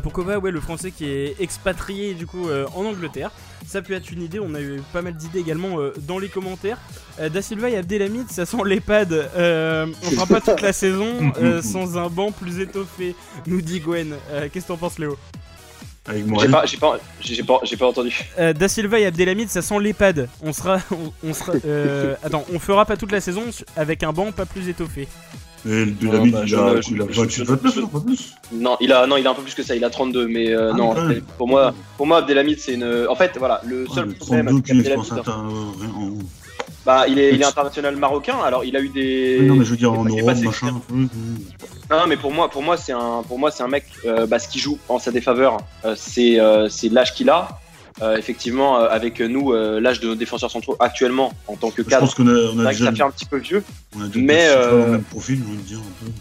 Speaker 1: pourquoi pas ouais le français qui est expatrié du coup en Angleterre. Ça peut être une idée, on a eu pas mal d'idées également dans les commentaires. da Silva et Abdelhamid, ça sent l'EHPAD. on fera pas toute la saison euh, sans un banc plus étoffé, nous dit Gwen. Euh, qu'est-ce que t'en penses, Léo?
Speaker 3: J'ai pas, entendu.
Speaker 1: Euh, da Silva et Abdelhamid, ça sent l'EHPAD. On sera, on, sera. attends, on fera pas toute la saison avec un banc pas plus étoffé.
Speaker 5: Et de la bah, il, a, il a 28, 29,
Speaker 3: pas plus. Non, il a, non, il a un peu plus que ça, il a 32, mais euh, ah, non, pour moi, pour moi, Abdelhamid, c'est une. En fait, voilà, le seul ah, problème avec Abdelhamid. Hein. Bah, il est, il est international marocain, alors il a eu des.
Speaker 5: non, mais je veux dire en Europe, machin.
Speaker 3: Non, mais pour moi, pour moi, c'est un, pour moi, c'est un mec, euh, bah, ce qui joue en sa défaveur, euh, c'est, c'est l'âge qu'il a. Euh, effectivement, euh, avec nous, euh, l'âge de nos défenseurs centraux actuellement en tant que cadre, je pense qu'on a, on a déjà... ça fait un petit peu vieux.
Speaker 5: On a mais euh... même profil, on dire un peu.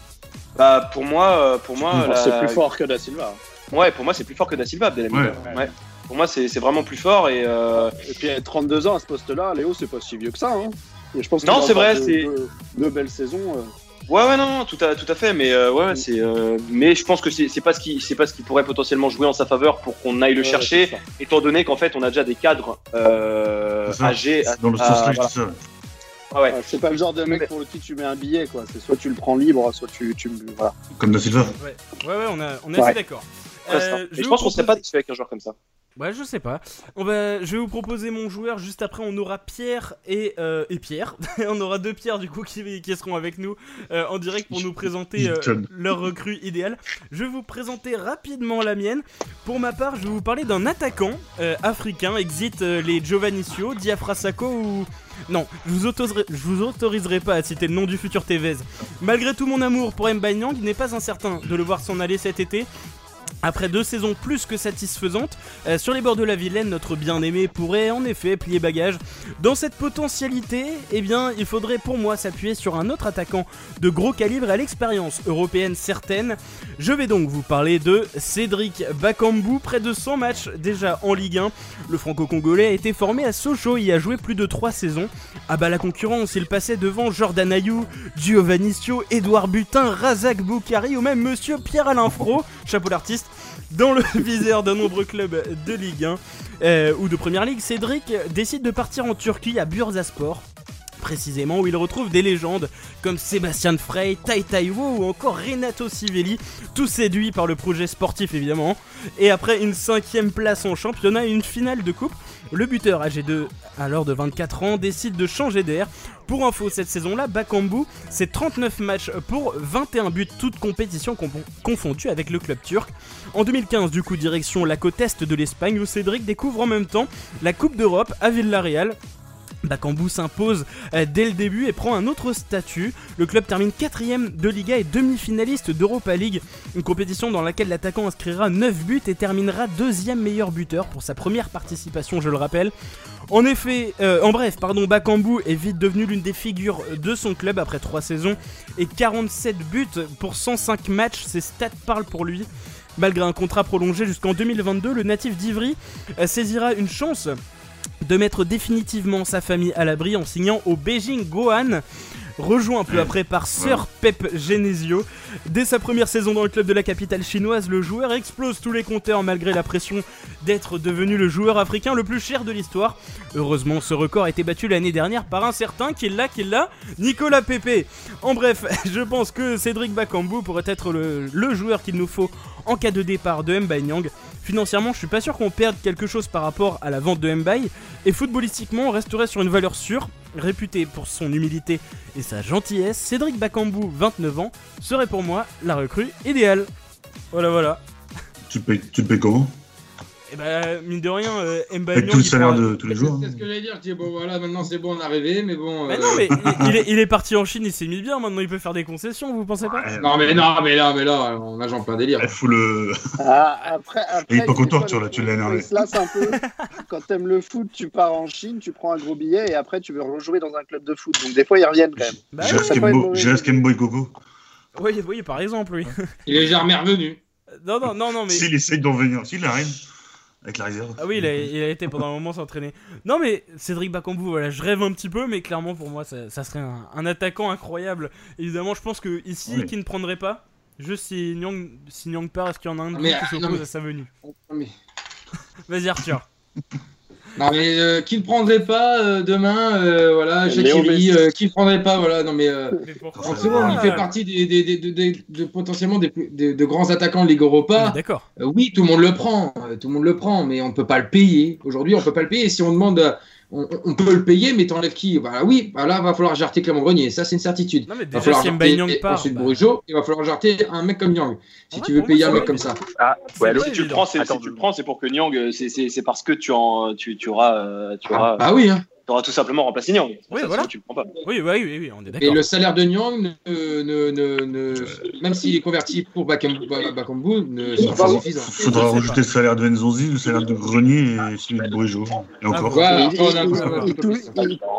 Speaker 3: Bah pour moi, pour moi,
Speaker 4: la... c'est plus fort que Da Silva.
Speaker 3: Ouais, pour moi c'est plus fort que Da Silva, ouais. ouais. Pour moi c'est vraiment plus fort et.
Speaker 4: Et puis 32 ans à ce poste-là, Léo c'est pas si vieux que ça. Hein.
Speaker 3: Et je pense non, c'est vrai, c'est
Speaker 4: deux, belles saisons.
Speaker 3: Ouais, ouais, non, tout à, tout à fait, mais euh, ouais, c'est, euh, mais je pense que c'est pas ce qui, c'est pas ce qui pourrait potentiellement jouer en sa faveur pour qu'on aille le chercher, étant donné qu'en fait, on a déjà des cadres euh, âgés.
Speaker 5: Dans le sens voilà. ça.
Speaker 4: Ah ouais. C'est pas le genre de mec pour lequel tu mets un billet, quoi. C'est soit tu le prends libre, soit tu, tu voilà.
Speaker 5: Comme Da Silva.
Speaker 1: Ouais, ouais, ouais on, a, on est assez d'accord.
Speaker 3: Euh, je, je pense qu'on serait pas déçu avec un joueur comme ça.
Speaker 1: Ouais, je sais pas. On va, je vais vous proposer mon joueur. Juste après, on aura Pierre et, euh, et Pierre. on aura deux Pierres du coup qui, qui seront avec nous euh, en direct pour nous présenter euh, leur recrue idéale. Je vais vous présenter rapidement la mienne. Pour ma part, je vais vous parler d'un attaquant africain. Exit les Giovannicio, Diafra Sako ou. Non, je vous, autoriserai, je vous autoriserai pas à citer le nom du futur Tevez. Malgré tout mon amour pour Mbanyang, il n'est pas incertain de le voir s'en aller cet été. Après deux saisons plus que satisfaisantes, euh, sur les bords de la Vilaine, notre bien-aimé pourrait en effet plier bagage. Dans cette potentialité, eh bien, il faudrait pour moi s'appuyer sur un autre attaquant de gros calibre à l'expérience européenne certaine. Je vais donc vous parler de Cédric Bakambu, près de 100 matchs déjà en Ligue 1. Le franco-congolais a été formé à Sochaux et a joué plus de 3 saisons. Ah bah la concurrence, il passait devant Jordan Ayou, Giovannicio, Edouard Butin, Razak Boukari ou même Monsieur Pierre-Alain Fro, chapeau dans le viseur d'un nombreux clubs de Ligue 1 euh, ou de Première Ligue, Cédric décide de partir en Turquie à Bursaspor précisément où il retrouve des légendes comme Sébastien Frey, Tai Taiwo ou encore Renato Sivelli, tous séduits par le projet sportif évidemment. Et après une cinquième place en championnat et une finale de coupe, le buteur âgé de alors de 24 ans décide de changer d'air. Pour info, cette saison-là, Bakambu, c'est 39 matchs pour 21 buts, toutes compétitions confondues avec le club turc. En 2015, du coup, direction la côte est de l'Espagne où Cédric découvre en même temps la Coupe d'Europe à Villarreal Bakambu s'impose euh, dès le début et prend un autre statut. Le club termine quatrième de Liga et demi-finaliste d'Europa League, une compétition dans laquelle l'attaquant inscrira 9 buts et terminera deuxième meilleur buteur pour sa première participation, je le rappelle. En effet, euh, en bref, pardon, Bakambu est vite devenu l'une des figures de son club après 3 saisons et 47 buts pour 105 matchs, ses stats parlent pour lui. Malgré un contrat prolongé jusqu'en 2022, le natif d'Ivry euh, saisira une chance de mettre définitivement sa famille à l'abri en signant au Beijing Gohan rejoint un peu après par Sir Pep Genesio. Dès sa première saison dans le club de la capitale chinoise, le joueur explose tous les compteurs malgré la pression d'être devenu le joueur africain le plus cher de l'histoire. Heureusement, ce record a été battu l'année dernière par un certain qui l'a, qui l'a, Nicolas Pepe. En bref, je pense que Cédric Bakambu pourrait être le, joueur qu'il nous faut en cas de départ de Mbanyang. Financièrement, je suis pas sûr qu'on perde quelque chose par rapport à la vente de Mbay, et footballistiquement, on resterait sur une valeur sûre, réputé pour son humilité et sa gentillesse, Cédric Bakambu, 29 ans, serait pour moi la recrue idéale. Voilà, voilà.
Speaker 5: Tu payes, tu payes comment?
Speaker 1: Et eh bah, ben, mine de rien, euh,
Speaker 5: Avec tout le salaire de tous les jours.
Speaker 2: C'est ce que j'allais dire. bon, voilà, maintenant c'est bon, on est arrivé, mais bon.
Speaker 1: Mais non, mais il, est, il, est, parti en Chine, il s'est mis bien. Maintenant, il peut faire des concessions, vous pensez pas?
Speaker 2: Non, mais non, mais là, mais là, on a j'en plein délire.
Speaker 5: Il faut le.
Speaker 4: Ah, après, après,
Speaker 5: il est pas content, tu vois, tu l'as énervé.
Speaker 4: c'est un peu. Quand t'aimes le foot, tu pars en Chine, tu prends un gros billet et après, tu veux rejouer dans un club de foot. Donc, des fois, ils reviennent quand même.
Speaker 5: Bah, J'ai Kembo et Gogo.
Speaker 1: Oui, oui, par exemple, oui.
Speaker 2: Il est jamais revenu.
Speaker 1: Non, non, non, non, mais.
Speaker 5: S'il essaye d'en venir, s'il arrive. Avec la réserve.
Speaker 1: Ah oui, il a, été pendant un moment s'entraîner. Non, mais Cédric Bakambu, voilà, je rêve un petit peu, mais clairement pour moi, ça, serait un, attaquant incroyable. Évidemment, je pense que ici, qui ne prendrait pas, juste si Nyang, si Nyang part, est-ce qu'il y en a un qui s'oppose à sa venue Vas-y, Arthur.
Speaker 2: Non mais euh, qui ne prendrait pas euh, demain, euh, voilà, Shakiri, euh, qui ne prendrait pas, voilà, non mais, euh, il fait partie des, des, des, de, potentiellement des, de grands attaquants de Ligue Europa.
Speaker 1: D'accord.
Speaker 2: oui, tout le monde le prend, tout le monde le prend, mais on ne peut pas le payer. Aujourd'hui, on ne peut pas le payer. Si on demande on, peut le payer, mais t'enlèves qui? Voilà, oui, bah là, va falloir jarter Clément Grenier. Ça, c'est une certitude.
Speaker 1: Non, mais déjà, va falloir si part,
Speaker 2: ensuite bah... il va falloir jarter un mec comme Nyang. Si tu veux payer un mec comme ça.
Speaker 3: Ah, ouais, si tu le prends, c'est pour que Nyang, c'est parce que tu, en, tu, tu auras. Euh, tu auras
Speaker 2: ah, bah oui, hein
Speaker 3: tu auras tout simplement remplacé Nyang.
Speaker 1: Oui, voilà. Tu le prends pas. Oui, oui, oui, oui, on est d'accord.
Speaker 2: Et le salaire de Nyang, ne, ne, ne, même s'il est converti pour Bakambu, ne sera pas suffisant.
Speaker 5: Il faudra rajouter le salaire de Nzonzi, le salaire de Grenier et celui de Bourigeau. Et encore.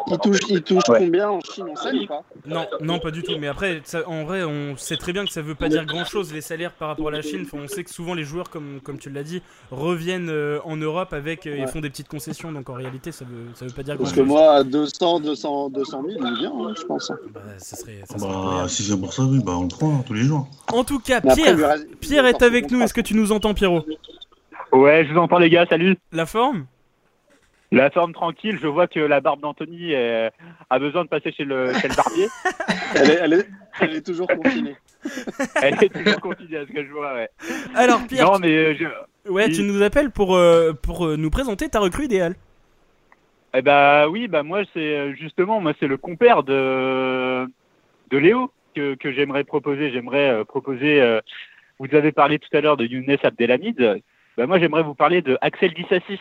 Speaker 4: il, touche, combien en Chine On sait ou pas
Speaker 1: Non, non, pas du tout. Mais après, en vrai, on sait très bien que ça veut pas dire grand chose les salaires par rapport à la Chine. on sait que souvent les joueurs, comme, comme tu l'as dit, reviennent euh, en Europe avec euh, et font des petites concessions. Donc en réalité, ça veut, ça veut pas dire grand chose
Speaker 4: que moi, 200, 200, 200 000, il est bien, je pense.
Speaker 1: Bah, ça serait,
Speaker 5: ça bah, si c'est pour ça, oui, bah, on le prend hein, tous les jours.
Speaker 1: En tout cas, Pierre, Pierre est avec nous. Est-ce que tu nous entends, Pierrot?
Speaker 6: Ouais, je vous entends, les gars, salut.
Speaker 1: La forme?
Speaker 6: La forme tranquille, je vois que la barbe d'Anthony a besoin de passer chez le, chez le barbier.
Speaker 4: elle, est, elle, est, elle, est, toujours confinée.
Speaker 6: elle est toujours confinée, à ce que je vois, ouais.
Speaker 1: Alors, Pierre.
Speaker 6: Non, mais. Euh,
Speaker 1: je... Ouais, tu nous appelles pour, euh, pour euh, nous présenter ta recrue idéale.
Speaker 6: Eh bah oui, bah moi c'est euh, justement moi c'est le compère de de Léo que, que j'aimerais proposer. J'aimerais euh, proposer. Euh, vous avez parlé tout à l'heure de Younes Abdelhamid. Bah moi j'aimerais vous parler de Axel Dissassis,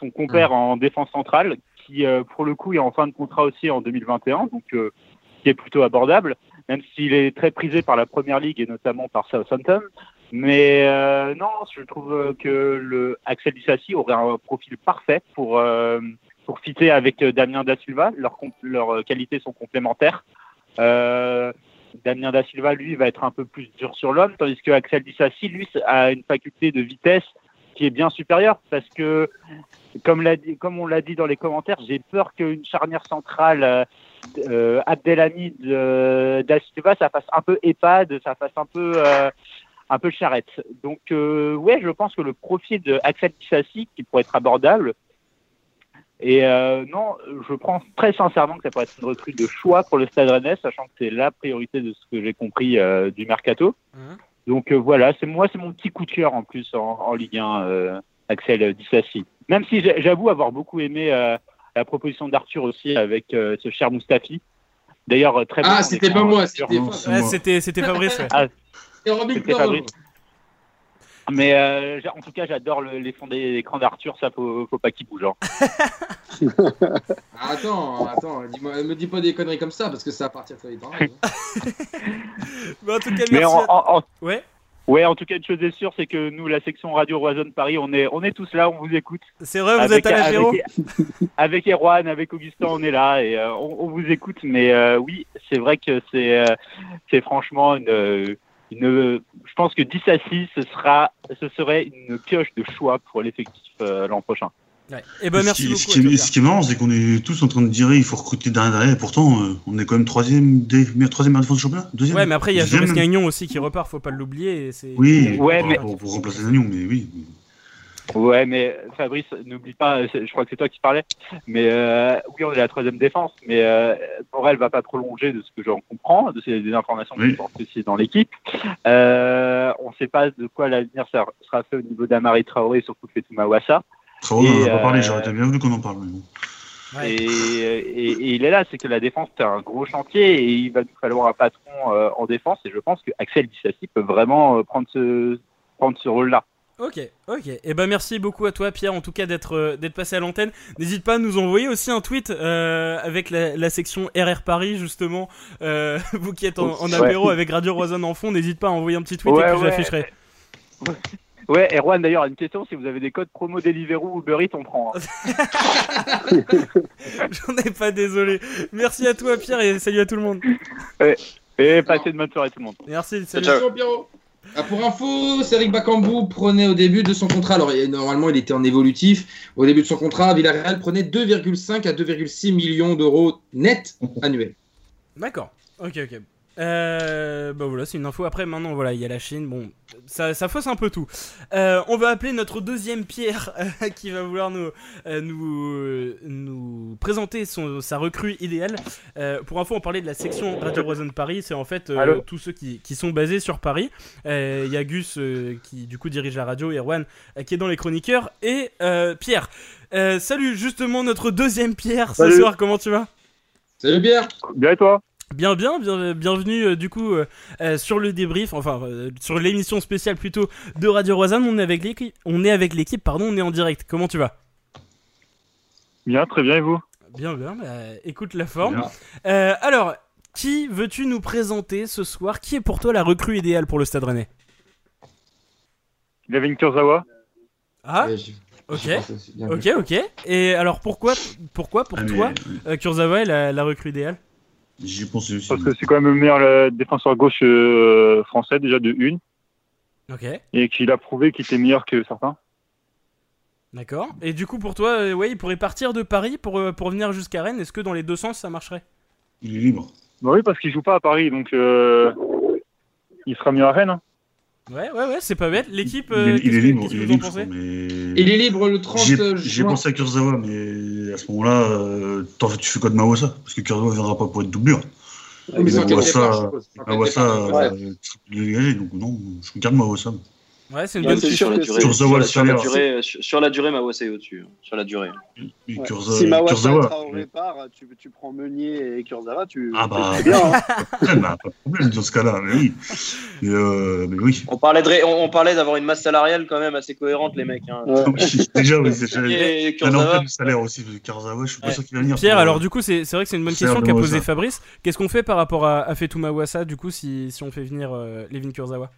Speaker 6: son compère en défense centrale, qui pour le coup est en fin de contrat aussi en 2021, donc qui est plutôt abordable, même s'il est très prisé par la première ligue et notamment par Southampton. Mais non, je trouve que le Axel Dissassis aurait un profil parfait pour pour fitter avec euh, Damien Da Silva. Leurs leur euh, qualités sont complémentaires. Euh, Damien Da Silva, lui, va être un peu plus dur sur l'homme, tandis que Axel Dissassi, lui, a une faculté de vitesse qui est bien supérieure parce que, comme, on l'a dit dans les commentaires, j'ai peur qu'une charnière centrale euh, Abdelhamid Da Silva, ça fasse un peu EHPAD, ça fasse un peu, charrette. Donc, ouais, je pense que le profil de Axel qui pourrait être abordable, et euh, non, je pense très sincèrement que ça pourrait être une recrue de choix pour le Stade Rennais, sachant que c'est la priorité de ce que j'ai compris euh, du mercato. Mhm. Donc euh, voilà, c'est moi, c'est mon petit coup de cœur en plus en, Ligue 1, Axel Dissassi. Même si j'avoue avoir beaucoup aimé la proposition d'Arthur aussi avec ce cher Mustafi. D'ailleurs, très
Speaker 2: Ah, c'était pas moi,
Speaker 1: c'était C'était Fabrice. Ouais. Ah,
Speaker 2: c'était Fabrice.
Speaker 6: Mais euh, en tout cas, j'adore les fonds d'écran d'Arthur, ça faut, faut pas qu'il bouge. Hein.
Speaker 2: attends, attends, dis-moi, me dis pas des conneries comme ça parce que ça va partir très vite. Hein.
Speaker 1: Mais en tout cas, merci.
Speaker 6: En, Ouais. Ouais, en tout cas, une chose est sûre, c'est que nous, la section Radio Roison Paris, on est, on est tous là, on vous écoute.
Speaker 1: C'est vrai, vous êtes à l'apéro
Speaker 6: avec, avec Erwan, avec Augustin, on est là et euh, on, vous écoute. Mais euh, oui, c'est vrai que c'est, c'est franchement une une, je pense que 10 à 6, ce, sera, ce serait une pioche de choix pour l'effectif euh, l'an prochain.
Speaker 1: Ouais. Et eh ben, merci
Speaker 5: ce
Speaker 1: beaucoup.
Speaker 5: Ce qui, est, ce qui est marrant, c'est qu'on est tous en train de dire il faut recruter derrière, et pourtant euh, on est quand même troisième, des, troisième défense du championnat. Deuxième.
Speaker 1: Ouais, mais après il y a Joris Gagnon aussi qui repart, faut pas l'oublier.
Speaker 5: Oui,
Speaker 6: ouais,
Speaker 5: mais... pour, pour remplacer Gagnon, mais oui.
Speaker 6: Ouais, mais Fabrice, n'oublie pas, je crois que c'est toi qui parlais, mais euh, oui, on est la troisième défense, mais euh, Morel va pas prolonger de ce que j'en comprends, de ces des informations qui sont aussi dans l'équipe. Euh, on ne sait pas de quoi l'avenir sera fait au niveau d'Amari Traoré, surtout Fetouma Wassa.
Speaker 5: Traoré, on va pas parler, j'aurais bien voulu qu'on en parle.
Speaker 6: Et, et, il est là, c'est que la défense, c'est un gros chantier et il va nous falloir un patron en défense. Et je pense que Axel Dissassi peut vraiment prendre ce, prendre ce rôle-là.
Speaker 1: Ok, ok. Et eh ben merci beaucoup à toi Pierre en tout cas d'être euh, d'être passé à l'antenne. N'hésite pas à nous envoyer aussi un tweet euh, avec la, section RR Paris justement. Euh, vous qui êtes en, apéro avec Radio Roison en fond, n'hésite pas à envoyer un petit tweet et puis j'afficherai.
Speaker 6: Ouais, Erwan d'ailleurs une question, si vous avez des codes promo Deliveroo ou Uber Eats, on prend. Hein.
Speaker 1: J'en ai pas désolé. Merci à toi Pierre et salut à tout le monde.
Speaker 6: Et passez une bonne soirée tout le monde.
Speaker 1: Merci, salut.
Speaker 2: Ciao, Pierrot. Ah, pour info, Cédric Bakambu prenait au début de son contrat, alors normalement il était en évolutif, au début de son contrat, Villarreal prenait 2,5 à 2,6 millions d'euros net annuels.
Speaker 1: D'accord, ok, ok. Euh, bah voilà, c'est une info. Après, maintenant, voilà, il y a la Chine. Bon, ça, ça fausse un peu tout. Euh, on va appeler notre deuxième Pierre euh, qui va vouloir nous, euh, nous, nous présenter son, sa recrue idéale. pour info, on parlait de la section Radio Roison Paris. C'est en fait tous ceux qui, qui, sont basés sur Paris. Il y a Gus qui, du coup, dirige la radio, Erwan qui est dans les chroniqueurs, et Pierre. salut, justement, notre deuxième Pierre ce soir. Comment tu vas?
Speaker 2: Salut Pierre.
Speaker 6: Bien et toi?
Speaker 1: Bien, bien, bienvenue euh, du coup euh, euh, sur le débrief, enfin sur l'émission spéciale plutôt de Radio Roisanne. On est avec l'équipe, on est avec l'équipe, pardon, on est en direct. Comment tu vas?
Speaker 6: Bien, très bien et vous?
Speaker 1: Bien, bien. Bah, écoute la forme. alors, qui veux-tu nous présenter ce soir? Qui est pour toi la recrue idéale pour le Stade Rennais?
Speaker 6: Gavin Kurzawa.
Speaker 1: Ah. Ok, ok, ok. Et alors pourquoi, pourquoi pour ah, toi, Kurzawa est la recrue idéale?
Speaker 5: J'y pensé aussi.
Speaker 6: Parce que c'est quand même le meilleur défenseur gauche euh, français, déjà de une.
Speaker 1: Ok.
Speaker 6: Et qu'il a prouvé qu'il était meilleur que certains.
Speaker 1: D'accord. Et du coup, pour toi, euh, ouais, il pourrait partir de Paris pour, euh, pour venir jusqu'à Rennes. Est-ce que dans les deux sens, ça marcherait?
Speaker 5: Il est libre.
Speaker 6: Bah oui, parce qu'il joue pas à Paris, donc il sera mieux à Rennes. Hein.
Speaker 1: Ouais, ouais, ouais, c'est pas bête. L'équipe.
Speaker 5: il, est, il est libre, il est libre.
Speaker 2: Il est libre le 30 juin.
Speaker 5: J'ai pensé à Kurzawa, mais à ce moment-là, euh, tu fais quoi de Mawassa? Parce que Kurzawa ne viendra pas pour être doublure.
Speaker 2: Oui, mais Mawassa,
Speaker 5: Mawassa, euh, dégagé, donc non, je regarde Mawassa.
Speaker 1: Ouais, c'est une bonne
Speaker 3: question. Sur la durée, sur, sur, sur, la durée, sur, la durée, Mawassa est au-dessus. Hein, sur la durée.
Speaker 4: Ouais. Kurzawa, si Mawassa Kurzawa, au départ, tu, tu prends Meunier et Kurzawa, tu.
Speaker 5: Ah bah, bien, hein. bah, pas de problème dans ce cas-là, mais oui. Mais, euh, mais oui.
Speaker 3: On parlait, de, on, on parlait d'avoir une masse salariale quand même assez cohérente, les mecs. Hein.
Speaker 5: Ouais. Déjà, oui, c'est un salaire aussi de Kurzawa, je suis pas sûr qu'il va venir.
Speaker 1: Pierre, alors du coup, c'est vrai que c'est une bonne question qu'a posée Fabrice. Qu'est-ce qu'on fait par rapport à, Fetou Mawassa, du coup, si, si on fait venir euh, Levin Kurzawa?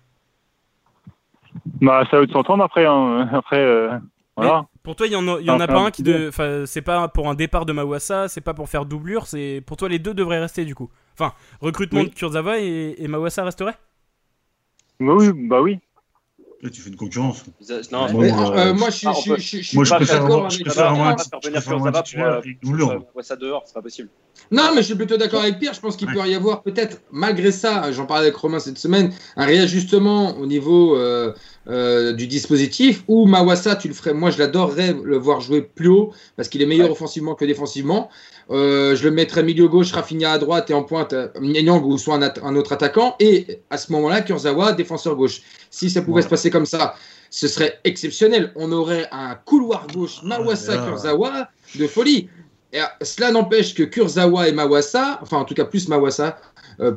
Speaker 6: Bah, ça va de s'entendre après. Hein. Après, euh, voilà.
Speaker 1: pour toi, il y en a, y en a pas un qui. De... Enfin, c'est pas pour un départ de Mawassa, c'est pas pour faire doublure. C'est pour toi, les deux devraient rester du coup. Enfin, recrutement de Kurzawa et, et Mawassa resterait?
Speaker 6: Bah oui, bah oui.
Speaker 5: Là, tu fais une concurrence.
Speaker 2: Non, euh, euh, moi, je, je, je, je,
Speaker 5: moi, je préfère avoir,
Speaker 3: je préfère avoir un titulaire Mawassa dehors, c'est pas possible.
Speaker 2: Non, mais je suis plutôt d'accord avec Pierre. Je pense qu'il ouais. pourrait y avoir peut-être, malgré ça, j'en parlais avec Romain cette semaine, un réajustement au niveau euh, euh, du dispositif où Mawassa, tu le ferais. Moi, je l'adorerais le voir jouer plus haut parce qu'il est meilleur ouais. offensivement que défensivement. Euh, je le mettrais milieu gauche, Rafinha à droite et en pointe Nyang ou soit un, un, autre attaquant. Et à ce moment-là, Kurzawa, défenseur gauche. Si ça pouvait voilà. se passer comme ça, ce serait exceptionnel. On aurait un couloir gauche Mawassa Kurzawa de folie. Et cela n'empêche que Kurzawa et Mawassa, enfin en tout cas plus Mawassa, euh,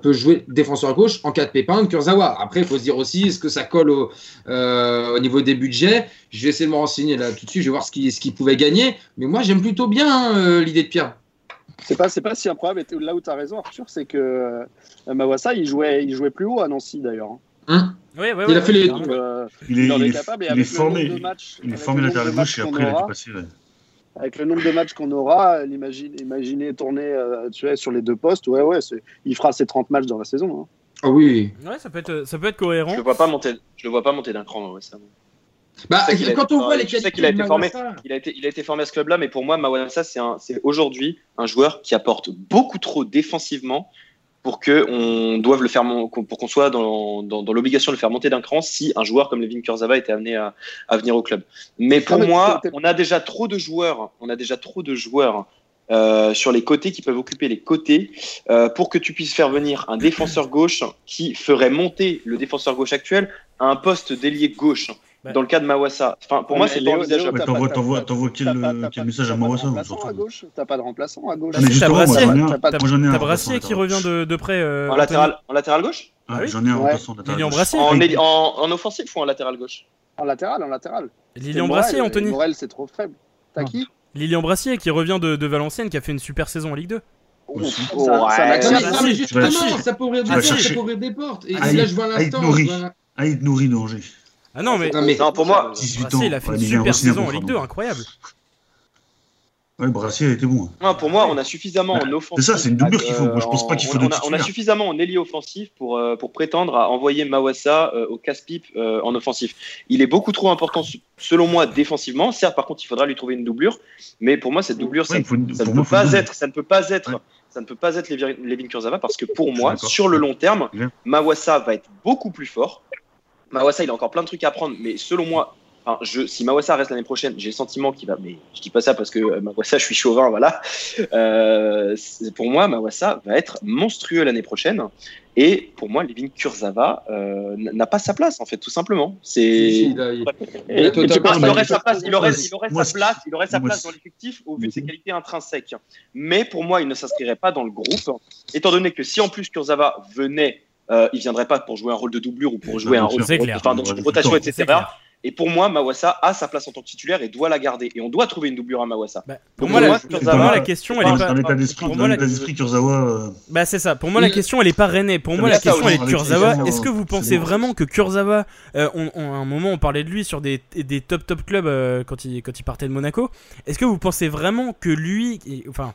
Speaker 2: peut jouer défenseur gauche en cas de pépin de Kurzawa. Après, il faut se dire aussi, est-ce que ça colle au, euh, au, niveau des budgets? Je vais essayer de me renseigner là tout de suite, je vais voir ce qu'il ce qu pouvait gagner. Mais moi, j'aime plutôt bien euh, l'idée de Pierre.
Speaker 4: C'est pas, c'est pas si improbable. Et là où tu as raison, Arthur, c'est que euh, Mawassa, il jouait, il jouait plus haut à Nancy d'ailleurs.
Speaker 2: Hein
Speaker 1: oui, oui,
Speaker 2: il a fait les
Speaker 4: donc, euh,
Speaker 5: il est, il est, capable, il est formé, il est formé latéral gauche et après il a dû passer.
Speaker 4: Avec le nombre de matchs qu'on aura, imagine, imaginez tourner euh, tu sur les deux postes, ouais, ouais, il fera ses 30 matchs dans la saison. Hein.
Speaker 2: Ah oui.
Speaker 1: Ouais, ça peut être, ça peut être cohérent.
Speaker 3: Je le vois pas monter, je le vois pas monter d'un cran, ouais, ça.
Speaker 2: Bah, quand on voit les
Speaker 3: qualités qu'il a été formé, il a été, il a été formé à ce club-là, mais pour moi, Mawassa, c'est aujourd'hui un joueur qui apporte beaucoup trop défensivement pour que on doive le faire pour qu'on soit dans, dans, dans l'obligation de le faire monter d'un cran si un joueur comme Levin Kurzawa était amené à, à venir au club. Mais pour ah, moi, on a déjà trop de joueurs, on a déjà trop de joueurs euh, sur les côtés qui peuvent occuper les côtés euh, pour que tu puisses faire venir un défenseur gauche qui ferait monter le défenseur gauche actuel à un poste d'ailier gauche. Bah. Dans le cas de Mawassa, enfin, pour moi, c'est pas envisageable.
Speaker 5: T'envoies, quel, quel message à Mawassa
Speaker 4: T'as pas de remplaçant à gauche.
Speaker 5: Mais justement, moi, j'en ai un.
Speaker 1: T'as Brassier qui revient de, de près. Euh,
Speaker 3: en, latéral, gauche
Speaker 5: ah. J'en ai un remplaçant
Speaker 1: latéral Lilian Brassier
Speaker 3: en, en, en, offensif ou en latéral gauche
Speaker 4: En latéral, en latéral.
Speaker 1: Lilian Brassier, Anthony.
Speaker 4: Morel, c'est trop faible. T'as qui
Speaker 1: Lilian Brassier qui revient de, de Valenciennes, qui a fait une super saison en Ligue 2.
Speaker 2: Oh, ça, mais justement, ça peut ouvrir des portes, ça peut ouvrir des portes. Et là, je vois l'instant.
Speaker 5: Aïd Nouri d'Angers.
Speaker 1: Ah non, mais,
Speaker 3: non, mais non, pour moi,
Speaker 5: 18 ans.
Speaker 1: il a fait une super saison en Ligue 2, incroyable.
Speaker 5: Ouais, Brassier a été bon.
Speaker 3: Non, pour moi, on a suffisamment en offensive.
Speaker 5: C'est ça, c'est une doublure qu'il faut. je pense pas qu'il faut
Speaker 3: on, a, on a suffisamment en ailier offensif pour, euh, pour prétendre à envoyer Mawassa euh, au casse-pipe euh, en offensif. Il est beaucoup trop important, selon moi, défensivement. Certes, par contre, il faudra lui trouver une doublure. Mais pour moi, cette doublure, ça, ne peut pas être, ça ne peut pas être. Ça ne peut pas être Levin Kurzava parce que pour moi, sur le long terme, Mawassa va être beaucoup plus fort. Mawassa, il a encore plein de trucs à apprendre, mais selon moi, je, si Mawassa reste l'année prochaine, j'ai le sentiment qu'il va. Mais je dis pas ça parce que euh, Mawassa, je suis chauvin, voilà. Euh, pour moi, Mawassa va être monstrueux l'année prochaine. Et pour moi, Levin Kurzava euh, n'a pas sa place, en fait, tout simplement. C'est. il, aurait sa place, il aurait, sa place, il aurait sa place dans l'effectif au vu de ses qualités intrinsèques. Mais pour moi, il ne s'inscrirait pas dans le groupe, étant donné que si en plus Kurzava venait, euh, il viendrait pas pour jouer un rôle de doublure ou pour jouer un rôle, enfin, de rotation, etc. Et pour moi, Mawassa a sa place en tant que titulaire et doit la garder. Et on doit trouver une doublure à Mawassa.
Speaker 1: Bah, pour, moi, la, la question, elle est pas.
Speaker 5: Dans l'état d'esprit, dans l'état d'esprit Kurzawa. Euh,
Speaker 1: bah, c'est ça. Pour moi, la question, elle est pas René. Pour moi, la question, elle est Kurzawa. Est-ce que vous pensez vraiment que Kurzawa, euh, à un moment, on parlait de lui sur des, des top top clubs euh, quand, il, quand il partait de Monaco. Est-ce que vous pensez vraiment que lui, enfin,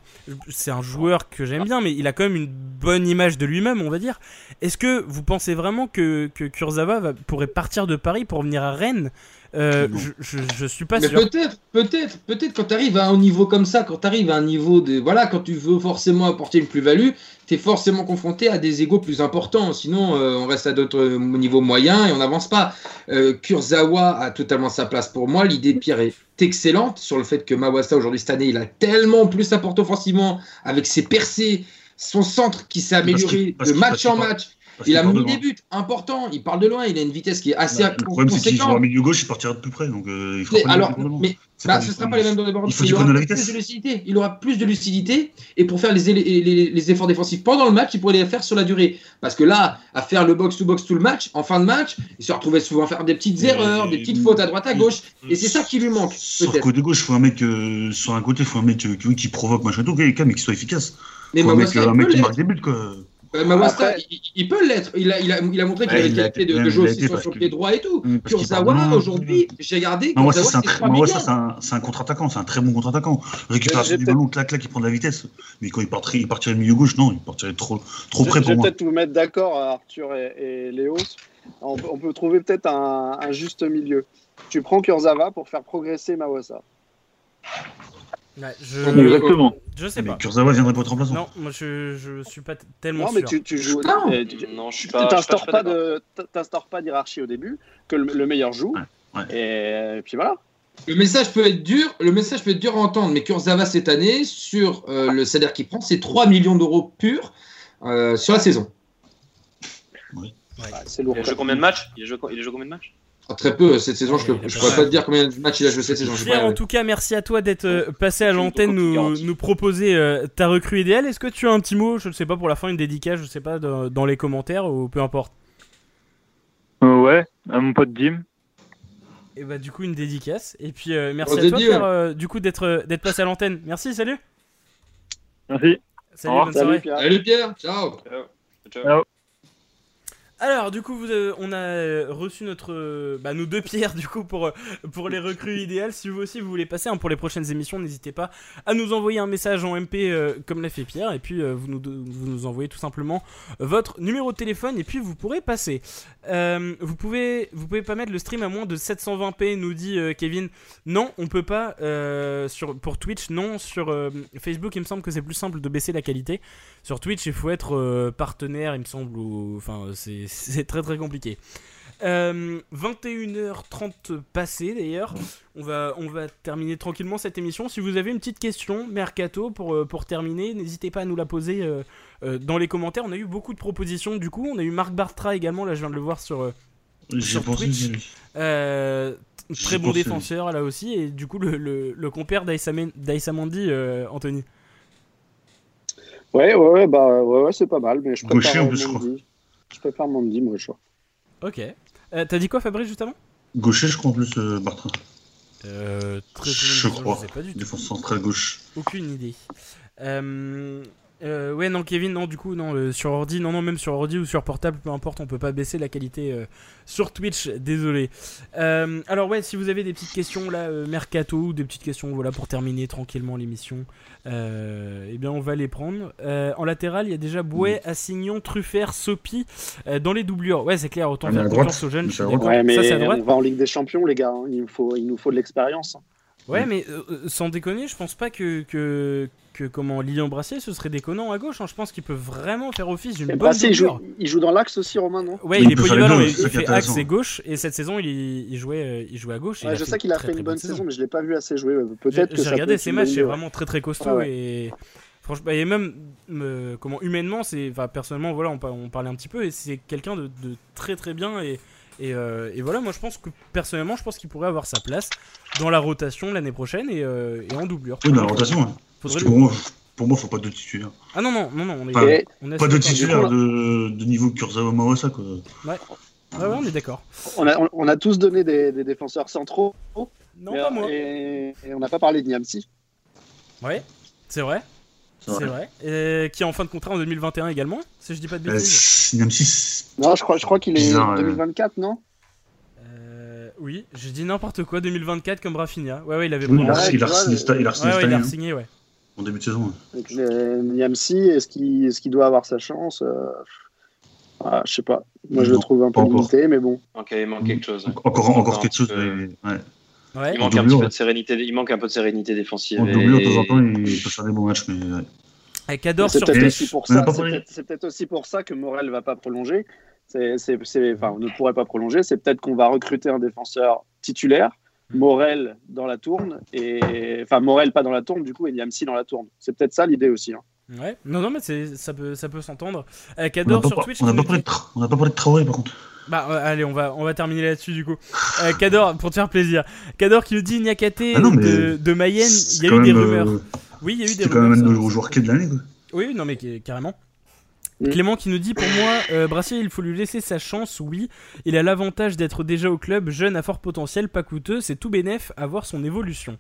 Speaker 1: c'est un joueur que j'aime bien, mais il a quand même une bonne image de lui-même, on va dire. Est-ce que vous pensez vraiment que, que Kurzawa pourrait partir de Paris pour venir à Rennes euh, je, je, suis pas
Speaker 2: mais Peut-être, peut-être, peut-être quand tu arrives à un niveau comme ça, quand tu arrives à un niveau de. Voilà, quand tu veux forcément apporter une plus-value, tu es forcément confronté à des égaux plus importants. Sinon, euh, on reste à d'autres niveaux moyens et on n'avance pas. Euh, Kurzawa a totalement sa place pour moi. L'idée de Pierre est excellente sur le fait que Mawasa, aujourd'hui, cette année, il a tellement plus apporté offensivement avec ses percées, son centre qui s'est amélioré de match en match il a mis des buts importants, il parle de loin, il a une vitesse qui est assez
Speaker 5: Le problème, c'est qu'il joue au milieu gauche, il partira de plus près. Donc, euh, il faut
Speaker 2: alors, mais bah, ce ne sera pas les mêmes les Il, il aura plus de lucidité. Il aura plus de lucidité. Et pour faire les, les, les, efforts défensifs pendant le match, il pourrait les faire sur la durée. Parce que là, à faire le box-to-box tout le match, en fin de match, il se retrouvait souvent à faire des petites erreurs, des petites fautes à droite à gauche. Et c'est ça qui lui manque.
Speaker 5: Sur le côté gauche, il faut un mec, euh, sur un côté, il faut un mec euh, qui provoque machin tout, mais qui soit efficace. Mais un mec, un mec qui marque des buts, quoi.
Speaker 2: Euh, il, peut l'être. Il a, il, a, il a montré qu'il avait la qualité de, de jouer aussi sur, le pied droit et tout. Mmh, Kurzawa, aujourd'hui, j'ai regardé.
Speaker 5: Moi, c'est un, un contre-attaquant. C'est un très bon contre-attaquant. Récupération du ballon, clac, clac, il prend de la vitesse. Mais quand il partirait, il partirait le milieu gauche, non, il partirait trop, trop près pour moi.
Speaker 4: Je vais peut-être vous mettre d'accord, Arthur et, et Léo. On, on, peut trouver peut-être un, un, juste milieu. Tu prends Kurzawa pour faire progresser Mawassa
Speaker 1: je...
Speaker 5: Exactement.
Speaker 1: Je sais pas.
Speaker 5: Mais Kurzawa viendrait pas être remplaçant.
Speaker 1: Non, moi je, je suis pas tellement
Speaker 4: non,
Speaker 1: sûr.
Speaker 4: mais tu, tu joues. Non, non je suis pas. T'instaures pas, de, pas d'hierarchie au début, que le, meilleur joue. Ouais, Et, puis voilà.
Speaker 2: Le message peut être dur, le message peut être dur à entendre, mais Kurzawa cette année, sur euh, le salaire qu'il prend, c'est 3 millions d'euros purs euh, sur la saison.
Speaker 3: Oui. Ouais. c'est lourd. Il a joué combien de matchs? Il a joué combien de matchs?
Speaker 2: Très peu cette saison, je ne pourrais pas te dire combien de matchs il a joué cette saison.
Speaker 1: en tout cas, merci à toi d'être euh, passé à l'antenne nous, nous proposer euh, ta recrue idéale. Est-ce que tu as un petit mot, je ne sais pas, pour la fin, une dédicace, je ne sais pas, dans, les commentaires ou peu importe?
Speaker 6: Euh, Ouais, à mon pote Dim.
Speaker 1: Et bah, du coup, une dédicace. Et puis, merci à toi, Pierre, du coup, d'être d'être passé à l'antenne. Merci, salut
Speaker 6: Merci.
Speaker 1: Salut, bonne
Speaker 2: salut, Pierre. Salut Pierre, ciao.
Speaker 6: Ciao. ciao.
Speaker 1: Alors, du coup, euh, on a euh, reçu notre, euh, bah, nous deux pierres du coup pour les recrues idéales. Si vous aussi vous voulez passer hein, pour les prochaines émissions, n'hésitez pas à nous envoyer un message en MP comme l'a fait Pierre, et puis vous nous vous envoyez tout simplement votre numéro de téléphone, et puis vous pourrez passer. vous pouvez vous pouvez pas mettre le stream à moins de 720p, nous dit Kevin. Non, on peut pas sur pour Twitch. Non, sur Facebook, il me semble que c'est plus simple de baisser la qualité. Sur Twitch, il faut être partenaire, il me semble, enfin c'est c'est très très compliqué. 21h30 euh, passées d'ailleurs. On va, on va terminer tranquillement cette émission. Si vous avez une petite question, Mercato, pour, euh, pour terminer, n'hésitez pas à nous la poser euh, dans les commentaires. On a eu beaucoup de propositions du coup. On a eu Marc Bartra également, là je viens de le voir sur, sur Twitch. très bon défenseur là aussi. Et du coup, le, le, compère d'Aïsamandi, Anthony.
Speaker 4: Ouais, ouais, bah, ouais, c'est pas mal. Mais je Gaucher, je crois. Je préfère Mandy, moi, je crois.
Speaker 1: Ok. Euh, T'as dit quoi, Fabrice, justement
Speaker 5: Gaucher, je crois en plus, euh, Bartra.
Speaker 1: Euh, très
Speaker 5: je crois. Défense centrale gauche.
Speaker 1: Aucune idée. Euh, Euh, ouais, non, Kevin, non, du coup, non, sur ordi, non, non, même sur ordi ou sur portable, peu importe, on peut pas baisser la qualité euh, sur Twitch, désolé. Euh, alors, ouais, si vous avez des petites questions là, mercato, ou des petites questions, voilà, pour terminer tranquillement l'émission, eh bien, on va les prendre. en latéral, il y a déjà Bouet, Assignon, Truffert, Sopi dans les doublures. Ouais, c'est clair, autant faire confiance aux jeunes.
Speaker 4: Ouais, mais ça, on va en Ligue des Champions, les gars, hein. il, nous faut, il nous faut de l'expérience.
Speaker 1: Ouais, mais sans déconner, je pense pas que, que, que comment Lilian Brassier ce serait déconnant à gauche. Hein. Je pense qu'il peut vraiment faire office d'une bonne
Speaker 4: Brassier, il joue, il joue, dans l'axe aussi, Romain, non?
Speaker 1: Ouais, il, est polyvalent, il, fait axe et gauche. Et cette saison, il, jouait, euh, il jouait à gauche.
Speaker 4: je sais qu'il a fait une bonne saison, mais je l'ai pas vu assez jouer. Peut-être que
Speaker 1: j'ai regardé ses matchs, c'est vraiment très très costaud et franchement, et même comment humainement, c'est, enfin personnellement, voilà, on, on, parlait un petit peu et c'est quelqu'un de, très très bien et euh, et, voilà, moi je pense que personnellement, je pense qu'il pourrait avoir sa place dans la rotation l'année prochaine et, euh, en doublure.
Speaker 5: Oui, dans la rotation, Parce que pour moi, pour moi, faut pas de titulaire.
Speaker 1: Ah non, non, non, non. On
Speaker 5: est, on pas de titulaire de, de, niveau Kurzawa Mawasa, quoi.
Speaker 1: Ouais. Ouais, ouais, on est d'accord.
Speaker 4: On a, on, a tous donné des, des, défenseurs centraux.
Speaker 1: Non, pas moi.
Speaker 4: Et, on n'a pas parlé de Niamsi.
Speaker 1: Ouais, c'est vrai. C'est vrai. Et qui est en fin de contrat en 2021 également, si je dis pas de bêtises.
Speaker 5: Euh, Niamsi.
Speaker 4: Non, je crois, je crois qu'il est en 2024, non?
Speaker 1: Euh, Oui, j'ai dit n'importe quoi, 2024 comme Rafinha. Ouais, ouais, il avait
Speaker 5: oui, il, a, il, a, signé, il a
Speaker 1: ouais, ouais, il a signé, ouais
Speaker 5: en début de saison.
Speaker 4: Avec Niamsi, est-ce qu'il est doit avoir sa chance euh... ah, Je sais pas. Moi, je le trouve un peu limité, mais bon.
Speaker 3: Ok, il manque quelque chose.
Speaker 5: Encore, encore quelque chose. Ouais.
Speaker 3: Ouais. Il manque un petit peu de sérénité. Il manque un peu de sérénité défensive.
Speaker 5: En doublure, de temps en temps, il peut faire des bons matchs, mais.
Speaker 1: Avec Adore
Speaker 4: sur C'est peut-être aussi pour ça que Morel va pas prolonger. C'est, enfin, ne pourrait pas prolonger. C'est peut-être qu'on va recruter un défenseur titulaire Morel dans la tourne et enfin Morel pas dans la tourne du coup et Niamsi dans la tourne. C'est peut-être ça l'idée aussi. Hein.
Speaker 1: Ouais, non non mais ça peut ça peut s'entendre. Euh, Cador sur Twitch.
Speaker 5: On n'a pas, parlé de travail par contre.
Speaker 1: Bah allez on va on va terminer là-dessus du coup. Euh, Cador pour te faire plaisir. Cador qui nous dit Nyakate ah de, de, Mayenne. Il y a eu des rumeurs. Euh, oui il y a eu des rumeurs. C'est
Speaker 5: quand même un joueur clé de l'année.
Speaker 1: Oui non mais carrément. Mm. Clément qui nous dit pour moi, euh, Brassier, il faut lui laisser sa chance, oui. Il a l'avantage d'être déjà au club, jeune à fort potentiel, pas coûteux, c'est tout bénef à voir son évolution.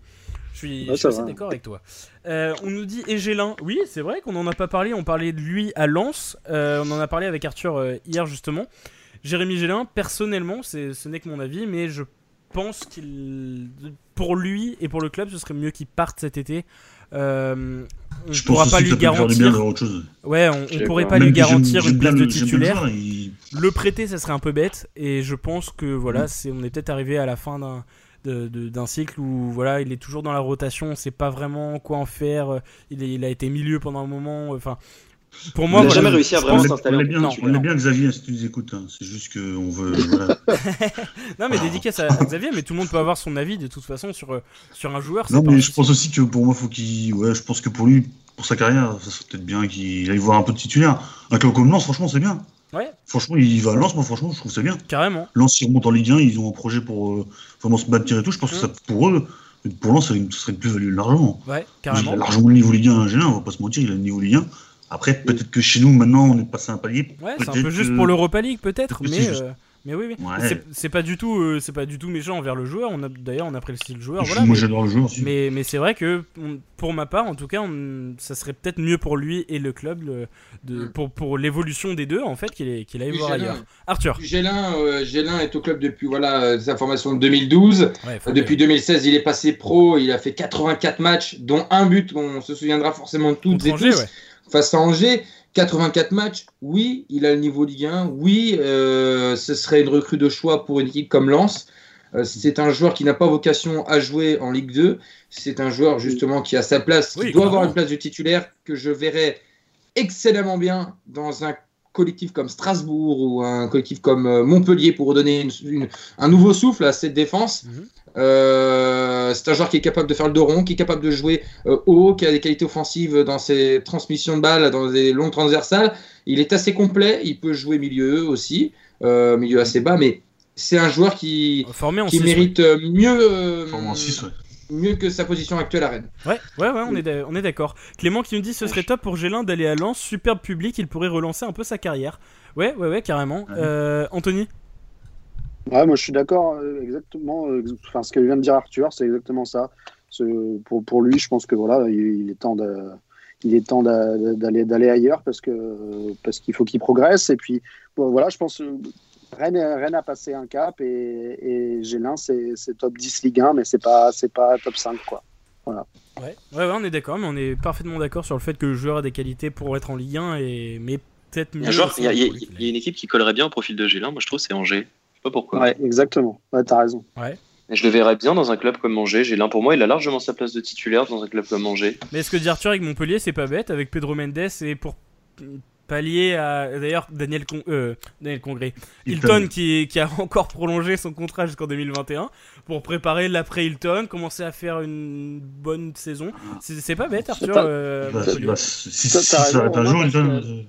Speaker 1: Je suis, assez d'accord avec toi. Euh, on nous dit Egelin, oui, c'est vrai qu'on n'en a pas parlé, on parlait de lui à Lens, euh, on en a parlé avec Arthur hier justement. Jérémy Gélin, personnellement, ce n'est que mon avis, mais je pense qu'il, pour lui et pour le club, ce serait mieux qu'il parte cet été. Euh, on ne pourra pas lui garantir. Ouais, on, pourrait pas lui garantir une place de titulaire. Le prêter, ça serait un peu bête. Et je pense que voilà, mm. c'est, on est peut-être arrivé à la fin d'un d'un cycle où voilà, il est toujours dans la rotation. On sait pas vraiment quoi en faire. Il, il a été milieu pendant un moment. Enfin, pour moi,
Speaker 3: on n'a jamais réussi à vraiment s'installer.
Speaker 5: On est bien, on est bien Xavier si tu nous écoutes. Hein. C'est juste qu'on veut.
Speaker 1: non, mais dédicace à Xavier, mais tout le monde peut avoir son avis de toute façon sur, euh, sur un joueur.
Speaker 5: Non, mais je pense aussi que pour moi, faut qu'il. Ouais, je pense que pour lui, pour sa carrière, ça serait peut-être bien qu'il aille voir un peu de titulaire. Un club comme Lens, franchement, c'est bien.
Speaker 1: Ouais.
Speaker 5: Franchement, il va à Lens, moi, franchement, je trouve c'est bien.
Speaker 1: Carrément.
Speaker 5: Lens, ils remontent en Ligue 1, ils ont un projet pour euh, vraiment se bâtir et tout. Je pense que ça, pour eux, pour Lens, ça serait une plus-value largement.
Speaker 1: Ouais, carrément. Il a
Speaker 5: largement le niveau Ligue 1 G1, on va pas se mentir, il a le niveau Ligue 1. Après, peut-être que chez nous, maintenant, on est passé un palier.
Speaker 1: Ouais, c'est un peu juste pour l'Europa League, peut-être, mais. Euh, mais oui, oui. C'est pas du tout, euh, c'est pas du tout méchant envers le joueur. On a d'ailleurs, on apprécie le joueur. Voilà,
Speaker 5: moi, j'adore le joueur aussi.
Speaker 1: Mais, mais c'est vrai que pour ma part, en tout cas, ça serait peut-être mieux pour lui et le club de, mm. pour, pour l'évolution des deux, en fait, qu'il qu'il aille voir ailleurs. Arthur.
Speaker 2: Gélin, euh, Gélin est au club depuis voilà sa formation de 2012. depuis 2016, il est passé pro. Il a fait 84 matchs, dont un but. On se souviendra forcément de toutes et tous face à Angers. 84 matchs, oui, il a le niveau Ligue 1, oui, euh, ce serait une recrue de choix pour une équipe comme Lens. Euh, c'est un joueur qui n'a pas vocation à jouer en Ligue 2. C'est un joueur justement qui a sa place, qui doit avoir une place de titulaire que je verrais excellemment bien dans un collectif comme Strasbourg ou un collectif comme euh, Montpellier pour redonner un nouveau souffle à cette défense. Mhm. Euh, c'est un joueur qui est capable de faire le dos rond, qui est capable de jouer euh, haut, qui a des qualités offensives dans ses transmissions de balles, dans des longues transversales. Il est assez complet, il peut jouer milieu aussi, milieu assez bas, mais c'est un joueur qui, qui mérite mieux mieux que sa position actuelle à Rennes.
Speaker 1: Ouais, ouais, ouais, on est, on est d'accord. Clément qui nous dit ce serait top pour Gélin d'aller à Lens, superbe public, il pourrait relancer un peu sa carrière. Ouais, ouais, ouais, carrément. Euh, Anthony?
Speaker 4: Ouais, moi je suis d'accord, euh, exactement. Euh, enfin, ce que vient de dire Arthur, c'est exactement ça. Pour, pour lui, je pense que voilà, il, est temps de. il est temps d'aller d'aller ailleurs parce que parce qu'il faut qu'il progresse. Et puis voilà, je pense Rennes, a passé un cap et, et Gélin c'est top 10 Ligue 1, mais c'est pas c'est pas top 5 quoi. Voilà.
Speaker 1: Ouais, ouais, on est d'accord, mais on est parfaitement d'accord sur le fait que le joueur a des qualités pour être en Ligue 1 et mais peut-être
Speaker 3: mieux. Il y, a une équipe qui collerait bien au profil de Gélin, moi je trouve c'est Angers. Je sais pas pourquoi.
Speaker 4: Ouais, exactement. Ouais, t'as raison.
Speaker 1: Ouais.
Speaker 3: Je le verrais bien dans un club comme Angers. J'ai l'un pour moi, il a largement sa place de titulaire dans un club comme Angers.
Speaker 1: Mais est-ce que dit Arthur avec Montpellier, c'est pas bête avec Pedro Mendes et pour pallier à d'ailleurs Daniel euh, Daniel Congré Hilton, qui, qui, a encore prolongé son contrat jusqu'en 2021 pour préparer l'après Hilton commencer à faire une bonne saison c'est pas bête Arthur euh,
Speaker 5: bah, bah, si, ça un jour Hilton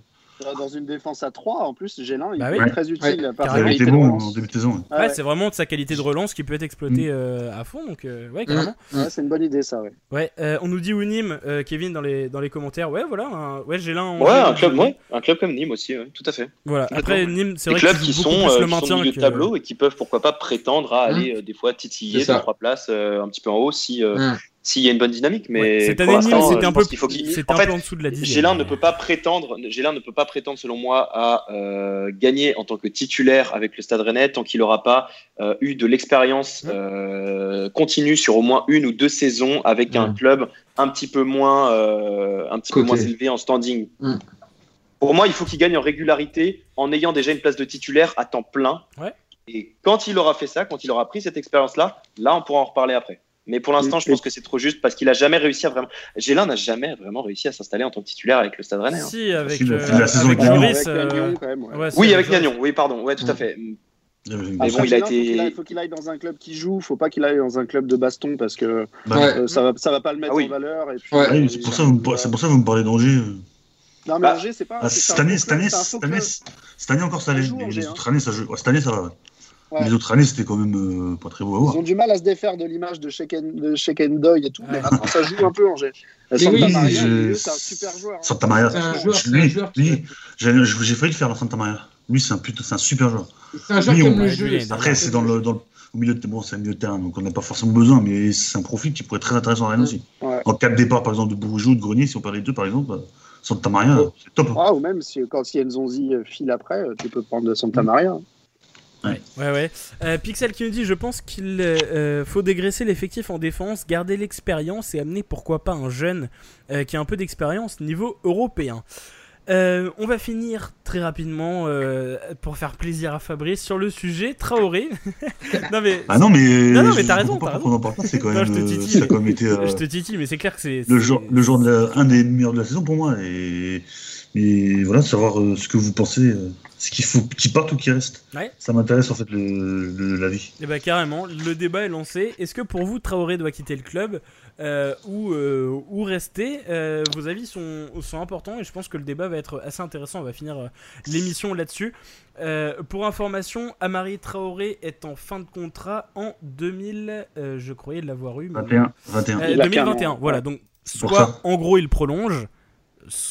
Speaker 4: dans une défense à 3, en plus, Gélin, il bah est très utile.
Speaker 5: Ouais, il bon en début de saison.
Speaker 1: Ouais, c'est vraiment de sa qualité de relance qui peut être exploitée mm. euh, à fond. Donc, euh, ouais, carrément.
Speaker 4: Ouais, c'est une bonne idée, ça, ouais.
Speaker 1: Ouais, euh, on nous dit où Nîmes, Kevin, dans les, dans les commentaires. Ouais, voilà. Un, ouais, Gélin.
Speaker 3: Ouais, un club, ouais, un club comme Nîmes aussi, tout à fait.
Speaker 1: Voilà. Après, Nîmes, c'est vrai
Speaker 3: clubs qui sont, le maintien sont milieu de tableau et qui peuvent, pourquoi pas, prétendre à aller mm. des fois titiller deux, trois places un petit peu en haut si. S'il y a une bonne dynamique. Mais
Speaker 1: cette année, c'était un peu, qu en, fait, en dessous de la
Speaker 3: Gélin ne peut pas prétendre, Gélin ne peut pas prétendre, selon moi, à euh, gagner en tant que titulaire avec le Stade Rennais tant qu'il n'aura pas euh, eu de l'expérience euh, continue sur au moins une ou deux saisons avec un club un petit peu moins, un petit peu moins élevé en standing. Pour moi, il faut qu'il gagne en régularité en ayant déjà une place de titulaire à temps plein. Et quand il aura fait ça, quand il aura pris cette expérience-là, là, on pourra en reparler après. Mais pour l'instant, je pense que c'est trop juste parce qu'il a jamais réussi à vraiment. Gélin n'a jamais vraiment réussi à s'installer en tant que titulaire avec le Stade Rennais. Hein.
Speaker 1: Si, avec, euh, la saison avec,
Speaker 4: euh,
Speaker 3: oui, avec Nagnon. Oui, pardon. Ouais, tout à fait.
Speaker 4: Mais bon, il a été. Il faut qu'il aille dans un club qui joue. Faut pas qu'il aille dans un club de baston parce que bah, euh, ça va, ça va pas le mettre ah en valeur. Et puis,
Speaker 5: c'est pour ça, pour que vous me parlez d'Angers.
Speaker 4: Non, mais bah, Angers, c'est pas.
Speaker 5: Ah, cette année, cette année, cette année encore ça allait. Les autres années, ça joue. Cette année, ça va. Les autres années, c'était quand même euh, pas très beau à voir.
Speaker 4: Ils ont du mal à se défaire de l'image de Shake and, Doy et tout, mais maintenant ça joue un peu en G. Santa Maria, je... c'est un super joueur. Hein.
Speaker 5: Santa Maria, lui, lui j'ai failli le faire Santa Maria. Lui, c'est un, putain, un super joueur.
Speaker 2: C'est un joueur qui aime le jeu.
Speaker 5: Après, c'est dans le, dans le, au milieu de, bon, c'est un milieu de terrain, donc on n'a pas forcément besoin, mais c'est un profil qui pourrait être très intéressant à Rennes aussi. En cas de départ, par exemple, de Bourgeois ou de Grenier, si on perd les deux, par exemple, bah, Santa Maria, c'est top.
Speaker 4: Ah, ou même si, quand si Nzonzi file après, tu peux prendre Santa Maria.
Speaker 1: Ouais, ouais. ouais. Euh, Pixel qui nous dit Je pense qu'il euh, faut dégraisser l'effectif en défense, garder l'expérience et amener pourquoi pas un jeune euh, qui a un peu d'expérience niveau européen. on va finir très rapidement pour faire plaisir à Fabrice sur le sujet Traoré.
Speaker 5: non mais ah non mais
Speaker 1: non, non mais t'as raison, t'as
Speaker 5: raison. C'est quand même. je te titille,
Speaker 1: je te titille mais c'est clair que c'est
Speaker 5: le jour le jour de un des meilleurs de la saison pour moi et, et voilà savoir ce que vous pensez ce qu'il faut qu'il parte ou qu'il reste. Ça m'intéresse en fait le, l'avis.
Speaker 1: Et eh bah ben, carrément, le débat est lancé. Est-ce que pour vous Traoré doit quitter le club euh, ou, euh, ou rester euh, Vos avis sont, sont importants et je pense que le débat va être assez intéressant. On va finir l'émission là-dessus. pour information, Amari Traoré est en fin de contrat en 2000. je croyais l'avoir eu.
Speaker 5: 21. 21.
Speaker 1: 2021. Voilà, donc soit en gros il prolonge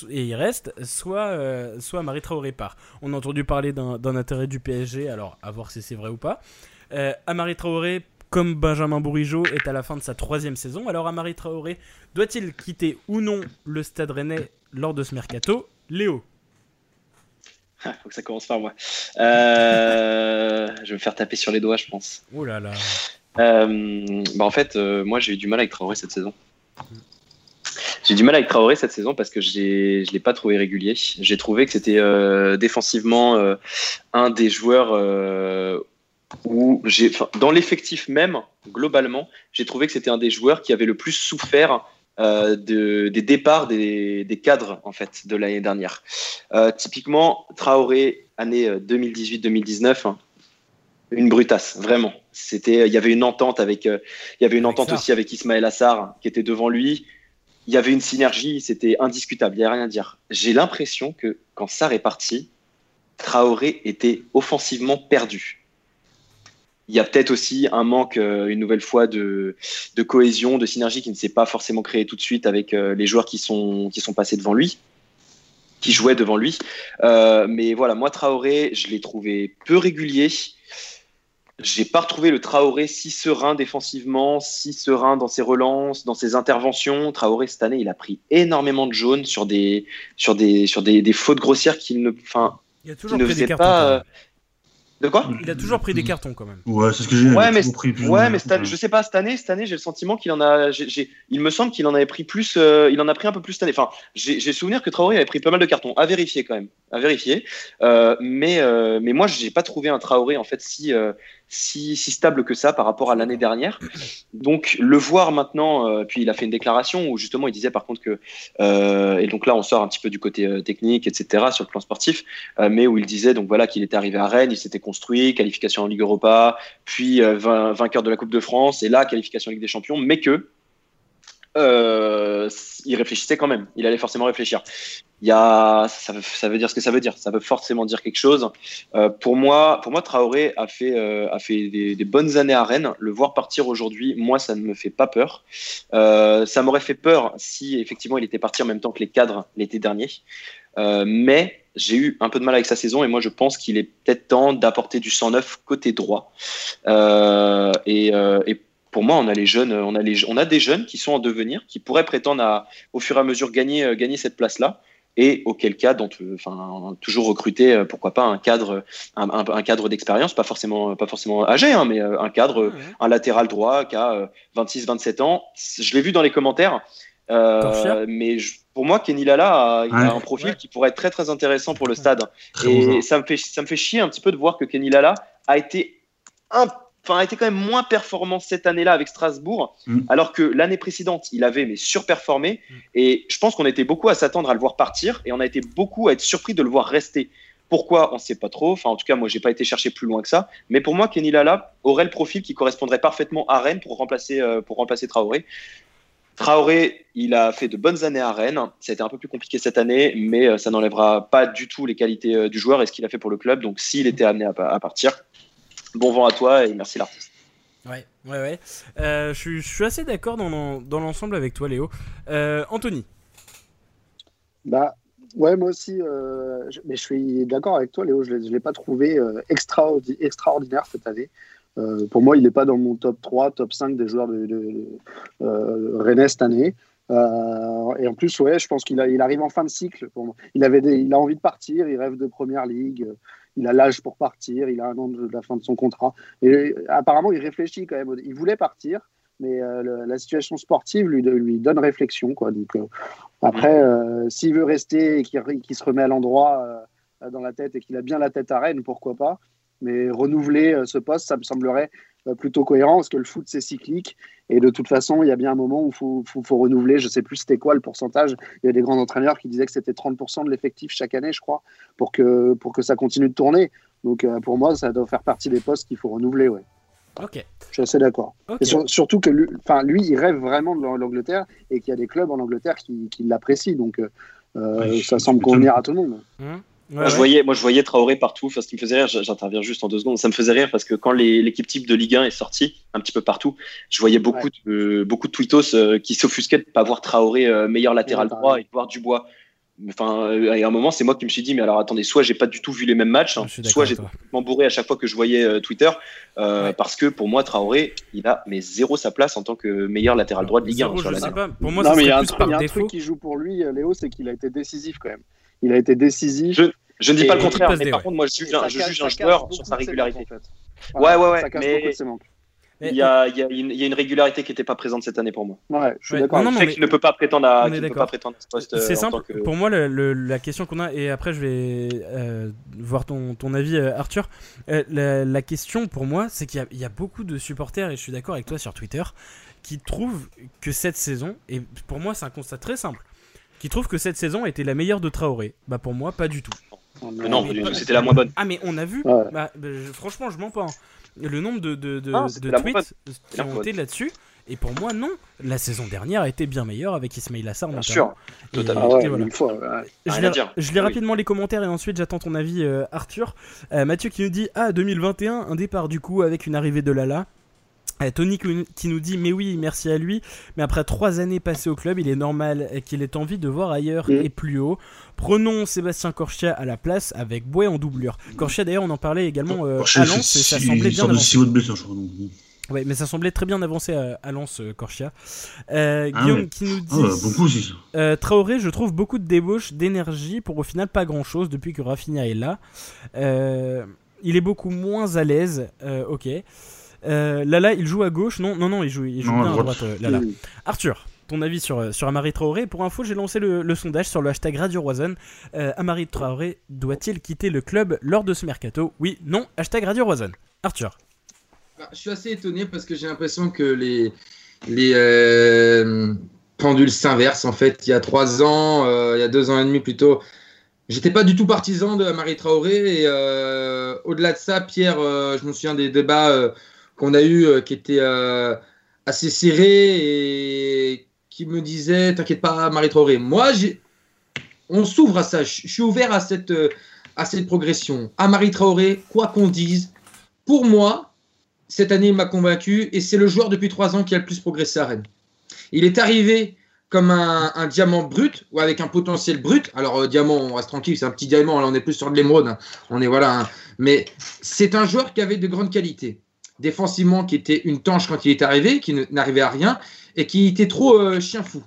Speaker 1: et il reste, soit, euh, soit Marie Traoré part. On a entendu parler d'un intérêt du PSG, alors à voir si c'est vrai ou pas. Euh, Amari Traoré, comme Benjamin Bourigeau, est à la fin de sa troisième saison. Alors Amari Traoré doit-il quitter ou non le Stade Rennais lors de ce mercato? Léo
Speaker 3: ah, faut que ça commence par moi. Euh, je vais me faire taper sur les doigts, je pense.
Speaker 1: Oh là là.
Speaker 3: Euh, bah en fait, moi j'ai eu du mal avec Traoré cette saison. J'ai du mal avec Traoré cette saison parce que je ne l'ai pas trouvé régulier. J'ai trouvé que c'était euh, défensivement euh, un des joueurs euh, où j'ai, dans l'effectif même, globalement, j'ai trouvé que c'était un des joueurs qui avait le plus souffert de, des départs des, des, cadres en fait de l'année dernière. typiquement, Traoré, année 2018-2019, hein, une brutasse, vraiment. C'était, il y avait une entente avec, il y avait une entente aussi avec Ismaël Assar qui était devant lui il y avait une synergie, c'était indiscutable, il n'y a rien à dire. J'ai l'impression que quand ça est parti, Traoré était offensivement perdu. Il y a peut-être aussi un manque, euh, une nouvelle fois, de, cohésion, de synergie qui ne s'est pas forcément créé tout de suite avec euh, les joueurs qui sont, qui sont passés devant lui, qui jouaient devant lui. Euh, mais voilà, moi, Traoré, je l'ai trouvé peu régulier. J'ai pas retrouvé le Traoré si serein défensivement, si serein dans ses relances, dans ses interventions. Traoré cette année, il a pris énormément de jaunes sur des sur des sur des, des fautes grossières qu'il ne, enfin,
Speaker 1: il a toujours pris des pas.
Speaker 3: De quoi?
Speaker 1: Il a toujours pris des cartons quand même.
Speaker 5: Ouais, c'est ce que j'ai.
Speaker 3: Ouais, mais, ouais, mais je sais pas cette année. Cette année, j'ai le sentiment qu'il en a. il me semble qu'il en avait pris plus. Euh, il en a pris un peu plus cette année. Enfin, j'ai souvenir que Traoré avait pris pas mal de cartons. À vérifier quand même. À vérifier. Euh, mais euh, mais moi, j'ai pas trouvé un Traoré en fait si si, stable que ça par rapport à l'année dernière. Donc le voir maintenant, euh, puis il a fait une déclaration où justement il disait par contre que, euh, et donc là on sort un petit peu du côté euh, technique, etc. sur le plan sportif, mais où il disait donc voilà qu'il était arrivé à Rennes, il s'était construit, qualification en Ligue Europa, puis vainqueur de la Coupe de France, et là qualification en Ligue des Champions, mais que il réfléchissait quand même. Il allait forcément réfléchir il y a, ça, veut dire ce que ça veut dire. Ça veut forcément dire quelque chose. Euh, pour moi, pour moi, Traoré a fait, euh, a fait des, bonnes années à Rennes. Le voir partir aujourd'hui, moi, ça ne me fait pas peur. Euh, ça m'aurait fait peur si effectivement il était parti en même temps que les cadres l'été dernier. Euh, mais j'ai eu un peu de mal avec sa saison et moi je pense qu'il est peut-être temps d'apporter du 109 côté droit. Euh, et, et pour moi, on a les jeunes, on a les, on a des jeunes qui sont en devenir, qui pourraient prétendre à, au fur et à mesure gagner, gagner cette place-là. Et auquel cas, dont, enfin, toujours recruter, euh, pourquoi pas un cadre, un, cadre d'expérience, pas forcément, pas forcément âgé, hein, mais euh, un cadre, un latéral droit qui a 26-27 euh, ans. Je l'ai vu dans les commentaires, mais pour moi, Kenny Lala a, un profil qui pourrait être très très intéressant pour le stade. et, ça me fait, ça me fait chier un petit peu de voir que Kenny Lala a été un enfin, a été quand même moins performant cette année-là avec Strasbourg, mm. alors que l'année précédente, il avait mais surperformé. Mm. Et je pense qu'on était beaucoup à s'attendre à le voir partir et on a été beaucoup à être surpris de le voir rester. Pourquoi? On ne sait pas trop. Enfin, en tout cas, moi, j'ai pas été chercher plus loin que ça. Mais pour moi, Kenny Lala aurait le profil qui correspondrait parfaitement à Rennes pour remplacer, euh, pour remplacer Traoré. Traoré, il a fait de bonnes années à Rennes. Ça a été un peu plus compliqué cette année, mais euh, ça n'enlèvera pas du tout les qualités euh, du joueur et ce qu'il a fait pour le club. Donc, s'il était amené à partir, bon vent à toi et merci l'artiste.
Speaker 1: Ouais, ouais, ouais. Euh, je, suis assez d'accord dans, dans l'ensemble avec toi, Léo. Euh, Anthony
Speaker 4: Bah, ouais, moi aussi. Euh, mais je suis d'accord avec toi, Léo. Je ne l'ai pas trouvé extraordinaire cette année. pour moi, il n'est pas dans mon top 3, top 5 des joueurs de, de Rennes cette année. et en plus, ouais, je pense qu'il il arrive en fin de cycle. Il, avait il a envie de partir, il rêve de première ligue il a l'âge pour partir, il a un an de, la fin de son contrat. Et apparemment, il réfléchit quand même. Il voulait partir, mais euh, la situation sportive lui, lui donne réflexion. Quoi. Donc, euh, après, euh, s'il veut rester et qu'il se remet à l'endroit dans la tête et qu'il a bien la tête à Rennes, pourquoi pas. Mais renouveler ce poste, ça me semblerait plutôt cohérent parce que le foot c'est cyclique et de toute façon il y a bien un moment où il faut, faut, renouveler je sais plus c'était quoi le pourcentage il y a des grands entraîneurs qui disaient que c'était 30% de l'effectif chaque année je crois pour que, pour que ça continue de tourner donc euh, pour moi ça doit faire partie des postes qu'il faut renouveler ouais
Speaker 1: Ok.
Speaker 4: Je suis assez d'accord. surtout que lui, lui, il rêve vraiment de l'Angleterre et qu'il y a des clubs en Angleterre qui, qui l'apprécient. Donc, euh, ça semble convenir à tout le monde.
Speaker 3: Mmh moi, Je voyais, moi, je voyais Traoré partout. Enfin, ce qui me faisait rire, j'interviens juste en deux secondes. Ça me faisait rire parce que quand l'équipe type de Ligue 1 est sortie, un petit peu partout, je voyais beaucoup, de, beaucoup de tweetos euh, qui s'offusquaient de ne pas voir Traoré euh, meilleur latéral droit et de voir Dubois. Enfin, euh, à un moment, c'est moi qui me suis dit, mais alors attendez, soit j'ai pas du tout vu les mêmes matchs, hein, soit j'ai complètement bourré à chaque fois que je voyais Twitter, parce que pour moi, Traoré, il a mais zéro sa place en tant que meilleur latéral droit de Ligue 1 sur
Speaker 1: l'année. Pour moi, non, mais il y a un, truc
Speaker 4: qui joue pour lui, Léo, c'est qu'il a été décisif quand même il a été décisif.
Speaker 3: Je, ne dis pas le contraire, mais par contre, moi, je juge, un, je juge un joueur sur sa régularité. ouais, ouais, ouais. mais... Il y, a, il, y a une, il y, a, une régularité qui n'était pas présente cette année pour moi.
Speaker 4: Ouais, je suis d'accord.
Speaker 3: Non, non, ne peut pas prétendre à, ne peut pas prétendre ce
Speaker 1: poste. C'est euh, simple. Pour moi, le, la question qu'on a, et après je vais euh, voir ton, ton avis, euh, Arthur. La, la, question pour moi, c'est qu'il y, y, a beaucoup de supporters, et je suis d'accord avec toi sur Twitter, qui trouvent que cette saison, et pour moi, c'est un constat très simple qui trouve que cette saison été la meilleure de Traoré. Bah pour moi, pas du tout.
Speaker 3: non, c'était la moins bonne.
Speaker 1: Ah mais on a vu, bah, bah, franchement je mens pas, hein. le nombre de, de, de, tweets qui ont été là-dessus, et pour moi non, la saison dernière a été bien meilleure avec Ismail Assar.
Speaker 3: Bien sûr,
Speaker 4: totalement. Ah
Speaker 1: je, lis, rapidement les commentaires et ensuite j'attends ton avis euh, Arthur. Euh, Mathieu qui nous dit, ah 2021, un départ du coup avec une arrivée de Lala. Tony qui nous dit mais oui merci à lui. Mais après trois années passées au club il est normal qu'il ait envie de voir ailleurs mm. et plus haut. Prenons Sébastien Corchia à la place avec Bouet en doublure. Corchia d'ailleurs on en parlait également euh, à Lens et ça semblait bien ouais mais ça semblait très bien avancé à, Lens euh, Corchia. Euh, ah Guillaume qui nous ah dit. Traoré je trouve beaucoup de débauche d'énergie pour au final pas grand chose depuis que Rafinha est là. Il est beaucoup moins à l'aise ok euh, Lala, il joue à gauche Non, non, non, il joue, il joue bien à droite. Euh, Lala. Arthur, ton avis sur, euh, sur Amari Traoré? Pour info, j'ai lancé le, sondage sur le hashtag Radio Roison. Amari Traoré doit-il quitter le club lors de ce mercato? Oui, non, hashtag Radio Roison. Arthur.
Speaker 2: Bah, je suis assez étonné parce que j'ai l'impression que les, les pendules s'inversent. En fait, il y a trois ans, il y a deux ans et demi plutôt, J'étais pas du tout partisan de Amari Traoré et au-delà de ça, Pierre, je me souviens des débats qu'on a eu euh, qui était euh, assez serré et qui me disait T'inquiète pas, Marie Traoré. Moi, on s'ouvre à ça. Je suis ouvert à cette, euh, à cette progression. À Marie Traoré, quoi qu'on dise, pour moi, cette année, il m'a convaincu et c'est le joueur depuis trois ans qui a le plus progressé à Rennes. Il est arrivé comme un, diamant brut ou avec un potentiel brut. Alors, diamant, on reste tranquille, c'est un petit diamant, là on est plus sur de l'émeraude. Hein. On est voilà. Hein. Mais c'est un joueur qui avait de grandes qualités défensivement qui était une tanche quand il est arrivé, qui n'arrivait à rien et qui était trop euh, chien fou.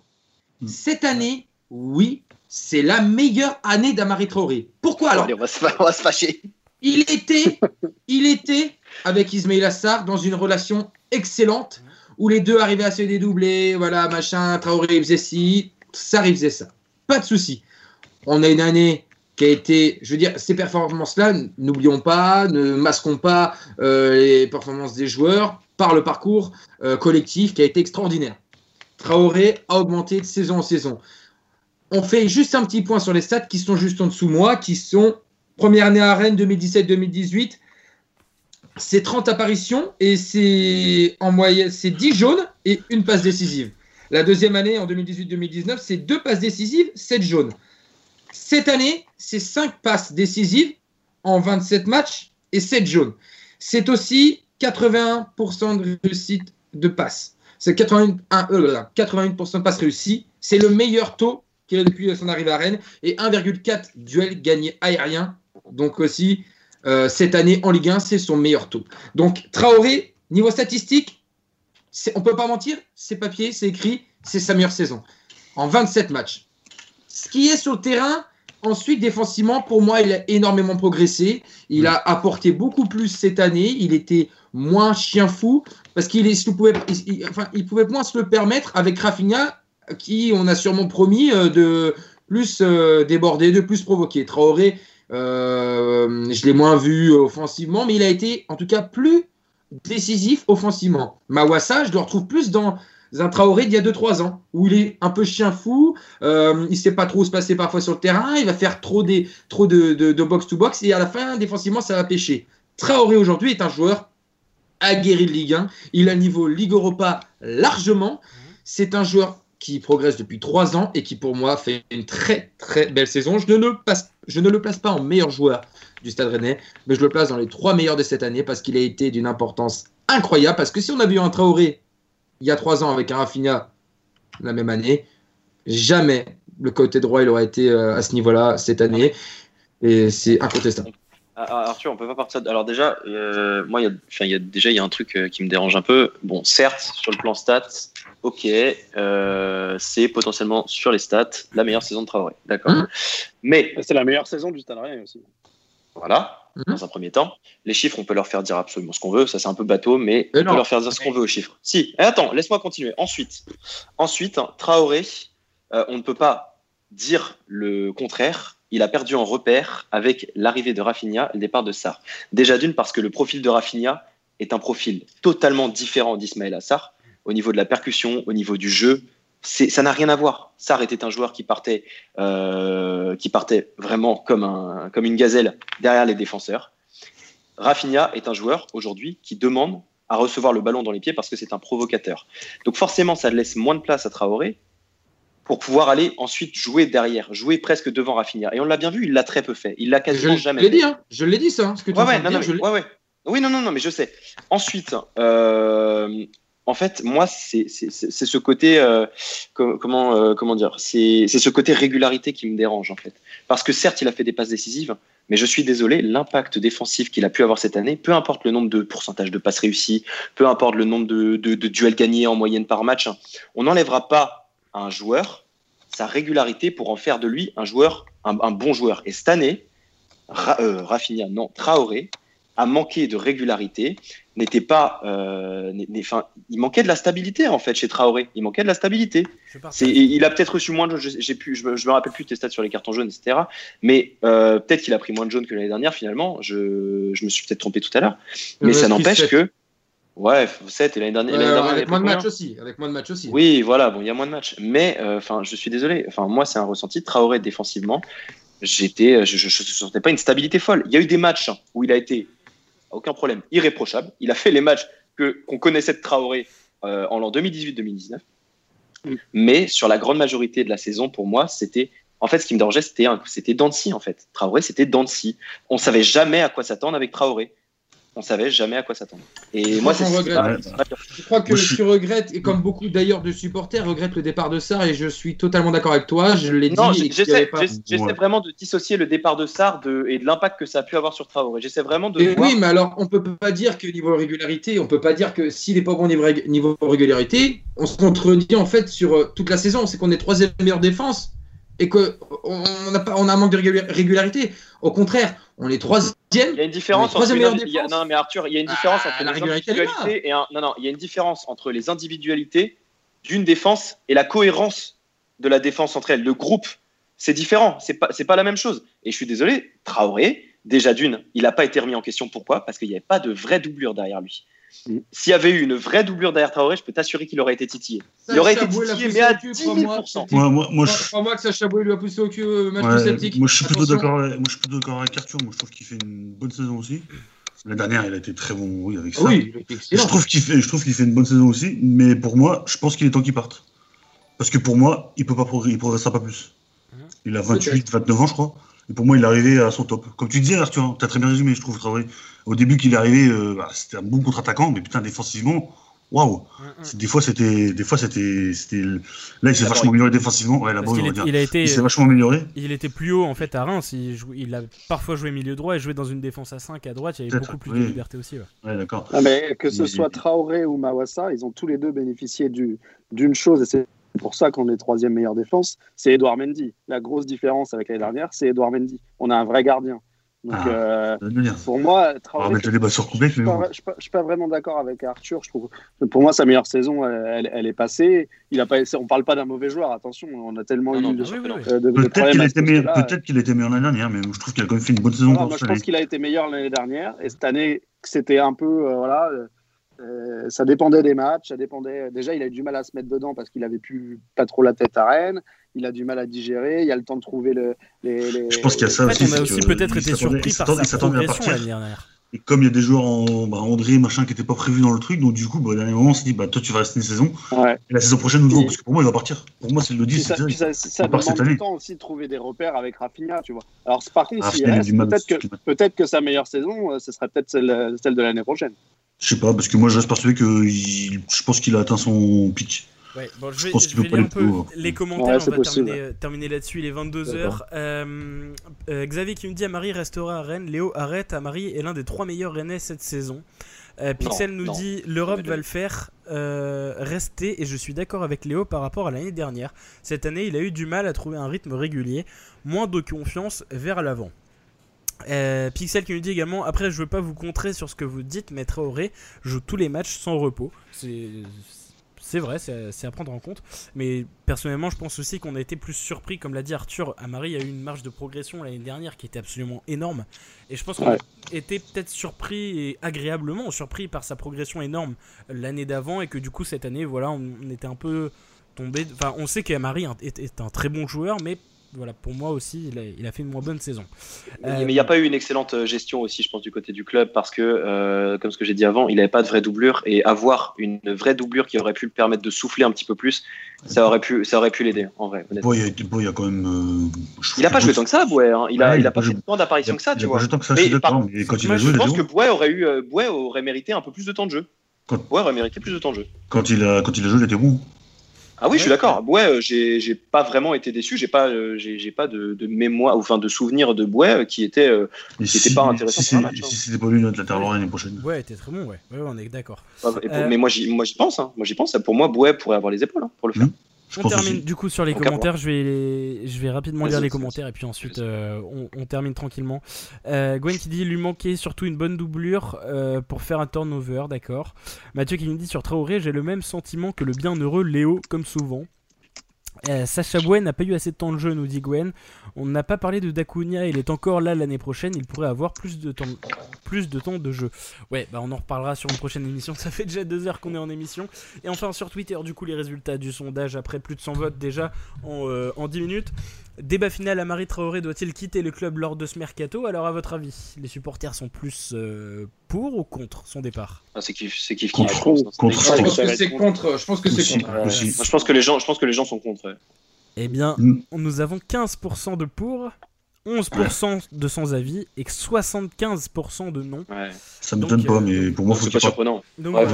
Speaker 2: Hmm. Cette année, oui, c'est la meilleure année d'Amari Traoré. Pourquoi alors?
Speaker 3: On, va se, fâcher.
Speaker 2: Il était, il était avec Ismail Assar dans une relation excellente où les deux arrivaient à se dédoubler, voilà, machin, Traoré faisait ci, ça faisait ça. Pas de souci. On a une année qui a été, je veux dire, ces performances-là, n'oublions pas, ne masquons pas euh, les performances des joueurs par le parcours euh, collectif qui a été extraordinaire. Traoré a augmenté de saison en saison. On fait juste un petit point sur les stats qui sont juste en dessous de moi, qui sont première année à Rennes 2017-2018. C'est 30 apparitions et c'est en moyenne, c'est 10 jaunes et une passe décisive. La deuxième année, en 2018-2019, c'est deux passes décisives, 7 jaunes. Cette année, c'est 5 passes décisives en 27 matchs et 7 jaunes. C'est aussi 81% de réussite de passes. C'est 81%, euh, de passes réussies. C'est le meilleur taux qu'il a depuis son arrivée à Rennes et 1,4 duels gagnés aériens. Donc aussi, euh, cette année en Ligue 1, c'est son meilleur taux. Donc Traoré, niveau statistique, on ne peut pas mentir, c'est papier, c'est écrit, c'est sa meilleure saison. En 27 matchs. Ce qui est sur le terrain, ensuite, défensivement, pour moi, il a énormément progressé. Il a apporté beaucoup plus cette année. Il était moins chien fou parce qu'il pouvait, pouvait moins se le permettre avec Rafinha, qui on a sûrement promis euh, de plus euh, déborder, de plus provoquer. Traoré, euh, je l'ai moins vu offensivement, mais il a été en tout cas plus décisif offensivement. Mawassa, je le retrouve plus dans un Traoré d'il y a 2-3 ans, où il est un peu chien fou, euh, il sait pas trop où se passer parfois sur le terrain, il va faire trop, des, trop de, box-to-box, et à la fin, défensivement, ça va pêcher. Traoré aujourd'hui est un joueur aguerri de Ligue 1, il a le niveau Ligue Europa largement, c'est un joueur qui progresse depuis 3 ans et qui pour moi fait une très très belle saison. Je ne, le place, je ne le place pas en meilleur joueur du Stade Rennais, mais je le place dans les trois meilleurs de cette année parce qu'il a été d'une importance incroyable. Parce que si on avait eu un Traoré il y a trois ans avec un Rafinha la même année, jamais le côté droit il aurait été euh, à ce niveau-là cette année. Et c'est incontestable.
Speaker 3: Ah, ah, Arthur, on peut pas partir. De... Alors déjà, euh, moi, il y a, déjà il y a un truc euh, qui me dérange un peu. Bon, certes, sur le plan stats, ok, c'est potentiellement sur les stats la meilleure saison de Traoré, d'accord. Mmh. Mais
Speaker 4: c'est la meilleure saison du Stade aussi.
Speaker 3: Voilà. Mhm. dans un premier temps. Les chiffres, on peut leur faire dire absolument ce qu'on veut. Ça, c'est un peu bateau, mais, on peut leur faire dire ce qu'on veut aux chiffres. Si, attends, laisse-moi continuer. Ensuite, ensuite Traoré, euh, on ne peut pas dire le contraire. Il a perdu en repère avec l'arrivée de Rafinha et le départ de Sarr. Déjà d'une, parce que le profil de Rafinha est un profil totalement différent d'Ismaël Assar au niveau de la percussion, au niveau du jeu, ça n'a rien à voir. Sarr était un joueur qui partait, euh, qui partait vraiment comme, un, comme une gazelle derrière les défenseurs. Rafinha est un joueur aujourd'hui qui demande à recevoir le ballon dans les pieds parce que c'est un provocateur. Donc forcément, ça laisse moins de place à Traoré pour pouvoir aller ensuite jouer derrière, jouer presque devant Rafinha. Et on l'a bien vu, il l'a très peu fait. Il l'a quasiment jamais
Speaker 2: je l'ai dit, hein. je l'ai dit ça. Hein, ce que
Speaker 3: ouais, ouais, non, ouais, ouais. Oui, non, non, non, mais je sais. Ensuite, euh, en fait, moi, c'est ce côté, euh, euh, comment dire, c'est ce côté régularité qui me dérange, en fait. Parce que certes, il a fait des passes décisives, mais je suis désolé, l'impact défensif qu'il a pu avoir cette année, peu importe le nombre de pourcentages de passes réussies, peu importe le nombre de, duels gagnés en moyenne par match, on n'enlèvera pas à un joueur sa régularité pour en faire de lui un joueur, un, bon joueur. Et cette année, Rafinha, non, Traoré, a manqué de régularité, n'était pas, euh, enfin, il manquait de la stabilité en fait chez Traoré. Il manquait de la stabilité. il a peut-être reçu moins de, j'ai pu, je, me rappelle plus tes stats sur les cartons jaunes, etc. Mais euh, peut-être qu'il a pris moins de jaunes que l'année dernière finalement. Je, je me suis peut-être trompé tout à l'heure, mais ça n'empêche que. Ouais, 7 et l'année dernière.
Speaker 2: Euh, avec moins de matchs aussi. Avec moins de matchs aussi.
Speaker 3: Oui, voilà, bon, il y a moins de matchs. Mais, enfin, je suis désolé. Enfin, moi, c'est un ressenti. Traoré défensivement, j'étais, je ne sentais pas une stabilité folle. Il y a eu des matchs où il a été aucun problème, irréprochable. Il a fait les matchs que qu'on connaissait de Traoré euh, en l'an 2018-2019. Mm. Mais sur la grande majorité de la saison, pour moi, c'était en fait ce qui me dérangeait, c'était c'était Dancy en fait. Traoré, c'était Dancy. On savait jamais à quoi s'attendre avec Traoré on savait jamais à quoi s'attendre. Et moi, c'est
Speaker 2: Je crois que tu regrettes, et comme beaucoup d'ailleurs de supporters regrettent le départ de Sarr, et je suis totalement d'accord avec toi. Je l'ai dit.
Speaker 3: J'essaie vraiment de dissocier le départ de Sarr de, et de l'impact que ça a pu avoir sur Traoré. J'essaie vraiment de.
Speaker 2: Oui, mais alors on peut pas dire que niveau régularité, on peut pas dire que s'il n'est pas bon niveau, niveau régularité, on se contredit en fait sur euh, toute la saison. C'est qu'on est troisième meilleure défense et qu'on on a, pas, on a un manque de régularité. Au contraire, on est troisième.
Speaker 3: Il y a une différence entre les non mais Arthur, il y a une ah, différence entre les individualités et un... non non, il y a une différence entre les individualités d'une défense et la cohérence de la défense entre elles. Le groupe, c'est différent, c'est pas c'est pas la même chose. Et je suis désolé, Traoré, déjà d'une, il n'a pas été remis en question. Pourquoi? Parce qu'il n'y avait pas de vraie doublure derrière lui. S'il y avait eu une vraie doublure derrière Traoré, je peux t'assurer qu'il aurait été titillé. il aurait été titillé, mais à 10 000 Moi,
Speaker 2: moi, moi, je... moi que Sacha Boué lui a poussé au cul euh, match ouais,
Speaker 5: Moi, je suis plutôt d'accord avec, moi, je suis plutôt avec Arthur. Moi, je trouve qu'il fait une bonne saison aussi. La dernière, il a été très bon oui, avec ça. Oui, je trouve qu'il fait, je trouve qu'il fait une bonne saison aussi. Mais pour moi, je pense qu'il est temps qu'il parte. Parce que pour moi, il peut pas il progressera pas plus. Il a 28, 29 ans, je crois. Et pour moi, il est arrivé à son top. Comme tu disais, Arthur, hein, tu as très bien résumé, je trouve, Traoré. Au début qu'il est arrivé, euh, bah, c'était un bon contre-attaquant, mais putain, défensivement, waouh. Mm, mm. Des fois, c'était, des fois, c'était, Là, il s'est vachement amélioré défensivement. Ouais, là il, a été, il s'est vachement amélioré.
Speaker 1: Il était plus haut en fait à Reims. Il, il, a parfois joué milieu droit et joué dans une défense à 5 à droite. Il y avait beaucoup plus de liberté aussi.
Speaker 5: Ouais, d'accord.
Speaker 4: Ah, mais que ce soit Traoré ou Mawassa, ils ont tous les deux bénéficié d'une chose et c'est pour ça qu'on est troisième meilleure défense, c'est Edouard Mendy. La grosse différence avec l'année dernière, c'est Edouard Mendy. On a un vrai gardien. Donc, ah, euh, pour moi,
Speaker 5: Traoré, je ne
Speaker 4: suis, pas vraiment d'accord avec Arthur. Je trouve, pour moi, sa meilleure saison, elle, est passée. Il a pas, on ne parle pas d'un mauvais joueur, attention. On a tellement eu de,
Speaker 5: Peut-être qu'il était, meilleur, peut était meilleur l'année dernière, mais je trouve qu'il a quand même fait une bonne saison.
Speaker 4: moi, je pense qu'il a été meilleur l'année dernière. Et cette année, c'était un peu. Euh, voilà, euh, ça dépendait des matchs, ça dépendait. Déjà, il a eu du mal à se mettre dedans parce qu'il avait plus pas trop la tête à Rennes. Il a du mal à digérer. Il y a le temps de trouver le, les,
Speaker 5: Je pense qu'il y a ça aussi.
Speaker 1: On a aussi peut-être été surpris par sa progression l'année dernière.
Speaker 5: Et comme il y a des joueurs en bah, André, machin, qui n'étaient pas prévus dans le truc, donc du coup, bah, au dernier moment, on s'est dit, bah, toi, tu vas rester une saison. Et la saison prochaine, nous devons, parce que pour moi, il va partir. Pour moi, c'est le 10.
Speaker 4: Ça, ça, ça demande du temps aussi de trouver des repères avec Rafinha, tu vois. Alors, par contre, ah, peut-être que, peut que sa meilleure saison, euh, ce serait peut-être celle, celle de l'année prochaine.
Speaker 5: Je sais pas, parce que moi je reste persuadé que je pense qu'il a atteint son pic.
Speaker 1: Ouais, bon, je vais, je lire un peu les commentaires, on va terminer, terminer là-dessus, il est 22h. Euh, euh, Xavier qui me dit Amari restera à Rennes, Léo arrête, Amari est l'un des trois meilleurs Rennais cette saison. Euh, Pixel nous dit l'Europe va le faire rester et je suis d'accord avec Léo par rapport à l'année dernière. Cette année il a eu du mal à trouver un rythme régulier, moins de confiance vers l'avant. Euh, Pixel qui nous dit également après je veux pas vous contrer sur ce que vous dites mais Traoré joue tous les matchs sans repos. C'est vrai c'est à prendre en compte. Mais personnellement je pense aussi qu'on a été plus surpris comme l'a dit Arthur Amari a eu une marge de progression l'année dernière qui était absolument énorme. Et je pense qu'on a été peut-être surpris et agréablement surpris par sa progression énorme l'année d'avant et que du coup cette année voilà on, était un peu tombé. Enfin on sait qu'Amari est un très bon joueur mais voilà, pour moi aussi, il a, fait une moins bonne saison.
Speaker 3: Mais il n'y a pas eu une excellente gestion aussi, je pense, du côté du club, parce que, comme ce que j'ai dit avant, il n'avait pas de vraie doublure, et avoir une vraie doublure qui aurait pu le permettre de souffler un petit peu plus, ça aurait pu, ça aurait pu l'aider, en vrai.
Speaker 5: il, a, quand même.
Speaker 3: il n'a pas joué tant que ça, Bouet. Hein. Il, a, il a pas fait tant d'apparitions que ça, tu vois.
Speaker 5: Pas que ça, mais, mais quand il a joué,
Speaker 3: je pense que Bouet aurait eu, Bouet aurait mérité un peu plus de temps de jeu. Quand... Ouais, aurait mérité plus de temps de jeu.
Speaker 5: Quand il a, quand il a joué, il était bon.
Speaker 3: Ah oui, je suis d'accord. Ouais, euh, j'ai pas vraiment été déçu. J'ai pas, euh, j'ai pas de, de, mémoire, enfin de souvenir de Bouet qui était, euh, qui était pas intéressant
Speaker 5: si, match. Si hein. c'était pas lui notre latéral l'année prochaine.
Speaker 1: Ouais, était très bon. Ouais, ouais on est d'accord.
Speaker 3: Mais moi, j'y pense. Hein. Moi, j'y pense. Pour moi, Bouet pourrait avoir les épaules hein, pour le faire. Mmh.
Speaker 1: On termine du coup sur les commentaires. Je vais, je vais rapidement lire les commentaires et puis ensuite euh, on, termine tranquillement. Euh, Gwen qui dit lui manquait surtout une bonne doublure euh, pour faire un turnover, d'accord. Mathieu qui nous dit sur Traoré, j'ai le même sentiment que le bienheureux Léo, comme souvent. Euh, Sacha Bouet n'a pas eu assez de temps de jeu, nous dit Gwen. On n'a pas parlé de Dacunia, il est encore là l'année prochaine, il pourrait avoir plus de temps, plus de temps de jeu. Ouais, bah on en reparlera sur une prochaine émission, ça fait déjà deux heures qu'on est en émission. Et enfin sur Twitter, du coup, les résultats du sondage après plus de 100 votes déjà en, euh, en 10 minutes. Débat final, Amari Traoré doit-il quitter le club lors de ce mercato? Alors à votre avis, les supporters sont plus euh, pour ou contre son départ?
Speaker 3: Ah, C'est kiff, c'est kiff,
Speaker 2: contre. Je pense que c'est contre. Je pense que c'est contre.
Speaker 3: je pense que les gens, je pense que les gens sont contre.
Speaker 1: Eh bien, mm. nous avons 15% de pour, 11% de sans avis et 75% de non.
Speaker 3: Ouais.
Speaker 5: Ça me donne pas, euh, mais pour moi,
Speaker 3: c'est pas surprenant.
Speaker 1: Donc, ouais,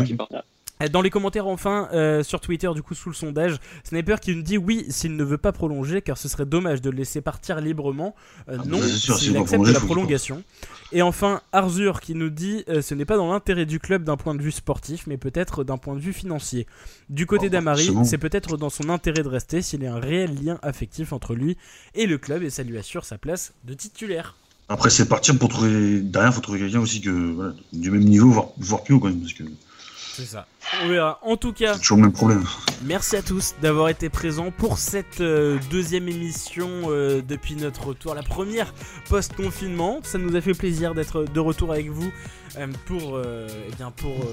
Speaker 1: dans les commentaires enfin euh, sur Twitter du coup sous le sondage, Sniper qui nous dit oui s'il ne veut pas prolonger car ce serait dommage de le laisser partir librement. Euh, ah, non s'il accepte la prolongation. Et enfin Arzur qui nous dit ce n'est pas dans l'intérêt du club d'un point de vue sportif mais peut-être d'un point de vue financier. Du côté oh, d'Amari c'est peut-être dans son intérêt de rester s'il y a un réel lien affectif entre lui et le club et ça lui assure sa place de titulaire.
Speaker 5: Après c'est partir pour trouver derrière faut trouver quelqu'un aussi que du même niveau voire, voire plus haut quand même parce que
Speaker 1: c'est ça. On verra. En tout cas,
Speaker 5: toujours le même problème.
Speaker 1: Merci à tous d'avoir été présents pour cette euh, deuxième émission euh, depuis notre retour, la première post-confinement. Ça nous a fait plaisir d'être de retour avec vous euh, pour, eh bien pour,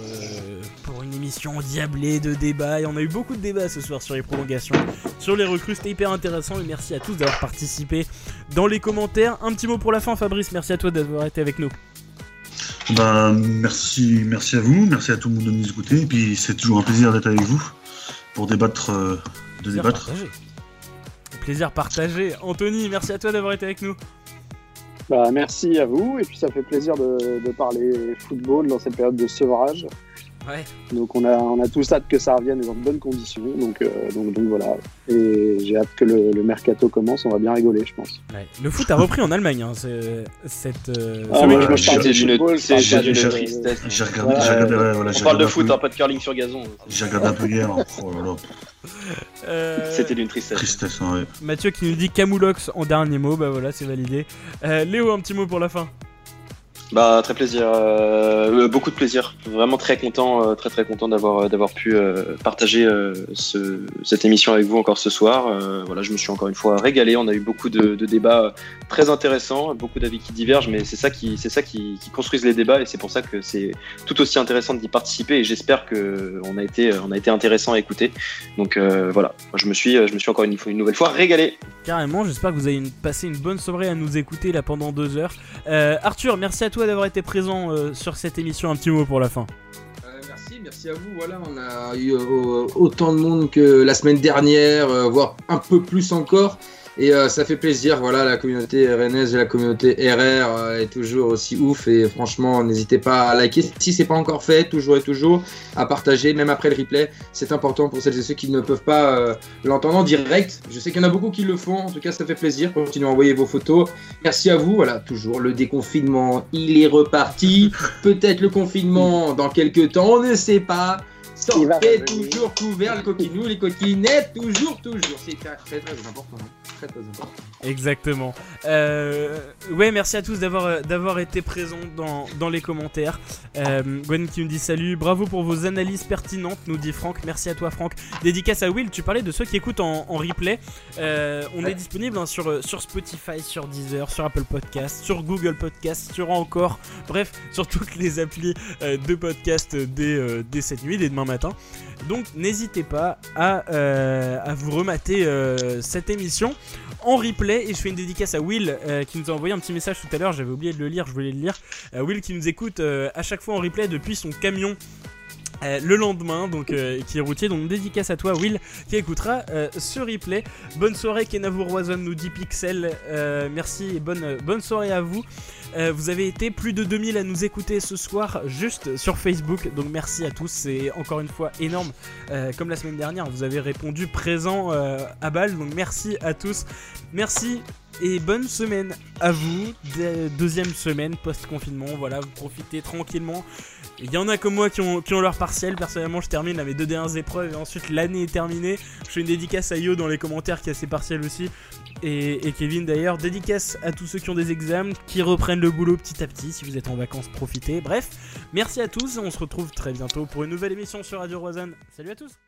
Speaker 1: pour une émission diablée de débats. Et on a eu beaucoup de débats ce soir sur les prolongations, sur les recrues. C'était hyper intéressant et merci à tous d'avoir participé dans les commentaires. Un petit mot pour la fin, Fabrice. Merci à toi d'avoir été avec nous.
Speaker 5: Bah, merci, merci à vous, merci à tout le monde de nous écouter. Et puis c'est toujours un plaisir d'être avec vous pour débattre, euh, de plaisir débattre.
Speaker 1: Partagé. Plaisir partagé. Anthony, merci à toi d'avoir été avec nous.
Speaker 4: Bah, merci à vous, et puis ça fait plaisir de, de parler football dans cette période de sevrage. Donc on a, on a tous hâte que ça revienne dans de bonnes conditions. Donc, euh, donc, donc, voilà. Et j'ai hâte que le, mercato commence. On va bien rigoler, je pense.
Speaker 1: Le foot a repris en Allemagne. Hein, cette,
Speaker 3: euh, ah, c'est d'une tristesse. J'ai regardé, voilà, on parle de foot, hein, pas de curling sur gazon.
Speaker 5: J'ai regardé un peu hier. Oh
Speaker 3: euh, C'était d'une tristesse.
Speaker 5: tristesse ouais.
Speaker 1: Mathieu qui nous dit Camoulox en dernier mot. Bah voilà, c'est validé. Léo, un petit mot pour la fin.
Speaker 3: Bah très plaisir, euh, beaucoup de plaisir. Vraiment très content, euh, très très content d'avoir euh, d'avoir pu partager ce, cette émission avec vous encore ce soir. voilà, je me suis encore une fois régalé. On a eu beaucoup de, débats très intéressants, beaucoup d'avis qui divergent, mais c'est ça qui c'est ça qui, construisent les débats et c'est pour ça que c'est tout aussi intéressant d'y participer. Et j'espère que on a été on a été intéressant à écouter. Donc voilà, je me suis je me suis encore une, une nouvelle fois régalé.
Speaker 1: Carrément, j'espère que vous avez passé une bonne soirée à nous écouter là pendant deux heures. Arthur, merci à d'avoir été présent euh, sur cette émission. Un petit mot pour la fin.
Speaker 2: Euh, merci, merci à vous. Voilà, on a eu euh, autant de monde que la semaine dernière, voire un peu plus encore. Et euh, ça fait plaisir, voilà, la communauté rennaise et la communauté RR euh, est toujours aussi ouf. Et franchement, n'hésitez pas à liker si c'est pas encore fait, toujours et toujours, à partager, même après le replay. C'est important pour celles et ceux qui ne peuvent pas euh, l'entendre en direct. Je sais qu'il y en a beaucoup qui le font, en tout cas, ça fait plaisir. Continuez à envoyer vos photos. Merci à vous, voilà, toujours le déconfinement, il est reparti. Peut-être le confinement dans quelques temps, on ne sait pas. Sortez toujours couvert, le coquinou, les coquinettes, toujours, toujours. C'est très, très important. Très, très important.
Speaker 1: Exactement. Euh, ouais, merci à tous d'avoir euh, d'avoir été présents dans, dans les commentaires. Euh, Gwen qui nous dit salut, bravo pour vos analyses pertinentes, nous dit Franck. Merci à toi, Franck. Dédicace à Will. Tu parlais de ceux qui écoutent en, replay. on est disponible hein, sur sur Spotify, sur Deezer, sur Apple Podcast, sur Google Podcast, sur encore, bref, sur toutes les applis de podcast dès, dès cette nuit, dès demain matin. Donc n'hésitez pas à, à, vous remater cette émission en replay. Et je fais une dédicace à Will qui nous a envoyé un petit message tout à l'heure. J'avais oublié de le lire, je voulais le lire. Will qui nous écoute à chaque fois en replay depuis son camion euh, le lendemain, donc euh, qui est routier. Donc dédicace à toi, Will, qui écoutera euh, ce replay. Bonne soirée, Kenavo Roison nous dit Pixel. merci et bonne, bonne soirée à vous. vous avez été plus de 2000 à nous écouter ce soir juste sur Facebook, donc merci à tous, c'est encore une fois énorme. comme la semaine dernière, vous avez répondu présent à balle, donc merci à tous. Merci et bonne semaine à vous. deuxième semaine post-confinement, voilà, vous profitez tranquillement. Il y en a comme moi qui ont, qui ont leur partiel. Personnellement, je termine à mes deux dernières épreuves et ensuite l'année est terminée. Je fais une dédicace à Yo dans les commentaires qui a ses partiels aussi. Et, Kevin d'ailleurs. Dédicace à tous ceux qui ont des examens, qui reprennent le boulot petit à petit. Si vous êtes en vacances, profitez. Bref, merci à tous. On se retrouve très bientôt pour une nouvelle émission sur Radio Roisanne. Salut à tous!